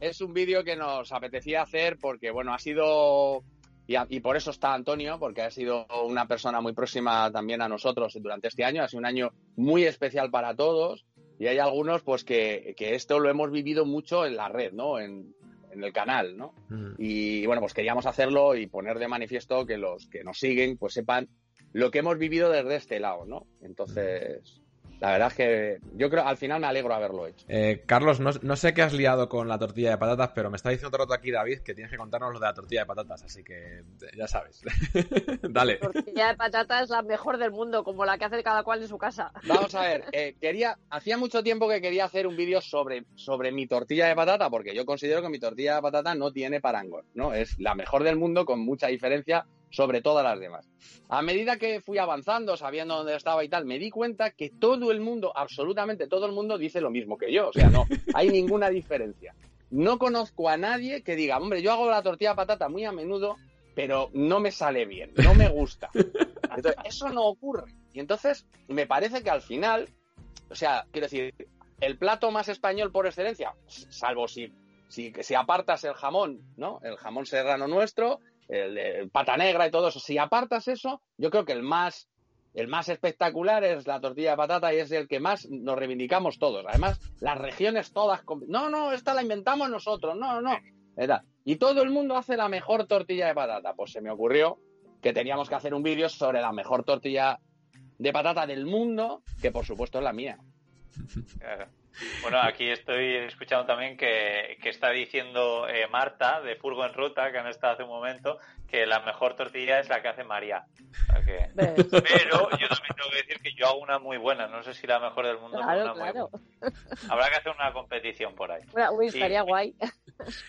es un vídeo que nos apetecía hacer porque, bueno, ha sido. Y, a- y por eso está Antonio, porque ha sido una persona muy próxima también a nosotros durante este año. Ha sido un año muy especial para todos. Y hay algunos, pues, que, que esto lo hemos vivido mucho en la red, ¿no? En, en el canal, ¿no? Y bueno, pues queríamos hacerlo y poner de manifiesto que los que nos siguen, pues sepan lo que hemos vivido desde este lado, ¿no? Entonces, la verdad es que yo creo, al final me alegro haberlo hecho. Eh, Carlos, no, no sé qué has liado con la tortilla de patatas, pero me está diciendo el rato aquí David que tienes que contarnos lo de la tortilla de patatas, así que eh, ya sabes. <laughs> Dale. Tortilla de patata es la mejor del mundo, como la que hace cada cual en su casa. Vamos a ver, <laughs> eh, quería, hacía mucho tiempo que quería hacer un vídeo sobre, sobre mi tortilla de patata, porque yo considero que mi tortilla de patata no tiene parangón, ¿no? Es la mejor del mundo con mucha diferencia sobre todas las demás. A medida que fui avanzando, sabiendo dónde estaba y tal, me di cuenta que todo el mundo, absolutamente todo el mundo, dice lo mismo que yo. O sea, no <laughs> hay ninguna diferencia. No conozco a nadie que diga, hombre, yo hago la tortilla de patata muy a menudo, pero no me sale bien, no me gusta. <laughs> Entonces, eso no ocurre. Y entonces, me parece que al final, o sea, quiero decir, el plato más español por excelencia, salvo si, si, si apartas el jamón, ¿no? El jamón serrano nuestro, el, pata negra y todo eso, si apartas eso, yo creo que el más, el más espectacular es la tortilla de patata y es el que más nos reivindicamos todos. Además, las regiones todas, no, no, esta la inventamos nosotros, no, no. Y todo el mundo hace la mejor tortilla de patata. Pues se me ocurrió que teníamos que hacer un vídeo sobre la mejor tortilla de patata del mundo, que por supuesto es la mía. Bueno, aquí estoy escuchando también que, que está diciendo eh, Marta de Furgo en Ruta, que han estado hace un momento, que la mejor tortilla es la que hace María. Que- Pero yo también tengo que decir que yo hago una muy buena. No sé si la mejor del mundo, Claro, una muy claro. buena. Habrá que hacer una competición por ahí. Bueno, Uy, estaría guay.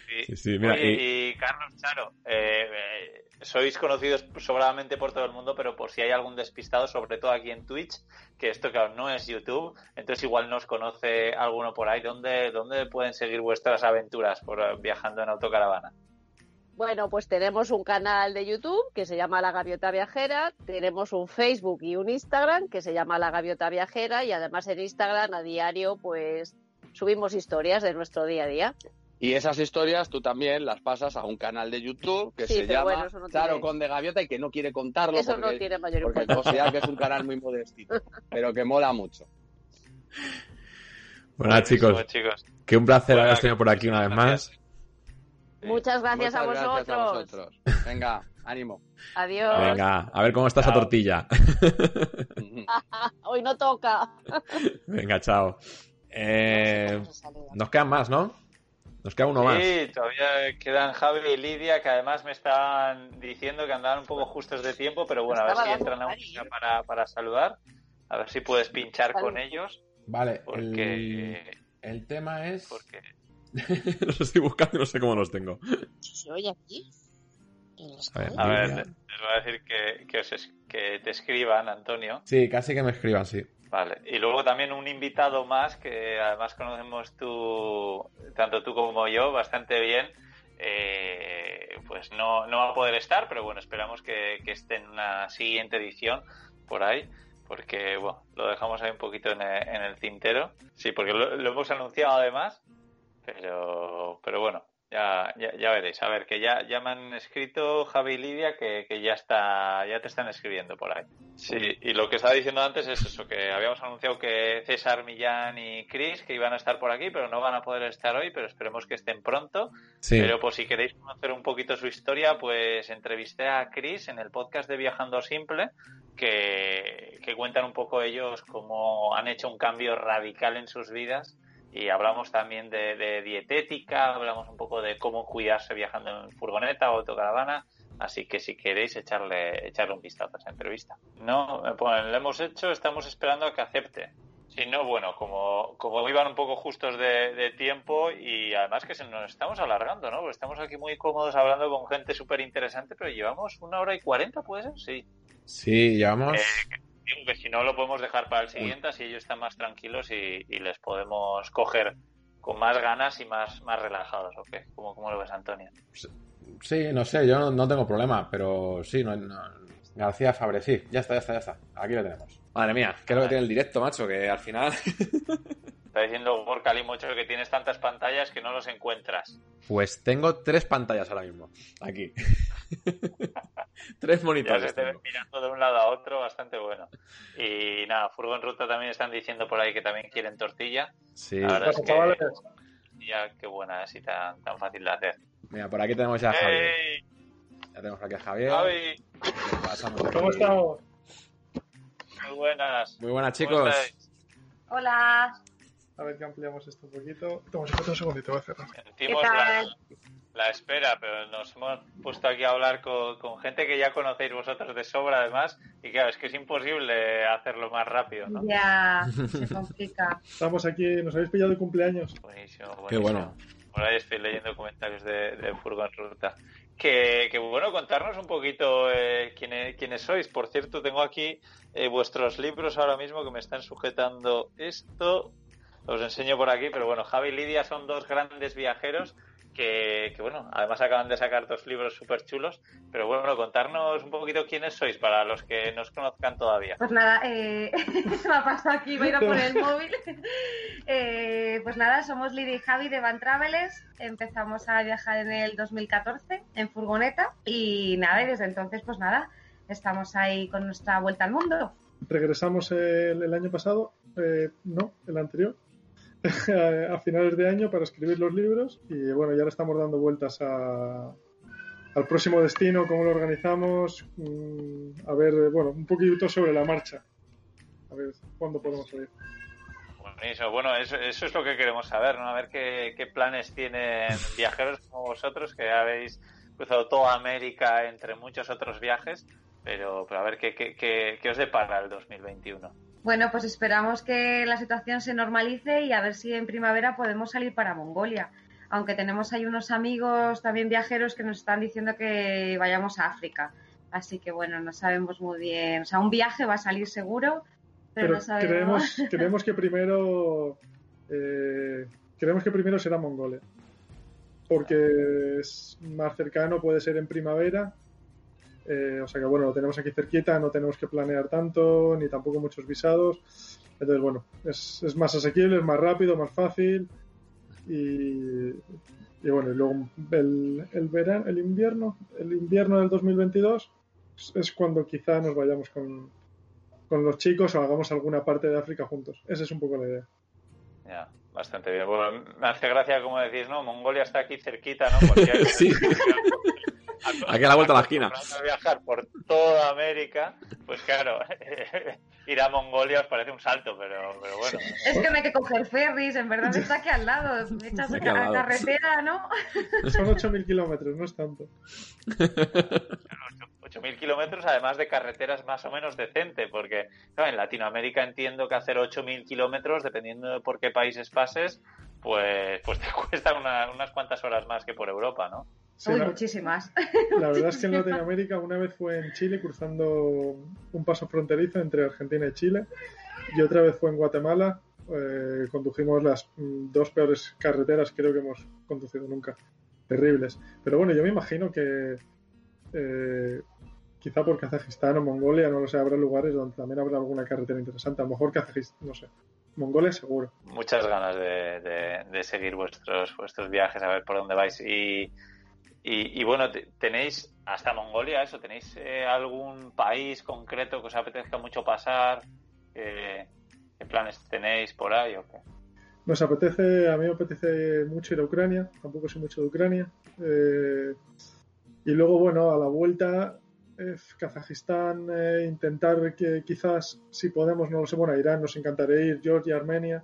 Sí, Sí, sí, mira, Oye, y- y... Carlos Charo, eh, eh, sois conocidos sobradamente por todo el mundo, pero por si hay algún despistado, sobre todo aquí en Twitch, que esto claro no es YouTube, entonces igual nos conoce alguno por ahí. ¿Dónde, dónde pueden seguir vuestras aventuras por viajando en autocaravana? Bueno, pues tenemos un canal de YouTube que se llama La Gaviota Viajera, tenemos un Facebook y un Instagram que se llama La Gaviota Viajera y además en Instagram a diario pues subimos historias de nuestro día a día. Y esas historias tú también las pasas a un canal de YouTube que Sí, se llama bueno, no tiene- Conde Gaviota y que no quiere contarlo Eso porque, no tiene mayor porque que es un canal muy modestito, pero que mola mucho. Bueno, chicos, chicos. que un placer Bueno, haberos tenido por aquí una vez más. Muchas gracias, a, vosotros. gracias a vosotros. Venga, ánimo. Adiós. Venga, a ver cómo está esa Chao. tortilla. <laughs> Hoy no toca. Venga, chao. Eh, nos quedan más, ¿no? Nos queda uno más. Sí, todavía quedan Javi y Lidia, que además me estaban diciendo que andaban un poco justos de tiempo, pero bueno, a ver si entran a música ¿eh? para, para saludar. A ver si puedes pinchar con ellos, Vale, porque... el, el tema es... porque <laughs> los estoy buscando y no sé cómo los tengo. ¿Se oye aquí? A ver. A les voy a decir que, que, os es- que te escriban, Antonio. Sí, casi que me escriban, sí. Vale. Y luego también un invitado más que además conocemos tú, tanto tú como yo, bastante bien. Eh, pues no, no va a poder estar, pero bueno, esperamos que, que esté en una siguiente edición por ahí. Porque, bueno, lo dejamos ahí un poquito en el, en el tintero. Sí, porque lo, lo hemos anunciado además. Pero, pero bueno, ya, ya, ya veréis. A ver, que ya, ya me han escrito Javi y Lidia que, que ya está, ya te están escribiendo por ahí. Sí, y lo que estaba diciendo antes es eso, que habíamos anunciado que César, Millán y Chris que iban a estar por aquí, pero no van a poder estar hoy, pero esperemos que estén pronto. Sí. Pero por si queréis conocer un poquito su historia, pues entrevisté a Chris en el podcast de Viajando Simple, que, que cuentan un poco ellos cómo han hecho un cambio radical en sus vidas. Y hablamos también de, de dietética, hablamos un poco de cómo cuidarse viajando en furgoneta o autocaravana. Así que si queréis echarle, echarle un vistazo a esa entrevista. No, me ponen, lo hemos hecho, estamos esperando a que acepte. Si no, bueno, como, como iban un poco justos de, de tiempo y además que se nos estamos alargando, ¿no? Porque estamos aquí muy cómodos hablando con gente súper interesante, pero llevamos una hora y cuarenta, ¿puede ser? Sí. Sí, llevamos... Eh, digo que si no lo podemos dejar para el siguiente, así ellos están más tranquilos y, y les podemos coger con más ganas y más, más relajados, ¿o qué? ¿Cómo, cómo lo ves, Antonio? Sí, no sé, yo no, no tengo problema, pero sí, no, no- García Fabre, sí, ya está, ya está, ya está. Aquí lo tenemos. Madre mía, ¿qué es lo que tiene el directo, macho? Que al final... <laughs> Está diciendo Gorka Limocho que tienes tantas pantallas que no los encuentras. Pues tengo tres pantallas ahora mismo. Aquí. <laughs> tres Ya monitores. se te ven tengo. mirando de un lado a otro, bastante bueno. Y nada, Furgo en Ruta también están diciendo por ahí que también quieren tortilla. Sí. La verdad es que ya qué buena es y tan, tan fácil de hacer. Mira, por aquí tenemos ya a Javier. ¡Ey! Ya tenemos aquí a Javier. Javi. ¿Cómo estamos? muy buenas. Muy buenas, ¿Cómo chicos. Hola. A ver que ampliamos esto un poquito. Toma, espérate un segundito, voy a cerrar. Sentimos ¿Qué la, espera, pero nos hemos puesto aquí a hablar con, con gente que ya conocéis vosotros de sobra, además. Y claro, es que es imposible hacerlo más rápido, ¿no? Ya, <laughs> se complica. Estamos aquí, nos habéis pillado de cumpleaños. Buenísimo, buenísimo. Qué bueno. Por ahí estoy leyendo comentarios de, de Furgo en Ruta. Que, que bueno, contarnos un poquito eh, quiénes, quiénes sois. Por cierto, tengo aquí eh, vuestros libros ahora mismo que me están sujetando esto. Os enseño por aquí, pero bueno, Javi y Lidia son dos grandes viajeros que, que, bueno, además acaban de sacar dos libros súper chulos. Pero bueno, contarnos un poquito quiénes sois para los que no os conozcan todavía. Pues nada, eh, <laughs> se me ha pasado aquí, voy a ir a por el móvil. <laughs> Eh, pues nada, somos Lidia y Javi de Van Travelers. Empezamos a viajar en el 2014 en furgoneta y nada, y desde entonces pues nada, estamos ahí con nuestra vuelta al mundo. Regresamos el, el año pasado, eh, no, el anterior, <laughs> a finales de año para escribir los libros y bueno, ya le estamos dando vueltas a, al próximo destino, cómo lo organizamos, mm, a ver, bueno, un poquito sobre la marcha, a ver cuándo podemos salir. Buenísimo. Bueno, eso, eso es lo que queremos saber, ¿no? A ver qué, planes tienen viajeros como vosotros que habéis cruzado toda América entre muchos otros viajes, pero, pero a ver qué, qué, qué, qué os depara el 2021. Bueno, pues esperamos que la situación se normalice y a ver si en primavera podemos salir para Mongolia. Aunque tenemos ahí unos amigos también viajeros que nos están diciendo que vayamos a África. Así que bueno, no sabemos muy bien. O sea, un viaje va a salir seguro, pero, Pero no sabemos. creemos, <laughs> creemos que primero eh, creemos que primero será Mongolia. Porque es más cercano, puede ser en primavera. Eh, o sea que bueno, lo tenemos aquí cerquita, no tenemos que planear tanto, ni tampoco muchos visados. Entonces, bueno, es, es más asequible, es más rápido, más fácil. Y, y bueno, y luego el, el verano, el invierno, el invierno del 2022 es- es cuando quizá nos vayamos con, con los chicos o hagamos alguna parte de África juntos. Esa es un poco la idea. Ya, bastante bien. Bueno, me hace gracia como decís, ¿no? Mongolia está aquí cerquita, ¿no? Cualquier- <laughs> Sí. <laughs> Aquí a la vuelta de la esquina. a viajar por toda América, pues claro, <laughs> ir a Mongolia os parece un salto, pero, pero bueno. Es que no hay que coger ferries, en verdad está aquí al lado. <laughs> Me echas a la carretera, ¿no? Son 8.000 kilómetros, no es tanto. 8.000 kilómetros, además de carreteras más o menos decente, porque claro, en Latinoamérica entiendo que hacer 8.000 kilómetros, dependiendo de por qué países pases, pues, pues te cuesta una- unas cuantas horas más que por Europa, ¿no? Sí, Uy, la, muchísimas. la verdad es que en Latinoamérica una vez fue en Chile cruzando un paso fronterizo entre Argentina y Chile y otra vez fue en Guatemala. Eh, condujimos las mm, dos peores carreteras creo que hemos conducido nunca. Terribles. Pero bueno, yo me imagino que eh, quizá por Kazajistán o Mongolia, no lo sé, habrá lugares donde también habrá alguna carretera interesante. A lo mejor Kazajistán, no sé. Mongolia seguro. Muchas ganas de, de- de seguir vuestros, vuestros viajes, a ver por dónde vais. Y, y, y bueno, te- ¿tenéis hasta Mongolia eso? ¿Tenéis eh, algún país concreto que os apetezca mucho pasar? ¿Qué, qué planes tenéis por ahí o qué? Nos apetece, a mí me apetece mucho ir a Ucrania, tampoco sé mucho de Ucrania. Eh, y luego, bueno, a la vuelta, eh, Kazajistán, eh, intentar que quizás, si podemos, no lo sé, bueno, a Irán nos encantaría ir, Georgia, Armenia.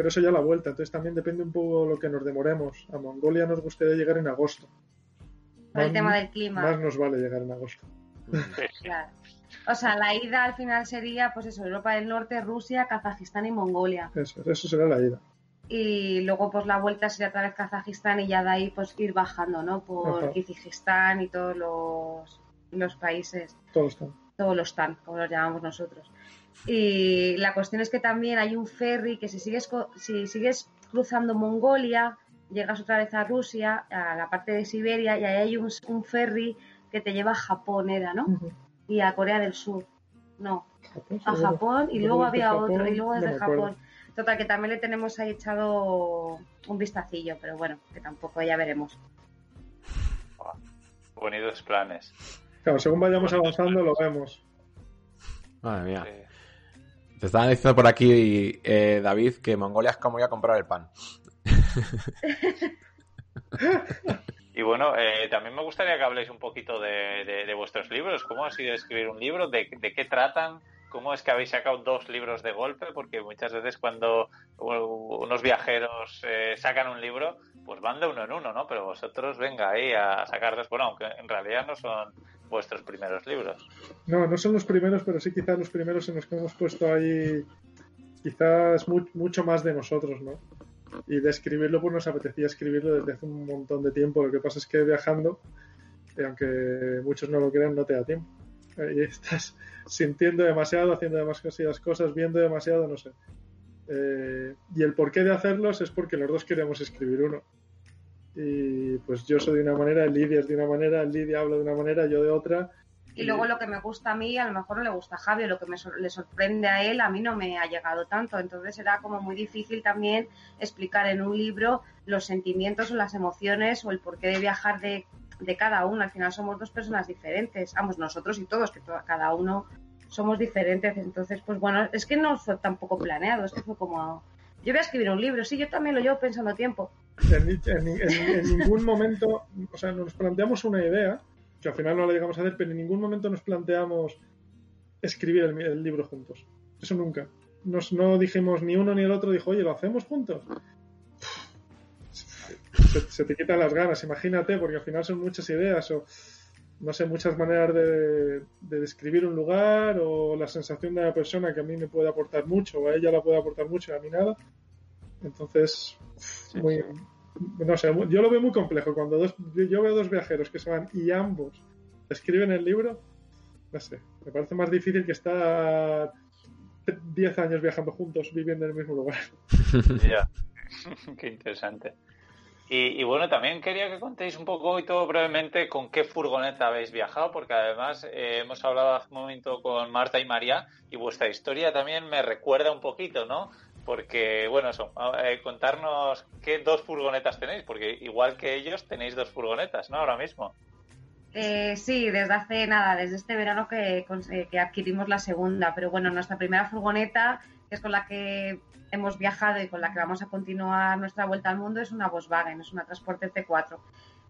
Pero eso ya a la vuelta, entonces también depende un poco lo que nos demoremos. A Mongolia nos gustaría llegar en agosto. Por el Más- tema del clima. Más nos vale llegar en agosto. Claro. O sea, la ida al final sería, pues eso, Europa del Norte, Rusia, Kazajistán y Mongolia. Eso, eso será la ida. Y luego, pues la vuelta sería otra vez Kazajistán y ya de ahí, pues ir bajando, ¿no? Por Ajá. Kirguistán y todos los, los países, Todos están. todos los TAN, como los llamamos nosotros. Y la cuestión es que también hay un ferry que si sigues, co- si sigues cruzando Mongolia, llegas otra vez a Rusia, a la parte de Siberia, y ahí hay un, un ferry que te lleva a Japón, era, ¿no? Y a Corea del Sur. No, a. Japón y luego había otro y luego desde. Japón. Total, que también le tenemos ahí echado un vistacillo, pero bueno, que tampoco ya veremos. Bonitos planes. Claro, según vayamos avanzando lo vemos. Madre mía. Te estaban diciendo por aquí, eh, David, que Mongolia es como ir a comprar el pan. <laughs> Y bueno, eh, también me gustaría que habléis un poquito de, vuestros libros. ¿Cómo ha sido escribir un libro? ¿De, de qué tratan? ¿Cómo es que habéis sacado dos libros de golpe? Porque muchas veces cuando unos viajeros eh, sacan un libro, pues van de uno en uno, ¿no? Pero vosotros venga ahí a sacarlos, bueno, aunque en realidad no son vuestros primeros libros. No, no son los primeros, pero sí quizás los primeros en los que hemos puesto ahí quizás mu- mucho más de nosotros, ¿no? Y de escribirlo, pues nos apetecía escribirlo desde hace un montón de tiempo. Lo que pasa es que viajando, eh, aunque muchos no lo crean, no te da tiempo. Eh, Y <laughs> estás sintiendo demasiado, haciendo demasiadas cosas, viendo demasiado, no sé. Eh, y el porqué de hacerlos es porque los dos queremos escribir uno. Y pues yo soy de una manera, Lidia es de una manera, Lidia habla de una manera, yo de otra. Y luego lo que me gusta a mí, a lo mejor no le gusta a Javi, lo que me sor- le sorprende a él, a mí no me ha llegado tanto. Entonces era como muy difícil también explicar en un libro los sentimientos o las emociones o el porqué de viajar de, de cada uno. Al final somos dos personas diferentes, vamos, nosotros y todos, que cada uno somos diferentes. Entonces, pues bueno, es que no fue tampoco planeado, es que fue como, yo voy a escribir un libro, sí, yo también lo llevo pensando tiempo. en, en- en- en ningún momento, o sea, nos planteamos una idea, que al final no la llegamos a hacer, pero en ningún momento nos planteamos escribir el, el libro juntos. Eso nunca. Nos, no dijimos ni uno ni el otro, dijo, oye, ¿lo hacemos juntos? se, se te quitan las ganas, imagínate, porque al final son muchas ideas o no sé, muchas maneras de, de, describir un lugar o la sensación de la persona que a mí me puede aportar mucho o a ella la puede aportar mucho y a mí nada. Entonces, muy, no sé, yo lo veo muy complejo. Cuando dos, yo veo dos viajeros que se van y ambos escriben el libro, no sé, me parece más difícil que estar 10 años viajando juntos, viviendo en el mismo lugar. <laughs> Ya, qué interesante. Y, bueno, también quería que contéis un poco y todo brevemente con qué furgoneta habéis viajado, porque además eh, hemos hablado hace un momento con Marta y María y vuestra historia también me recuerda un poquito, ¿no? Porque, bueno, eso, eh, contarnos qué dos furgonetas tenéis, porque igual que ellos tenéis dos furgonetas, ¿no? Ahora mismo. Eh, sí, desde hace nada, desde este verano que, que adquirimos la segunda, pero bueno, nuestra primera furgoneta, que es con la que hemos viajado y con la que vamos a continuar nuestra vuelta al mundo es una Volkswagen, es una Transporte T4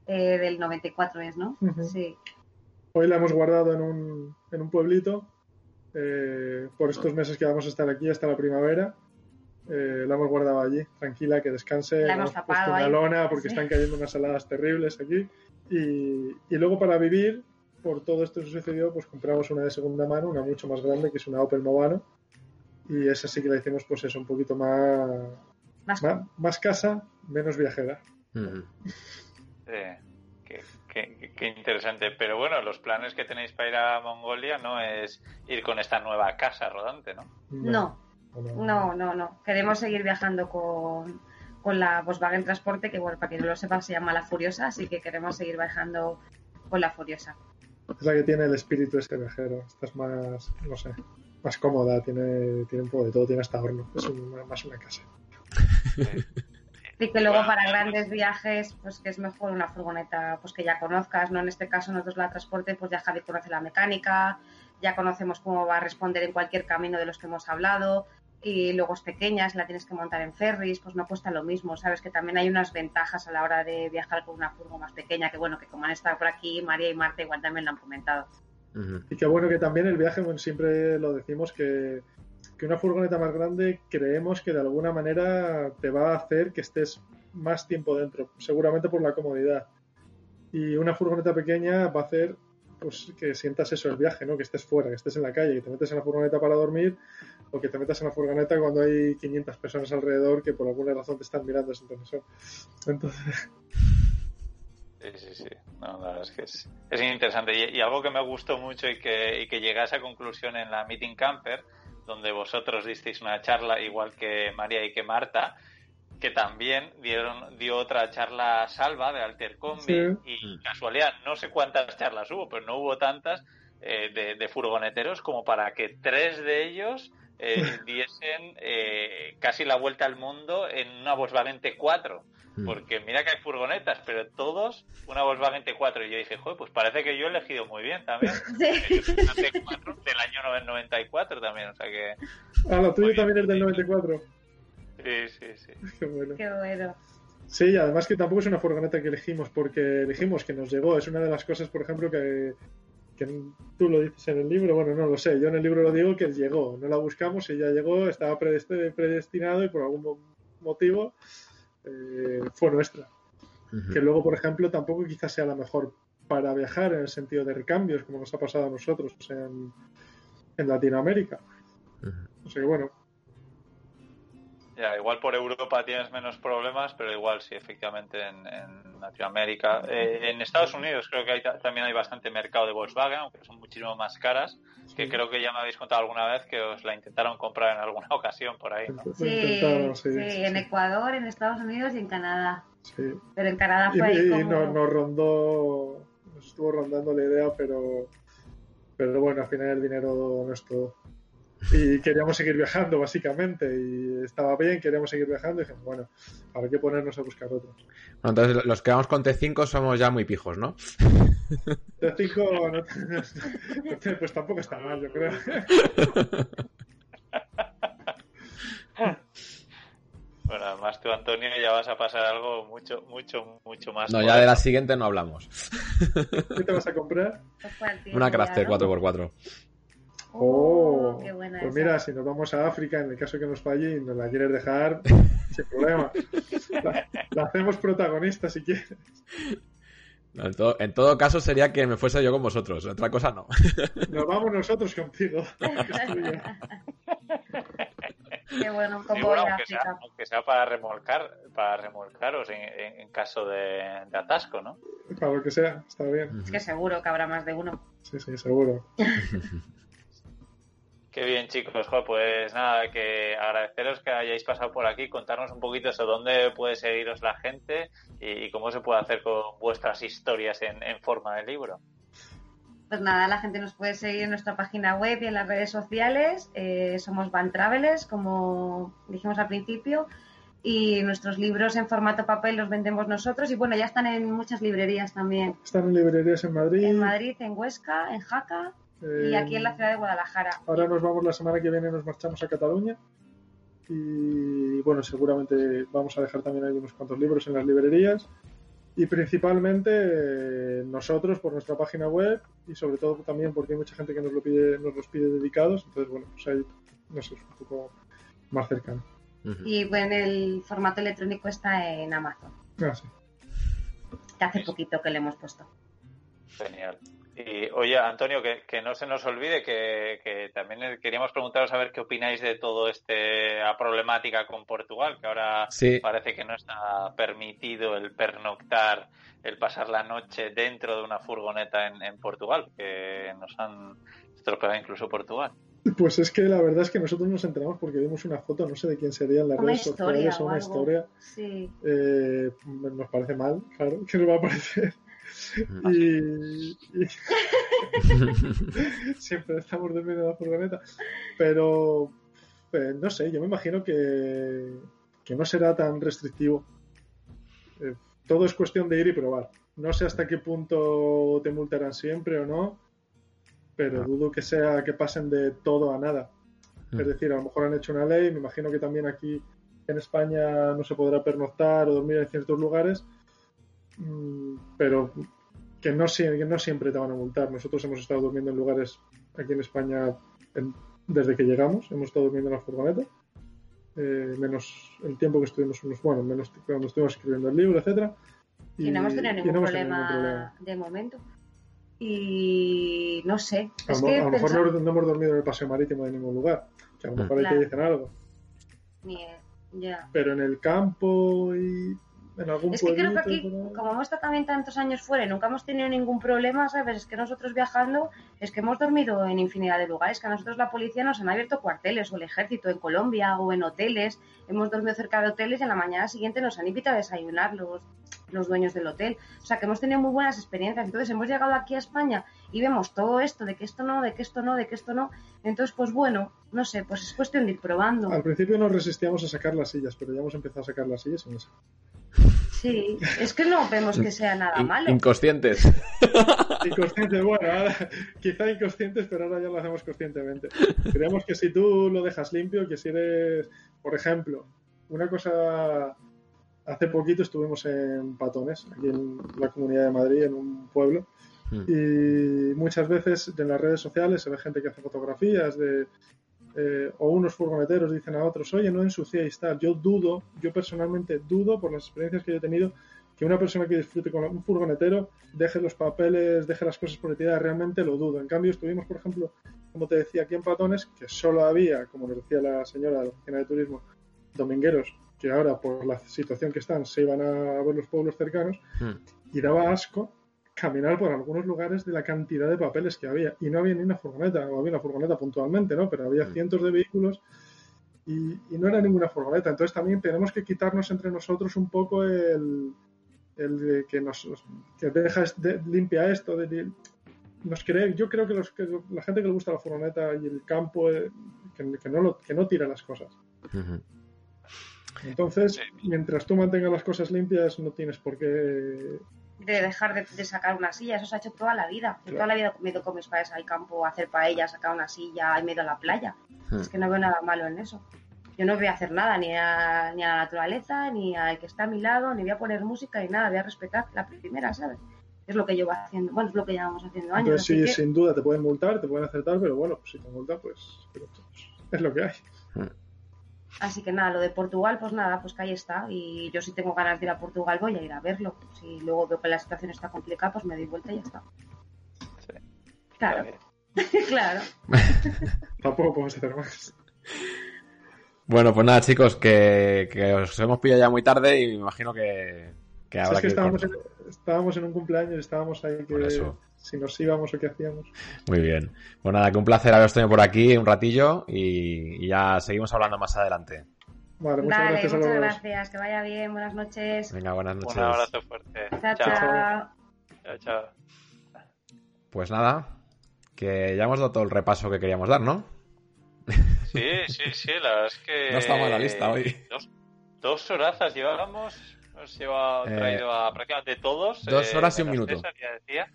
eh, del 94 es, ¿no? Uh -huh. Sí. Hoy la hemos guardado en un, en un pueblito eh, por estos meses que vamos a estar aquí hasta la primavera. Eh, la hemos guardado allí, tranquila, que descanse. La hemos tapado una lona porque Sí. están cayendo unas heladas terribles aquí. Y, y luego para vivir, por todo esto que sucedió, pues compramos una de segunda mano, una mucho más grande, que es una Opel Movano. Y esa sí que la hicimos, pues eso, un poquito más, Más- más, más casa, menos viajera. Eh, qué, qué- qué interesante. Pero bueno, los planes que tenéis para ir a Mongolia no es ir con esta nueva casa rodante, ¿no? No, no, no, no. Queremos seguir viajando con, con la Volkswagen Transporte, que bueno, para quien no lo sepa se llama La Furiosa, así que queremos seguir viajando con La Furiosa. Es la que tiene el espíritu este viajero. Esta es más, no sé, más cómoda, tiene, tiene un poco de todo, tiene hasta horno. Es un- más una casa. Y que luego para grandes viajes, pues que es mejor una furgoneta pues que ya conozcas, ¿no? En este caso nosotros la transporte, pues ya Javi conoce la mecánica, ya conocemos cómo va a responder en cualquier camino de los que hemos hablado, y luego es pequeña, si la tienes que montar en ferries, pues no cuesta lo mismo, sabes que también hay unas ventajas a la hora de viajar con una furgo más pequeña, que bueno, que como han estado por aquí, María y Marta igual también lo han comentado. Y qué bueno que también el viaje, bueno, siempre lo decimos que, que una furgoneta más grande creemos que de alguna manera te va a hacer que estés más tiempo dentro, seguramente por la comodidad. Y una furgoneta pequeña va a hacer pues que sientas eso el viaje, ¿no? Que estés fuera, que estés en la calle, que te metes en la furgoneta para dormir o que te metas en la furgoneta cuando hay 500 personas alrededor que por alguna razón te están mirando sin televisor. Entonces, Sí, sí, sí. No, la verdad es que es, es interesante. Y, y algo que me gustó mucho y que, y que llegué a esa conclusión en la Meeting Camper, donde vosotros disteis una charla, igual que María y que Marta, que también dieron, dio otra charla Salva de Altercombi Sí. y casualidad, no sé cuántas charlas hubo, pero no hubo tantas eh, de, de furgoneteros como para que tres de ellos eh, <laughs> diesen eh, casi la vuelta al mundo en una Volkswagen T4. Porque mira que hay furgonetas, pero todos una Volkswagen T4. Y yo dije, joder, pues parece que yo he elegido muy bien también. <laughs> Yo tengo una T4 del año 94 también, o sea que... ah, la tuya también es del 94. Sí, sí, sí. <laughs> Qué bueno. Qué bueno. Sí, y además que tampoco es una furgoneta que elegimos porque elegimos que nos llegó. Es una de las cosas, por ejemplo, que, que tú lo dices en el libro. Bueno, no lo sé. Yo en el libro lo digo que llegó. No la buscamos y ya llegó, estaba predest- predestinado y por algún mo- motivo eh, fue nuestra. Que luego, por ejemplo, tampoco quizás sea la mejor para viajar en el sentido de recambios, como nos ha pasado a nosotros en, en Latinoamérica. O sea que bueno, Ya, igual por Europa tienes menos problemas, pero igual sí, efectivamente en, en Latinoamérica. Eh, en Estados Unidos creo que hay, también hay bastante mercado de Volkswagen, aunque son muchísimo más caras, que creo que ya me habéis contado alguna vez que os la intentaron comprar en alguna <laughs> ocasión por ahí, ¿no? Sí, intentaron, sí, sí, sí, en. Ecuador, en Estados Unidos y en Canadá. sí. Pero en Canadá Y, fue ahí y como... nos, nos rondó, nos estuvo rondando la idea, pero, pero bueno, al final el dinero no es todo. Y queríamos seguir viajando, básicamente, y estaba bien, queríamos seguir viajando, y dijimos, bueno, habrá que ponernos a buscar otro. Bueno, entonces los que vamos con T5 somos ya muy pijos, ¿no? De 5, no, <laughs> pues tampoco está mal, yo creo. Bueno, además tú, Antonio, ya vas a pasar algo mucho, mucho, mucho más. No, ya de la siguiente no hablamos. ¿Qué te vas a comprar? Pues Una Crafter ¿no? 4x4. Oh, qué buena pues esa. mira, si nos vamos a África, en el caso que nos falle y nos la quieres dejar, <laughs> sin problema. La, La hacemos protagonista si quieres. No, en, todo, en todo caso sería que me fuese yo con vosotros, otra cosa no. <laughs> Nos vamos nosotros contigo. <laughs> Qué bueno, como bueno, ir a aunque, sea, África. aunque sea para remolcar, para remolcaros en, en- en caso de, de atasco, ¿no? Para lo que sea, está bien. Es que seguro que habrá más de uno. Sí, sí, seguro. Qué bien, chicos. Joder, pues nada, que agradeceros que hayáis pasado por aquí, contarnos un poquito eso, dónde puede seguiros la gente y, y cómo se puede hacer con vuestras historias en, en forma de libro. Pues nada, la gente nos puede seguir en nuestra página web y en las redes sociales. Eh, somos Van Travelers, como dijimos al principio. Y nuestros libros en formato papel los vendemos nosotros. Y bueno, ya están en muchas librerías también. Están en librerías en Madrid. En Madrid, en Huesca, en Jaca y Eh, aquí en la ciudad de Guadalajara. Ahora nos vamos la semana que viene, nos marchamos a Cataluña. Y bueno, seguramente vamos a dejar también ahí unos cuantos libros en las librerías. Y principalmente eh, nosotros por nuestra página web y sobre todo también porque hay mucha gente que nos lo pide, nos los pide dedicados. Entonces, bueno, pues ahí no sé, es un poco más cercano. Y bueno, el formato electrónico está en Amazon, Ah, sí. que hace poquito que le hemos puesto. Genial. Y oye, Antonio, que, que no se nos olvide que, que también queríamos preguntaros a ver qué opináis de todo este a problemática con Portugal, que ahora Sí. parece que no está permitido el pernoctar, el pasar la noche dentro de una furgoneta en, en Portugal, que nos han estropeado incluso Portugal. Pues es que la verdad es que nosotros nos enteramos porque vimos una foto, no sé de quién sería en las Una redes historia sociales o o una algo. historia. Sí. Eh, nos parece mal, claro, <laughs> que nos va a parecer. Y, y- <laughs> siempre estamos durmiendo en la furgoneta. Pero eh, no sé, yo me imagino que, que no será tan restrictivo. Eh, todo es cuestión de ir y probar. No sé hasta qué punto te multarán siempre o no, pero dudo que sea que pasen de todo a nada. Es decir, a lo mejor han hecho una ley, me imagino que también aquí en España no se podrá pernoctar o dormir en ciertos lugares, mm, pero que no, que no siempre te van a multar. Nosotros hemos estado durmiendo en lugares aquí en España en- desde que llegamos, hemos estado durmiendo en la furgoneta, eh, menos el tiempo que estuvimos, unos- bueno, menos cuando estuvimos escribiendo el libro, etcétera. Y, no hemos tenido y ningún, no problema, ningún problema. de momento. Y no sé. A, Es lo, que a lo mejor pensaba- no, no hemos dormido en el paseo marítimo de ningún lugar, que a lo mejor ahí Claro. te dicen algo. Ni- ya. Pero en el campo y en algún Es que creo que aquí, como hemos estado también tantos años fuera y nunca hemos tenido ningún problema, ¿sabes? Es que nosotros viajando, es que hemos dormido en infinidad de lugares, que a nosotros la policía nos han abierto cuarteles o el ejército en Colombia o en hoteles, hemos dormido cerca de hoteles y en la mañana siguiente nos han invitado a desayunar los, los dueños del hotel. O sea, que hemos tenido muy buenas experiencias. Entonces hemos llegado aquí a España y vemos todo esto, de que esto no, de que esto no, de que esto no. Entonces, pues bueno, no sé, pues es cuestión de ir probando. Al principio nos resistíamos a sacar las sillas, pero ya hemos empezado a sacar las sillas y no sé. Sí, es que no vemos que sea nada malo. Inconscientes. <laughs> Inconscientes, bueno, ahora, <laughs> quizá inconscientes, pero ahora ya lo hacemos conscientemente. Creemos que si tú lo dejas limpio, que si eres, por ejemplo, una cosa, hace poquito estuvimos en Patones, aquí en la Comunidad de Madrid, en un pueblo, y muchas veces en las redes sociales se ve gente que hace fotografías de eh, o unos furgoneteros dicen a otros, oye, no ensuciéis tal. Yo dudo, yo personalmente dudo por las experiencias que yo he tenido que una persona que disfrute con un furgonetero deje los papeles, deje las cosas por tiradas, realmente lo dudo. En cambio, estuvimos, por ejemplo, como te decía, aquí en Patones, que solo había, como nos decía la señora de la oficina de turismo, domingueros que ahora, por la situación que están, se iban a ver los pueblos cercanos, y daba asco caminar por algunos lugares de la cantidad de papeles que había. Y no había ni una furgoneta, o había una furgoneta puntualmente, ¿no? Pero había cientos de vehículos y, y no era ninguna furgoneta. Entonces también tenemos que quitarnos entre nosotros un poco el, el de que nos que deja de- limpia esto, de, nos cree, yo creo que, los, que la gente que le gusta la furgoneta y el campo, eh, que, que no lo, que no tira las cosas. Entonces, mientras tú mantengas las cosas limpias, no tienes por qué de dejar de, de sacar una silla. Eso se ha hecho toda la vida. Claro. toda la vida me he ido con mis padres al campo a hacer paella, sacar una silla y me he ido a la playa. Hmm. Es que no veo nada malo en eso. Yo no voy a hacer nada, ni a, ni a la naturaleza, ni al que está a mi lado, ni voy a poner música, ni nada. Voy a respetar la primera, ¿sabes? Es lo que yo voy haciendo. Bueno, es lo que llevamos haciendo años. Entonces, sí, que- sin duda te pueden multar, te pueden acertar, pero bueno, pues si te multan, pues pues, es lo que hay. Así que nada, lo de Portugal, pues nada, pues que ahí está. Y yo si tengo ganas de ir a Portugal voy a ir a verlo. Si luego veo que la situación está complicada, pues me doy vuelta y ya está. Claro. <laughs> claro. <laughs> Tampoco podemos hacer más. Bueno, pues nada, chicos, que, que os hemos pillado ya muy tarde y me imagino que, que Si habrá es que que estábamos con- en, estábamos en un cumpleaños, estábamos ahí Por que eso. Si nos íbamos o qué hacíamos. Muy bien. Pues nada, que un placer haberos tenido por aquí un ratillo y, y ya seguimos hablando más adelante. Vale, muchas Vale, gracias a muchas gracias. Que vaya bien. Buenas noches. Venga, buenas noches. Un abrazo fuerte. Chao, chao. Chao, chao. Pues nada, que ya hemos dado todo el repaso que queríamos dar, ¿no? Sí, sí, sí, la verdad es que. No está mal la lista hoy. Dos, dos horazas llevábamos. Nos lleva Eh, traído a prácticamente todos. dos eh, horas y un menos minuto. César, ya decía.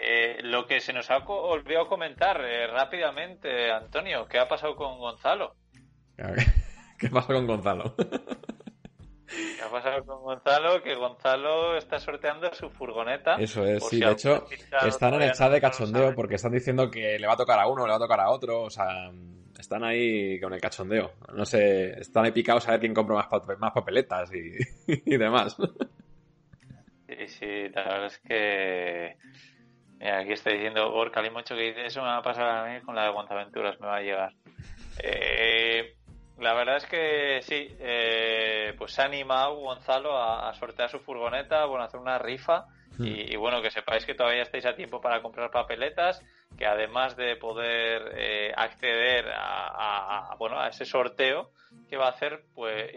Eh, lo que se nos ha olvidado comentar eh, rápidamente, Antonio, ¿qué ha pasado con Gonzalo? <laughs> ¿Qué pasa con Gonzalo? ¿Qué ha pasado con Gonzalo? Que Gonzalo está sorteando su furgoneta. Eso es, sí. si De hecho, están en el chat de cachondeo porque están diciendo que le va a tocar a uno, le va a tocar a otro. O sea, están ahí con el cachondeo. No sé, están ahí picados a ver quién compra más, pa- más papeletas y, <laughs> y demás. Sí, sí, la verdad es que. Mira, aquí está diciendo Gorka Limocho que dice: Eso me va a pasar a mí con la de Guantaventuras, me va a llegar. Eh, la verdad es que sí, eh, pues se ha animado Gonzalo a, a sortear su furgoneta, bueno, a hacer una rifa. Y, y bueno, que sepáis que todavía estáis a tiempo para comprar papeletas, que además de poder eh, acceder a, a- a, bueno, a ese sorteo que va a hacer, pues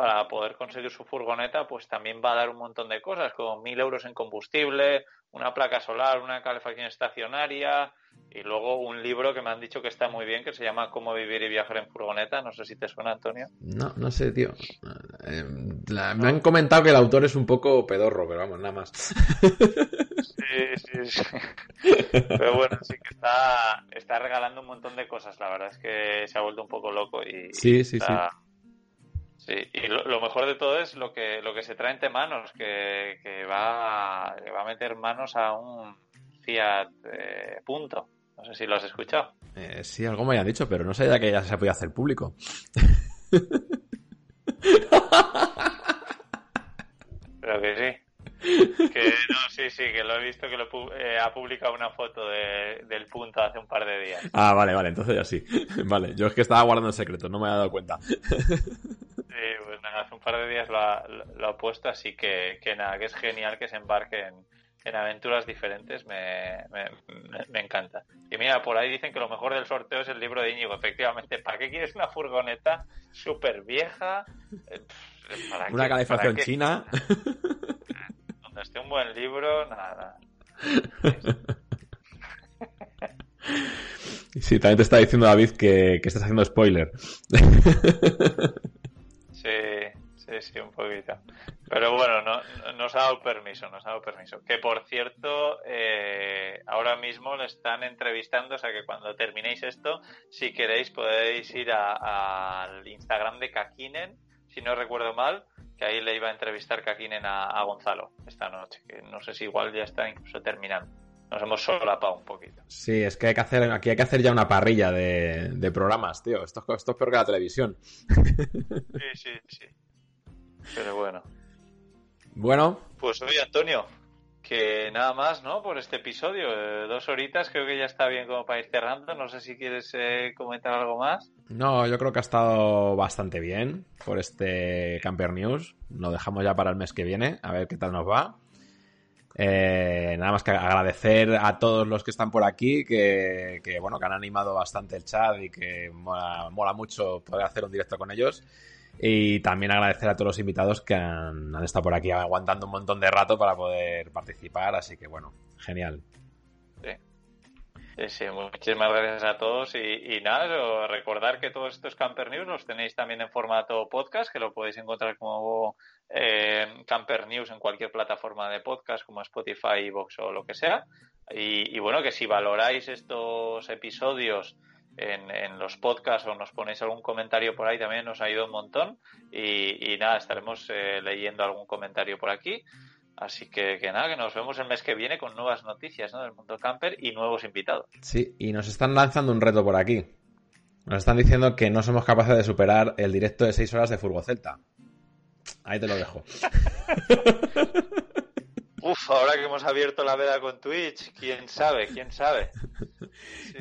para poder conseguir su furgoneta, pues también va a dar un montón de cosas, como mil euros en combustible, una placa solar, una calefacción estacionaria y luego un libro que me han dicho que está muy bien, que se llama Cómo vivir y viajar en furgoneta. No sé si te suena, Antonio. No, no sé, tío. Eh, la- me han comentado que el autor es un poco pedorro, pero vamos, nada más. Sí, sí, sí. Pero bueno, sí que está, está regalando un montón de cosas. La verdad es que se ha vuelto un poco loco y. Sí, sí, está- Sí, y lo, lo mejor de todo es lo que, lo que se trae entre manos, que, que va, que va a meter manos a un Fiat eh, Punto. No sé si lo has escuchado. Eh, sí, algo me habían dicho, pero no sabía que ya se podía hacer público. Creo que sí. Que no, sí, sí, que lo he visto que lo eh, ha publicado una foto de- del punto hace un par de días. Ah, vale, vale, entonces ya sí. <laughs> Vale, yo es que estaba guardando el secreto, no me había dado cuenta. <laughs> Nada, hace un par de días lo ha, lo ha puesto, así que, que nada, que es genial que se embarque en, en aventuras diferentes, me, me, encanta. Y mira, por ahí dicen que lo mejor del sorteo es el libro de Íñigo, efectivamente. ¿Para qué quieres una furgoneta súper vieja? Eh, pff, ¿para Una calefacción china. <laughs> Donde esté un buen libro, nada. Sí, también te está diciendo David que, que estás haciendo spoiler. <laughs> Sí, sí, sí, un poquito. Pero bueno, no, no- nos ha dado permiso, nos ha dado permiso. Que por cierto, eh, ahora mismo le están entrevistando, o sea que cuando terminéis esto, si queréis podéis ir al Instagram de Kakinen, si no recuerdo mal, que ahí le iba a entrevistar Kakinen a, a Gonzalo esta noche, que no sé si igual ya está incluso terminando. Nos hemos solapado un poquito. Sí, es que hay que hacer, aquí hay que hacer ya una parrilla de, de programas, tío. Esto, es- esto es peor que la televisión. Sí, sí, sí. Pero bueno. Bueno, Pues oye, Antonio, que nada más, ¿no? Por este episodio. Eh, dos horitas, creo que ya está bien como para ir cerrando. No sé si quieres eh, comentar algo más. no, yo creo que ha estado bastante bien por este Camper News. Lo dejamos ya para el mes que viene, a ver qué tal nos va. Eh, nada más que agradecer a todos los que están por aquí, que, que, bueno, que han animado bastante el chat y que mola, mola mucho poder hacer un directo con ellos. Y también agradecer a todos los invitados que han, estado por aquí aguantando un montón de rato para poder participar. Así que bueno, genial. Sí. Muchísimas gracias a todos y, y nada, recordar que todos estos Camper News los tenéis también en formato podcast, que lo podéis encontrar como Camper News en cualquier plataforma de podcast como Spotify, Evox o lo que sea. Y, bueno, que si valoráis estos episodios en, los podcasts o nos ponéis algún comentario por ahí también nos ayuda un montón. Y, nada, estaremos eh, leyendo algún comentario por aquí. Así que, que nada, que nos vemos el mes que viene con nuevas noticias ¿no? del mundo camper y nuevos invitados. Sí, y nos están lanzando un reto por aquí. Nos están diciendo que no somos capaces de superar el directo de 6 horas de Furgo Celta. Ahí te lo dejo. <laughs> Uf, ahora que hemos abierto la veda con Twitch, quién sabe, quién sabe.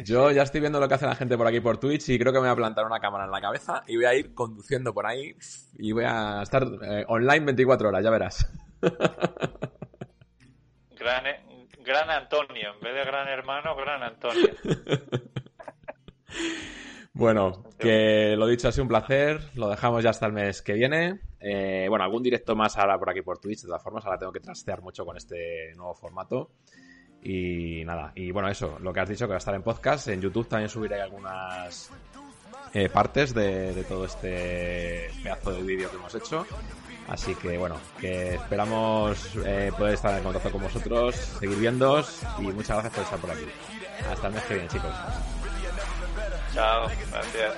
Yo ya estoy viendo lo que hace la gente por aquí por Twitch y creo que me voy a plantar una cámara en la cabeza y voy a ir conduciendo por ahí y voy a estar eh, online 24 horas, ya verás. <laughs> Gran, gran Antonio, en vez de gran hermano, gran Antonio. <laughs> Bueno, que lo dicho, ha sido un placer. Lo dejamos ya hasta el mes que viene. Eh, bueno, algún directo más ahora por aquí por Twitch. De todas formas, ahora tengo que trastear mucho con este nuevo formato. Y nada, y bueno, eso, lo que has dicho que va a estar en podcast. En YouTube también subiré algunas eh, partes de, todo este pedazo de vídeo que hemos hecho. Así que bueno, que esperamos eh, poder estar en contacto con vosotros, seguir viéndoos y muchas gracias por estar por aquí. Hasta el mes que viene, chicos. Chao, gracias.